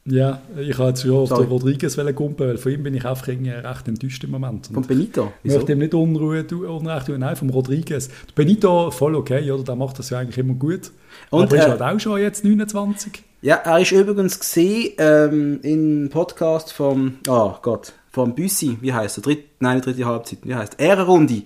Ja, ich habe jetzt schon auf den Rodriguez kumpen, weil von ihm bin ich einfach recht enttäuscht im Moment. von Benito? Wieso? Ich möchte ihm nicht Unruhe, Unrecht tun, nein, vom Rodriguez. Benito, voll okay, oder? Der macht das ja eigentlich immer gut. Und, Aber ist äh, halt auch schon jetzt 29. Ja, er ist übrigens gesehen ähm, im Podcast vom, oh Gott, vom Büssi, wie heißt er? Dritt, nein, dritte Halbzeit, wie heißt er? Ehrenrunde.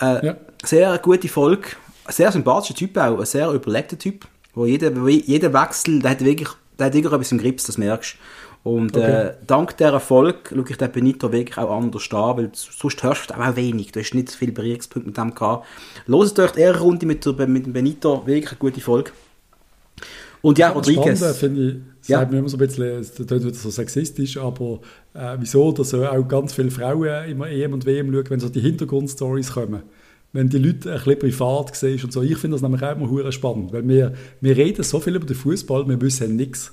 Äh, ja. Sehr gute Folge, sehr sympathischer Typ auch, ein sehr überlegter Typ, wo jeder, jeder Wechsel, der hat wirklich der hat irgendetwas im Grips, das merkst Und okay. äh, dank dieser Erfolg schaue ich den Benito wirklich auch anders an, weil sonst hörst du auch wenig. Du hast nicht so viele Berührungspunkte mit dem gehabt. Hört euch die Runde mit, mit dem Benito, wirklich eine gute Folge. Und ja, Rodriguez. Spannend finde ich, ja. sagt mir immer so ein bisschen, das klingt wieder so sexistisch, aber äh, wieso, dass auch ganz viele Frauen immer EM und WM schauen, wenn so die Hintergrundstories kommen wenn die Leute ein bisschen privat sehen und so. Ich finde das nämlich auch immer spannend, weil wir, wir reden so viel über den Fußball, wir wissen nichts.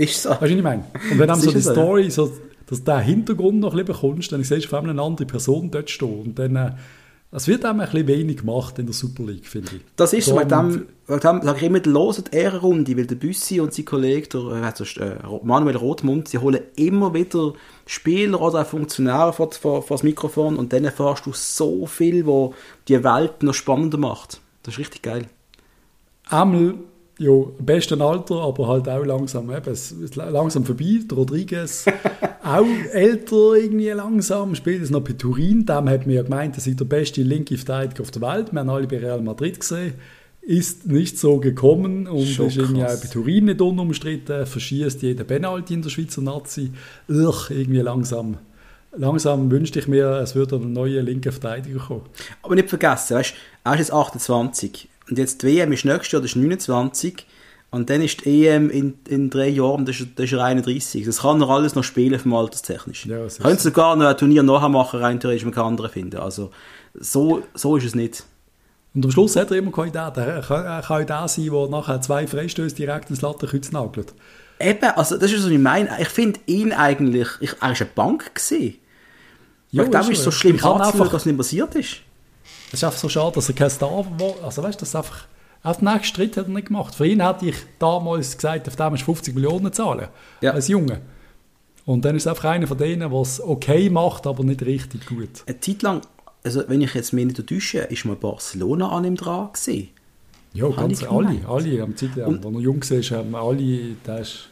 Ist so. Weißt du, was ich meine? Und wenn dann so die so, Story, ja. so, dass du den Hintergrund noch ein bisschen bekommst, dann siehst du vor allem eine andere Person dort stehen und dann... Äh, das wird einem ein bisschen wenig gemacht in der Super League, finde ich. Das ist so, mit dem, mit dem sage ich immer, die hören die Ehrenrunde, weil der Büssi und sein Kollege, der, also, äh, Manuel Rothmund, sie holen immer wieder Spieler oder auch Funktionäre vor, vor, vor das Mikrofon und dann erfährst du so viel, wo die Welt noch spannender macht. Das ist richtig geil. Einmal, ja, im besten Alter, aber halt auch langsam, eben, es ist langsam vorbei. Der Rodriguez, auch älter irgendwie langsam, spielt es noch bei Turin. Dem hat man ja gemeint, er sei der beste linke Verteidiger auf der Welt. Wir haben alle bei Real Madrid gesehen ist nicht so gekommen und Schon ist irgendwie auch bei Turin nicht unumstritten, verschießt jeden Penalty in der Schweizer Nazi. Ugh, irgendwie langsam. Langsam wünschte ich mir, es würde ein neuer linker Verteidiger kommen. Aber nicht vergessen, weißt, er ist jetzt 28 und jetzt die WM ist nächstes Jahr, das ist 29 und dann ist die EM in, in drei Jahren, das ist, das ist er 31. Das kann er alles noch spielen vom Alterstechnisch. Ja, Könnte sogar noch ein Turnier nachher machen, rein theoretisch, man kann andere finden. Also so, so ist es nicht. Und am Schluss hat er immer Kandidaten. Er kann, er kann der sein, der nachher zwei Freistöße direkt ins Lattenkreuz nagelt. Eben, also das ist was ich meine. Ich finde ihn eigentlich, ich, er war eine Bank. Gewesen. Jo, ich glaube, es ist so schlimm einfach, dass nicht passiert ist. Es ist einfach so schade, dass er kein Star war. Also weißt du, das einfach... Auf den nächsten Schritt hat er nicht gemacht. Für ihn hätte ich damals gesagt, auf dem ist 50 Millionen zahlen. Ja. Als Junge. Und dann ist es einfach einer von denen, der es okay macht, aber nicht richtig gut. Eine Zeit lang also wenn ich jetzt mich nicht täusche, ist mal Barcelona an ihm dran gewesen. Ja, ganz alle, alle am Zeit, als er jung war, haben alle, ist,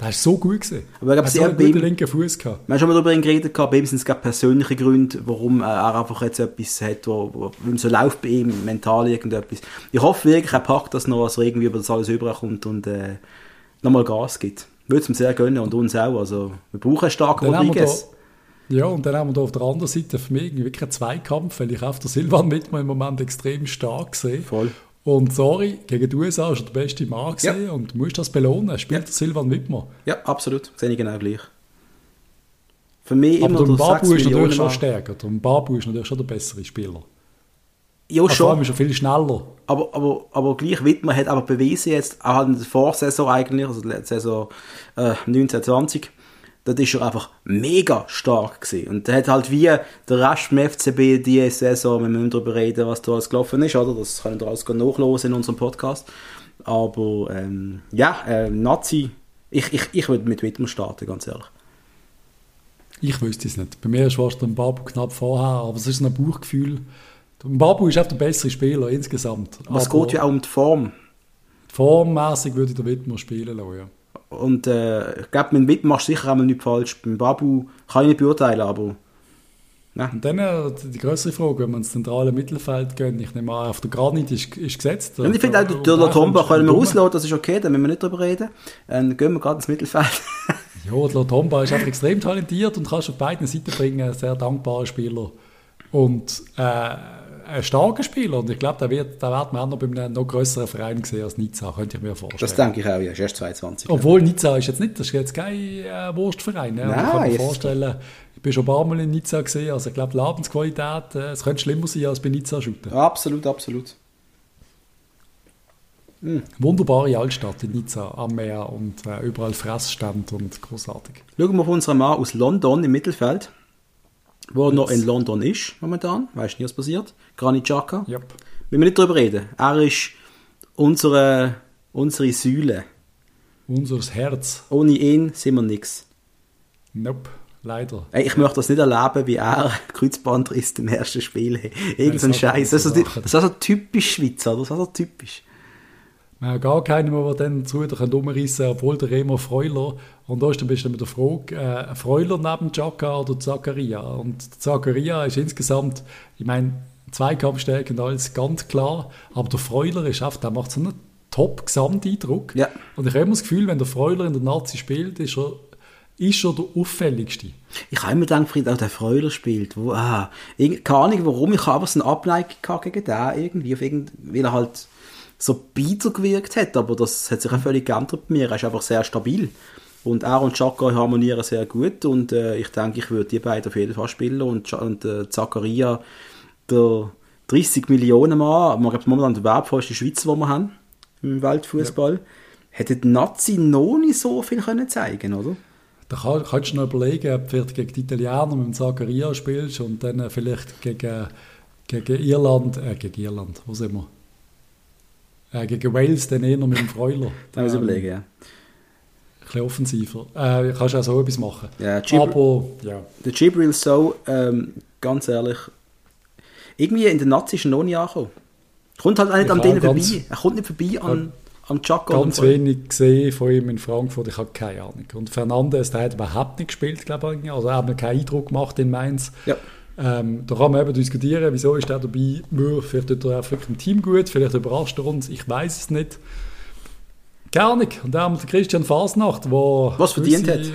der ist so gut gewesen. Aber ich glaube, so einen guten linken Fuß gehabt. Wir haben schon mal darüber geredet, bei ihm sind es persönliche Gründe, warum er einfach jetzt etwas hat, wo, wo, so läuft bei ihm, mental irgendetwas. Ich hoffe wirklich, er packt das noch, dass er irgendwie über das alles überkommt und äh, nochmal Gas gibt. Würde es ihm sehr gönnen und uns auch. Also, wir brauchen einen starken Rodriguez. Ja, und dann haben wir da auf der anderen Seite für mich wirklich einen Zweikampf, weil ich auf der Silvan mit mir im Moment extrem stark sehe. Voll. Und sorry, gegen die USA ist er der beste Mann ja. und du musst das belohnen. Spielt ja. Silvan Wittmer. Ja, absolut. Sehe ich genau gleich. Für mich Aber immer der Babu ist natürlich schon stärker. Der Babu ist natürlich schon der bessere Spieler. Ja, also schon. Ist er viel schneller. Aber, aber, aber gleich Wittmer hat aber bewiesen jetzt, auch in der Vorsaison eigentlich, also der Saison äh, 1920, dort ist er einfach mega stark gewesen. Und er hat halt wie der Rest vom FCB diese Saison, wir müssen darüber reden, was da alles gelaufen ist, oder? Das können wir alles nachlesen in unserem Podcast. Aber, ähm, ja, äh, Nazi, ich, ich, ich würde mit Wittmer starten, ganz ehrlich. Ich wüsste es nicht. Bei mir ist fast der Babu knapp vorher, aber es ist ein Bauchgefühl. Babu ist einfach der bessere Spieler insgesamt. Aber es geht ja auch um die Form. Formmäßig würde ich den Wittmer spielen lassen, ja. Und äh, ich glaube, mit Witt machst du sicher einmal nichts falsch. Beim Babu kann ich nicht beurteilen, aber Und dann äh, die größere Frage, wenn man ins zentrale Mittelfeld geht, ich nehme an, auf der Granit ist, ist gesetzt. Und ich finde auch, der Latomba du können wir dumm. auslassen, das ist okay, da müssen wir nicht drüber reden. Dann gehen wir gerade ins Mittelfeld. Ja, der Latomba ist einfach extrem talentiert und kannst auf beiden Seiten bringen, sehr dankbarer Spieler. Und äh, ein starker Spieler. Und ich glaube, da wird, da wird man auch noch bei einem noch größeren Verein sehen als Nizza, könnte ich mir vorstellen. Das denke ich auch, ja, ist erst 22. Obwohl Nizza ist jetzt nicht, das ist jetzt kein äh, Wurstverein. Ne? Nein, ich kann mir vorstellen, ich bin schon ein paar Mal in Nizza gesehen, also ich glaube, die Lebensqualität, äh, es könnte schlimmer sein als bei Nizza shooten. Absolut, absolut. Wunderbare Altstadt in Nizza am Meer und äh, überall Fressstände und großartig. Schauen wir auf unseren Mann aus London im Mittelfeld, wo er noch in London ist momentan. Weißt du nie, was passiert? Granit Xhaka. Yep. Wir müssen nicht darüber reden. Er ist unsere, unsere Säule. Unseres Herz. Ohne ihn sind wir nichts. Nope, leider. Ey, ich möchte das nicht erleben, wie er Kreuzbandriss im ersten Spiel hat. Irgend so ein Scheiß. Das, ist so- Sachen. das ist so typisch Schweizer. Das ist so typisch. Wir haben gar keinen mehr, der dann zu wieder umreißen kann, obwohl der Remo Freuler. Und da ist dann bist du mit der Frage, äh, Freuler neben Chaka oder Zakaria? Und Zakaria ist insgesamt, ich meine, Zweikampfstärke und alles ganz klar, aber der Freuler ist einfach, der macht so einen Top-Gesamteindruck. Ja. Und ich habe immer das Gefühl, wenn der Freuler in der Nazi spielt, ist er, ist er der auffälligste. Ich habe immer gedacht, Fried, auch der Freuler spielt. Wo, ah, keine Ahnung warum, ich habe aber so eine Abneigung gegen den irgendwie, auf irgend, weil er halt so bitter gewirkt hat, aber das hat sich auch völlig geändert bei mir. Er ist einfach sehr stabil. Und er und Chaka harmonieren sehr gut und äh, ich denke, ich würde die beiden auf jeden Fall spielen und, und äh, Zakaria, der 30 Millionen Mann, man glaubt momentan der wertvollste Schweizer, den wir haben im Weltfußball, hätte die Nazi noch nicht so viel können zeigen oder? Da kann, kannst du noch überlegen, ob du vielleicht gegen die Italiener mit dem Zakaria spielst und dann äh, vielleicht gegen, gegen Irland, äh, gegen Irland, wo sind wir? Äh, gegen Wales dann eher mit dem Freuler. Da muss ich Ähm, überlegen, ja. Ein bisschen offensiver. Äh, kannst du auch so etwas machen. Ja, Gib- Aber, ja. Der Gibril So, ähm, ganz ehrlich, irgendwie in den Nazi ist er noch nicht angekommen. Kommt halt auch nicht Ich an denen vorbei. Er kommt nicht vorbei an, an Chaka. Ganz wenig gesehen von ihm in Frankfurt, ich habe keine Ahnung. Und Fernandes, der hat überhaupt nicht gespielt, glaube ich. Also er hat mir keinen Eindruck gemacht in Mainz. Ja. Ähm, da kann man eben diskutieren, wieso ist er dabei? Ja, Vielleicht tut er auch wirklich im Team gut, vielleicht überrascht er uns, ich weiß es nicht. Keine Ahnung. Und dann haben wir Christian Fasnacht, der Was verdient gewisse,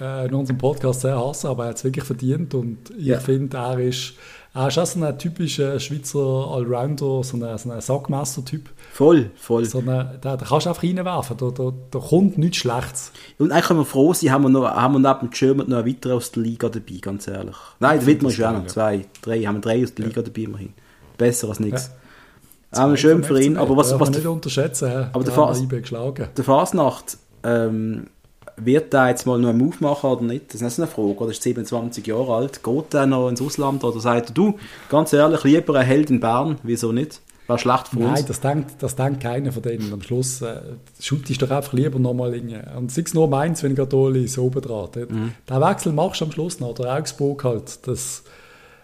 äh, in unserem Podcast sehr hassen, aber er hat es wirklich verdient. Und ich Ja. finde, er ist, er ist auch so ein typischer Schweizer Allrounder, so ein, so ein Sackmesser-Typ. Voll, voll. So eine, da, da kannst du einfach reinwerfen, da, da, da kommt nichts Schlechtes. Und eigentlich können wir froh sein, haben wir, noch, haben wir neben dem German noch einen weiteren aus der Liga dabei, ganz ehrlich. Nein, der Wittmer ist ja auch noch ja. zwei, drei, haben wir drei aus der Liga dabei immerhin. Besser als nichts. Ja. Auch schön für ihn, aber was, was der, nicht unterschätzen, hä? Aber der Fasnacht, ähm, wird der jetzt mal noch einen Move machen oder nicht? Das ist nicht eine Frage. Oder ist 27 Jahre alt? Geht der noch ins Ausland oder sagt er, du, ganz ehrlich, lieber ein Held in Bern, wieso nicht? Wäre schlecht für uns. Nein, das denkt, das denkt keiner von denen. Am Schluss äh, shootest du doch einfach lieber nochmal in. Und sei es nur Mainz, wenn Gatoli so oben dran. Mhm. Den Wechsel machst du am Schluss noch. Oder Augsburg halt. Das,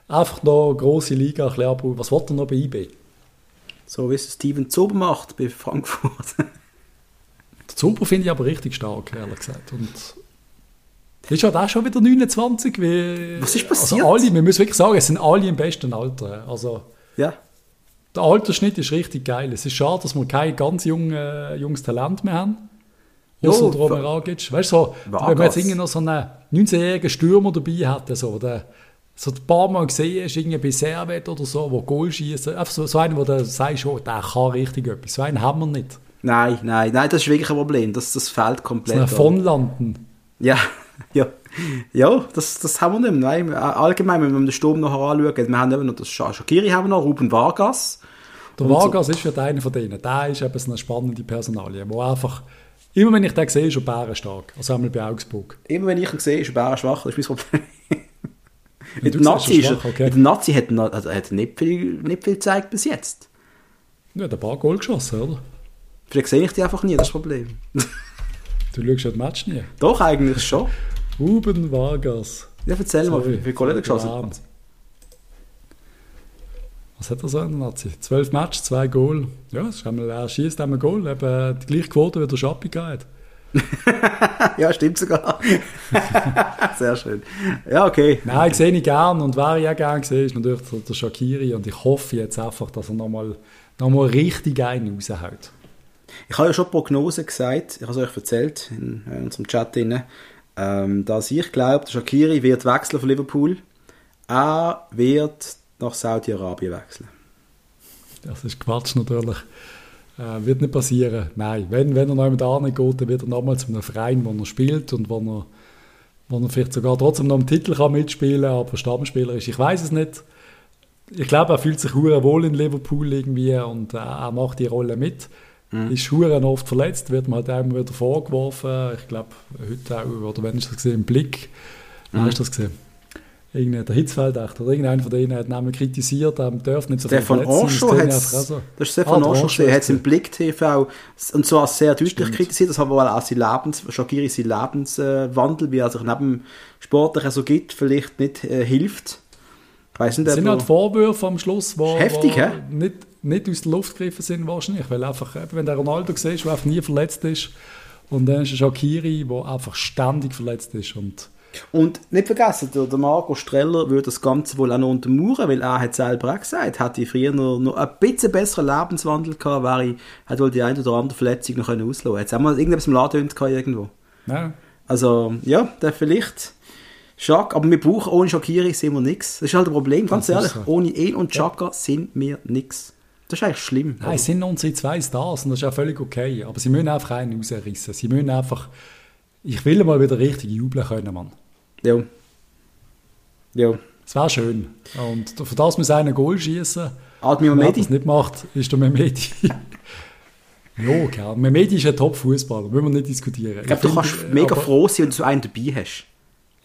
einfach noch grosse Liga, ein bisschen. Was will er noch bei IB? So wie es Steven Zuber macht bei Frankfurt. Zuber finde ich aber richtig stark, ehrlich gesagt. Und ist halt auch schon wieder 29. Wie, Was ist passiert? Also alle, wir müssen wirklich sagen, es sind alle im besten Alter. Also ja. der Altersschnitt ist richtig geil. Es ist schade, dass wir kein ganz junge, junges Talent mehr haben. Außer der Romeragic. Weißt du, so, wenn man jetzt irgendwie noch so einen 19-jährigen Stürmer dabei hätte, so, der so ein paar Mal gesehen ist, irgendwie bei Servet oder so, wo Goal schießt. Einfach so, so einen, wo du sagst, oh, der kann richtig etwas. So einen haben wir nicht. Nein, nein, nein, das ist wirklich ein Problem. Das, das fehlt komplett. einen von Landen. Ja, ja. Ja, das, das haben wir nicht mehr. Nein, allgemein, wenn wir den Sturm noch anschauen, wir haben eben noch das Shakiri haben wir noch, Ruben Vargas. Der Und so- Vargas ist ja einer von denen. Der ist eben so eine spannende Personalie, wo einfach, immer wenn ich den sehe, ist er bärenstark. Also einmal bei Augsburg. Immer wenn ich ihn sehe, ist er Bären schwach, das ist mein Problem. Mit Nazi, ist schwach, okay. dem Nazi hat er, also hat nicht, viel, nicht viel gezeigt bis jetzt. Ja, der paar Goal geschossen, oder? Vielleicht sehe ich die einfach nie, das ist das Problem. Du schaust ja das Match nie. Doch, eigentlich schon. Ruben Vargas. Ja, erzähl mal, Sorry. wie viele Goal hat er geschossen hat. Was hat er so der Nazi? Zwölf Matches, zwei Goal. Ja, das ist einmal, er schießt einmal Goal. Eben die gleiche Quote wie der Schappi hat. ja, stimmt sogar. Sehr schön. Ja, okay. Nein, ich sehe ihn gern und wer ich auch gern sehe, ist natürlich der, der Shakiri und ich hoffe jetzt einfach, dass er nochmal noch mal richtig einen raushaut. Ich habe ja schon Prognosen gesagt, ich habe es euch erzählt in, in unserem Chat, drin, ähm, dass ich glaube, Shakiri wird wechseln von Liverpool. Er wird nach Saudi-Arabien wechseln. Das ist Quatsch natürlich. Äh, wird nicht passieren. Nein, wenn, wenn er noch nicht geht, dann wird er nochmal zu einem Verein, wo er spielt und wo er, wo er vielleicht sogar trotzdem noch einen Titel kann mitspielen kann, aber Stammspieler ist. Ich weiß es nicht. Ich glaube, er fühlt sich wohl in Liverpool irgendwie und äh, er macht die Rolle mit. Mhm. Ist Huren oft verletzt, wird man halt immer wieder vorgeworfen. Ich glaube, heute auch, oder wenn ich das gesehen im Blick, mhm. hast du das gesehen? Irgendein, der Hitzfeld oder irgendeiner von denen hat nämlich kritisiert, er darf nicht so Stefan viel verletzen. Anschau so. Das ist Stefan ah, Anschau, der hat es im Blick TV und zwar sehr deutlich Stimmt. kritisiert, das hat wohl auch sein Lebens, Shakiri sein Lebenswandel, wie er sich neben Sportlichen so gibt, vielleicht nicht äh, hilft. Ich weiss nicht, das sind halt Vorwürfe am Schluss, die heftig, nicht, nicht aus der Luft gegriffen sind wahrscheinlich, weil einfach, wenn der Ronaldo siehst, der einfach nie verletzt ist und dann ist ein Shakiri, der einfach ständig verletzt ist und und nicht vergessen, der, der Marco Streller würde das Ganze wohl auch noch untermauern, weil er hat selber auch gesagt, hätte ich früher noch, noch ein bisschen besseren Lebenswandel gehabt, wäre ich, hätte wohl die eine oder andere Verletzung noch können auslösen. Jetzt haben wir irgendetwas im Laden irgendwo. Ja. Also, ja, der vielleicht Schock, aber wir brauchen ohne Shakiri sind wir nichts. Das ist halt ein Problem, ganz das ehrlich. So. Ohne ihn und Chaka ja. sind wir nichts. Das ist eigentlich schlimm. Nein, es sind unsere zwei Stars und das ist auch völlig okay. Aber sie müssen einfach einen rausrissen. Sie müssen einfach. Ich will mal wieder richtig jubeln können, Mann. Ja. Ja. Es wäre schön. Und für das muss einer Goal schießen. Admir Mehmedi? Wer das nicht macht, ist der Mehmedi. ja, klar. Mehmedi ist ein Top-Fußballer, müssen wir nicht diskutieren. Ich glaube, du kannst äh, mega froh sein, wenn du so einen dabei hast.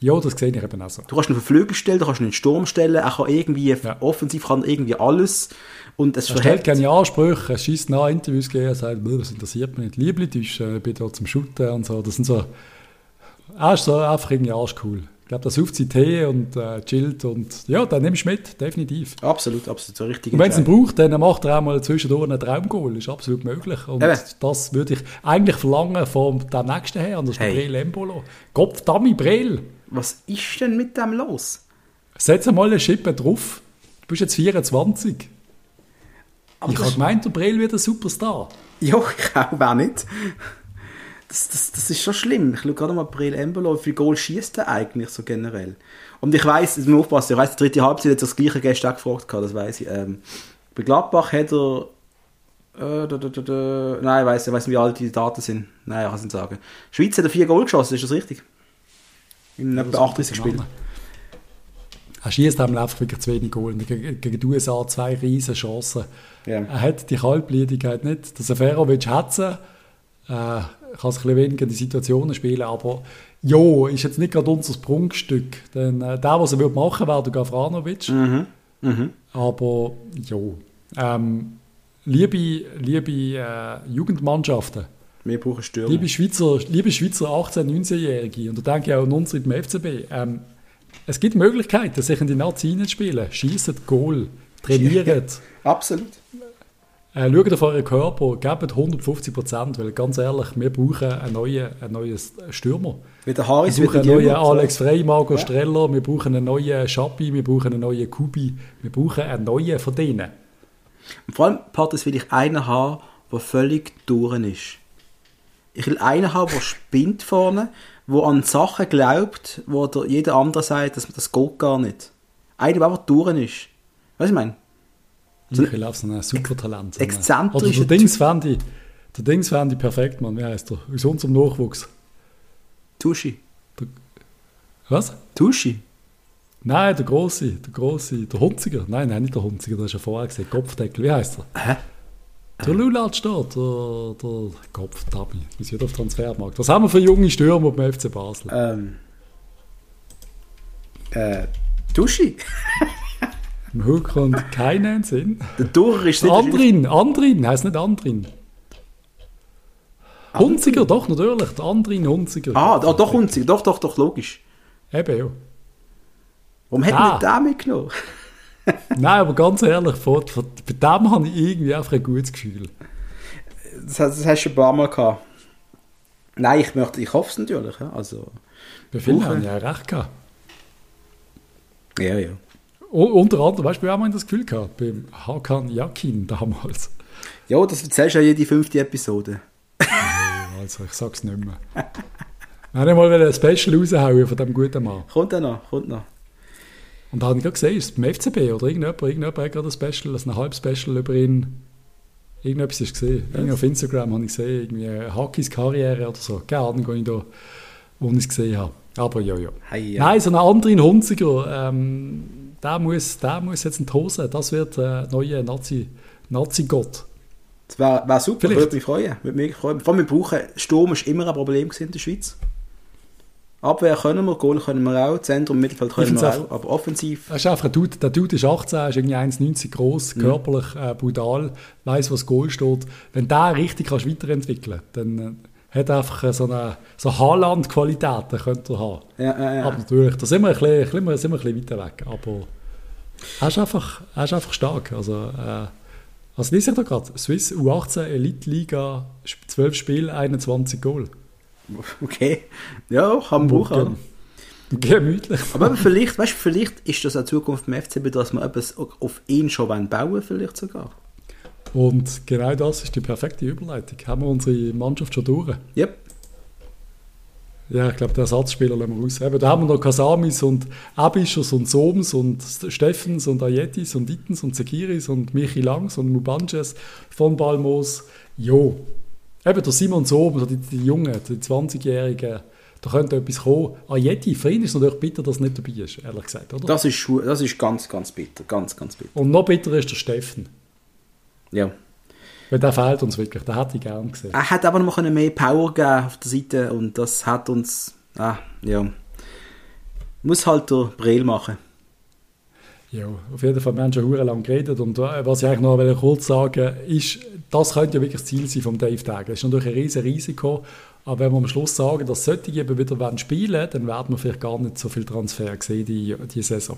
Ja, das sehe ich eben auch so. Du kannst auf Flügel stellen, du kannst ihn in den Sturm stellen, er kann irgendwie, ja. offensiv kann irgendwie alles. Und es er stellt keine Ansprüche, er schießt nach Interviews gehen, er sagt, das interessiert mich nicht, Liebling, ich äh, bin da zum Shooten und so. Das sind so er ist so einfach irgendwie arschcool. Ich glaube, das ruft sie Tee und äh, chillt und ja, dann nimmst du mit, definitiv. Absolut, absolut, so richtig. Und wenn es ihn braucht, dann macht er auch mal zwischendurch einen Traumgoal, ist absolut möglich. Und Eben. das würde ich eigentlich verlangen von dem nächsten her, und das ist hey. Breel Embolo. Gott, Dami Breel. Was ist denn mit dem los? Setz mal eine Schippe drauf. Du bist jetzt 24. Aber ich habe gemeint, der Breel wird ein Superstar. Ja, ich auch, wer nicht das, das, das ist schon schlimm. Ich schaue gerade mal April Embolo, wie viel Goal schießt er eigentlich so generell? Und ich weiß, es muss aufpassen, ich weiß, die dritte Halbzeit hat das gleiche gestern gefragt, das weiß ich. Ähm, bei Gladbach hat er äh, da, da, da, Nein, ich weiß ich weiß nicht, wie alt die Daten sind. Nein, ich kann es nicht sagen. Schweiz hat er vier Goal geschossen, ist das richtig? In etwa 38 Spielen. Er schießt einem einfach wirklich zu wenig Goal. Gegen, gegen die USA zwei riesen Chancen. Ja. Er hat die Kaltblütigkeit nicht. Der Seferovic hat sie. Äh, kann sich ein weniger in die Situationen spielen, aber ja, ist jetzt nicht gerade unser Prunkstück. Denn äh, der, was er würde machen, wäre der Gavranovic. Mhm. Mhm. Aber ja, ähm, liebe, liebe äh, Jugendmannschaften, wir brauchen Stürmer. Liebe Schweizer, liebe Schweizer 18-, 19-Jährige, und da denke ich auch an uns im FCB, ähm, es gibt Möglichkeiten, sich in die Nazi zu spielen. Schießen Goal, trainieren. Absolut. Äh, schaut auf euren Körper, gebt 150 Prozent, weil ganz ehrlich, wir brauchen einen neuen, einen neuen Stürmer. Wie der Harris, wir brauchen einen neuen Alex Frey, Marco ja. Streller, wir brauchen einen neuen Schappi, wir brauchen einen neuen Kubi, wir brauchen einen neuen von denen. Und vor allem, Patrick, will ich einen haben, der völlig durch ist. Ich will einen haben, der spinnt vorne, der an Sachen glaubt, wo der jeder andere sagt, dass das geht gar nicht. Einer, der einfach durch ist. Weißt du, ich meine? So Michael Lauf, so ein Supertalent. So Exzentrisch. Oder der Dings fände ich, der Dings fände ich perfekt, Mann. Wie heißt der? Aus unserem Nachwuchs. Tuschi. Der, was? Tuschi. Nein, der Große, der Große, der Hunziger. Nein, nein, nicht der Hunziger, das ist ja vorher gesehen. Kopfdeckel, wie heißt er? Hä? Der Lulat steht, der, der Kopftabi. Wir sind auf Transfermarkt. Was haben wir für junge Stürmer beim FC Basel? Ähm. Äh. Tuschi. Im Hook kommt keinen Sinn. Der Durch ist nicht... Andrin, Andrin, heisst nicht Andrin. Hunziger, doch, natürlich. Der Andrin Hunziger. Ah, ah doch, Hunziger. Doch, doch, doch, logisch. Eben, ja. Warum hat ah. man den mitgenommen? Nein, aber ganz ehrlich, vor, vor, bei dem habe ich irgendwie einfach ein gutes Gefühl. Das, das hast du ein paar Mal gehabt. Nein, ich möchte, ich hoffe es natürlich. Also, Bei vielen Buche. haben ja recht gehabt. ja, ja. U unter anderem, weißt du, wir haben mal das Gefühl gehabt, beim Hakan Yakin damals. Ja, das erzählst du ja jede fünfte Episode. Also, ich sag's nicht mehr. Wir haben mal ein Special raushauen von dem guten Mann. Kommt dann noch, kommt noch. Und da habe ich gerade gesehen, ist es beim FCB oder irgendjemand, irgendjemand hat gerade ein Special, also ein halbes Special über ihn. Irgendetwas ist gesehen. Irgendwie auf Instagram habe ich gesehen, irgendwie Hakis Karriere oder so. Keine Ahnung, wo ich da, wo ich es gesehen habe. Aber ja, ja. Hey, ja. Nein, so einen anderen Hunziger, ähm, der, muss, der muss jetzt in die Hose. Das wird der neue Nazi, Nazi-Gott. Das wäre wär super, Vielleicht. würde mich freuen. Würde mich freuen. Vor allem, wir brauchen, Sturm ist immer ein Problem in der Schweiz. Abwehr können wir, Goal können wir auch, Zentrum, Mittelfeld können wir auch- aber offensiv, ist einfach ein Dude, der Dude ist 18, ist irgendwie 1,90 groß, Mhm. körperlich äh, brutal, weiß, was Goal steht. Wenn der richtig kannst weiterentwickeln dann äh, hat er einfach äh, so eine so Haaland-Qualitäten könnte er haben. ja, ja, ja. Aber natürlich, da sind wir ein bisschen, ein bisschen, ein bisschen weiter weg. Aber er ist einfach, er ist einfach stark. Also, äh, also lese ich da gerade, Swiss U18 Elite Liga, 12 Spiele, 21 Goal. okay. Ja, kann man brauchen. oder? Gemütlich. Aber vielleicht, weißt vielleicht ist das auch Zukunft im FCB, dass wir etwas auf ihn schon bauen vielleicht sogar. Und genau das ist die perfekte Überleitung. Haben wir unsere Mannschaft schon durch? Yep. Ja, ich glaube, den Ersatzspieler lassen wir raus. Eben, da haben wir noch Kasamis und Abischers und Soms und Steffens und Ayetis und Ittens und Sekiris und Michi Langs und Mubanches von Balmos. Jo. Eben, der Simon Sohm, so die, die Jungen, die 20-Jährigen, da könnte etwas kommen. Ayeti, für ihn ist es natürlich bitter, dass er nicht dabei ist, ehrlich gesagt, oder? Das ist, das ist ganz, ganz bitter. Ganz, ganz bitter. Und noch bitterer ist der Steffen. Ja. Weil der fehlt uns wirklich, den hätte ich gern gesehen. Er hat aber noch mehr Power geben auf der Seite und das hat uns, ah, ja. Muss halt der Brel machen. Ja, auf jeden Fall, wir haben schon hure lang geredet und äh, was ich eigentlich noch will kurz sagen ist, das könnte ja wirklich das Ziel sein vom Dave Tag. Das ist natürlich ein riesen Risiko, aber wenn wir am Schluss sagen, dass solche eben wieder spielen dann werden wir vielleicht gar nicht so viel Transfer sehen die, die Saison.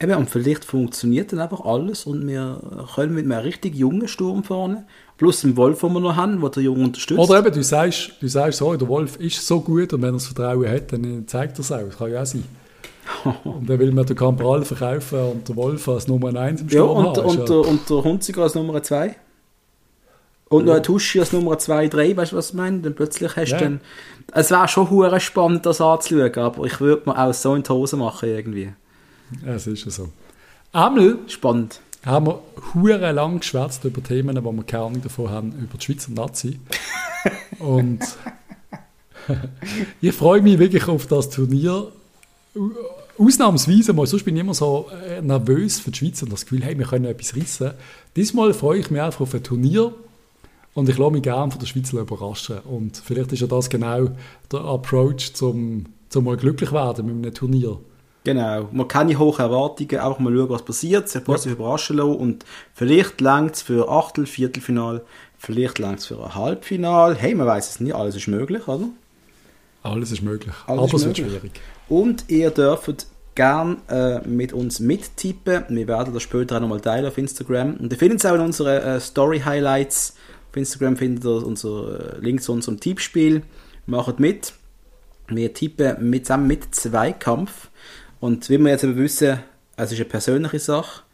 Eben, und vielleicht funktioniert dann einfach alles und wir können mit einem richtig jungen Sturm vorne, plus dem Wolf, den wir noch haben, der der Junge unterstützt. Oder eben, du sagst, du sagst so, der Wolf ist so gut und wenn er das Vertrauen hat, dann zeigt er es auch. Das kann ja auch sein. und dann will man den Cabral verkaufen und der Wolf als Nummer 1 im ja, Sturm und, haben. Und, ja- der, und der Hunziger als Nummer 2. Und noch ein Tuschi als Nummer 2, 3, weißt du, was ich meine? Dann plötzlich hast du Ja. dann... Es wäre schon hure spannend, das anzuschauen, aber ich würde mir auch so in die Hose machen irgendwie. Ja, es ist ja so. Einmal Spannend. haben wir hure lang geschwätzt über Themen, wo wir keine Ahnung davon haben, über die Schweizer Nazi. Und ich freue mich wirklich auf das Turnier. Ausnahmsweise mal, sonst bin ich immer so äh, nervös für die Schweiz und das Gefühl, hey, wir können etwas rissen. Diesmal freue ich mich einfach auf ein Turnier und ich lasse mich gerne von der Schweiz überraschen. Und vielleicht ist ja das genau der Approach, zum, zum mal glücklich werden mit einem Turnier. Genau. Man keine hohen Erwartungen, auch mal schauen, was passiert, sich positiv überraschen lassen und vielleicht längt es für Achtel, Viertelfinal, vielleicht längt es für ein Halbfinal. Hey, man weiß es nicht, alles ist möglich, oder? Alles ist möglich, Alles aber ist es wird möglich. schwierig. Und ihr dürft gern äh, mit uns mittippen. Wir werden das später auch nochmal teilen auf Instagram. Und ihr findet es auch in unseren äh, Story-Highlights. Auf Instagram findet ihr unser äh, Link zu unserem Tippspiel. Macht mit. Wir tippen mit, zusammen mit Zweikampf. Und wie wir jetzt aber wissen, es ist eine persönliche Sache.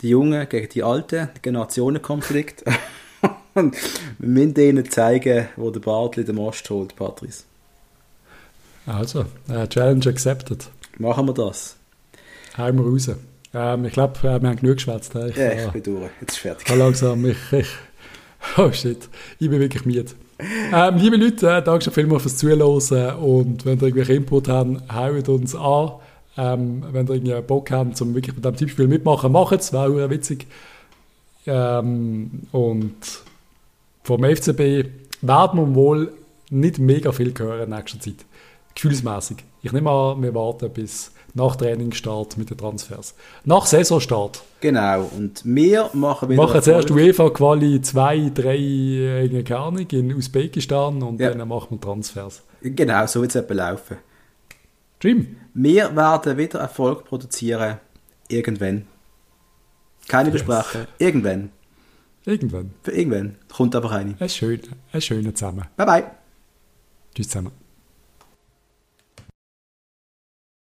Die Jungen gegen die Alten, der Generationenkonflikt. Und wir müssen denen zeigen, wo der Bartli den Most holt, Patrice. Also, äh, Challenge accepted. Machen wir das. Wir raus. Ähm, ich glaube, äh, wir haben genug geschwätzt. Ich, Ja, ich bin durch. Jetzt ist fertig. ich kann langsam, ich, ich, oh shit, ich bin wirklich müde. Ähm, liebe Leute, äh, danke schon vielmals fürs Zuhören und wenn ihr irgendwelche Input habt, haut uns an. Ähm, wenn ihr irgendwie Bock habt, um wirklich mit diesem Tippspiel mitmachen, macht es, wäre auch witzig. Ähm, und vom FCB werden wir wohl nicht mega viel hören in nächster Zeit. Gefühlsmäßig. Ich nehme an, wir warten bis nach Trainingsstart mit den Transfers. Nach Saisonstart. Genau. Und wir machen Wir wieder. machen zuerst. UEFA-Quali 2, 3, äh, keine Ahnung, in Usbekistan und Ja. dann machen wir Transfers. Genau, so wird es etwa laufen. Dream. Wir werden wieder Erfolg produzieren. Irgendwann. Keine Yes. Irgendwann. Irgendwann. Für irgendwann. Kommt einfach eine. Ein schön, ein schöner zusammen. Bye bye. Tschüss zusammen.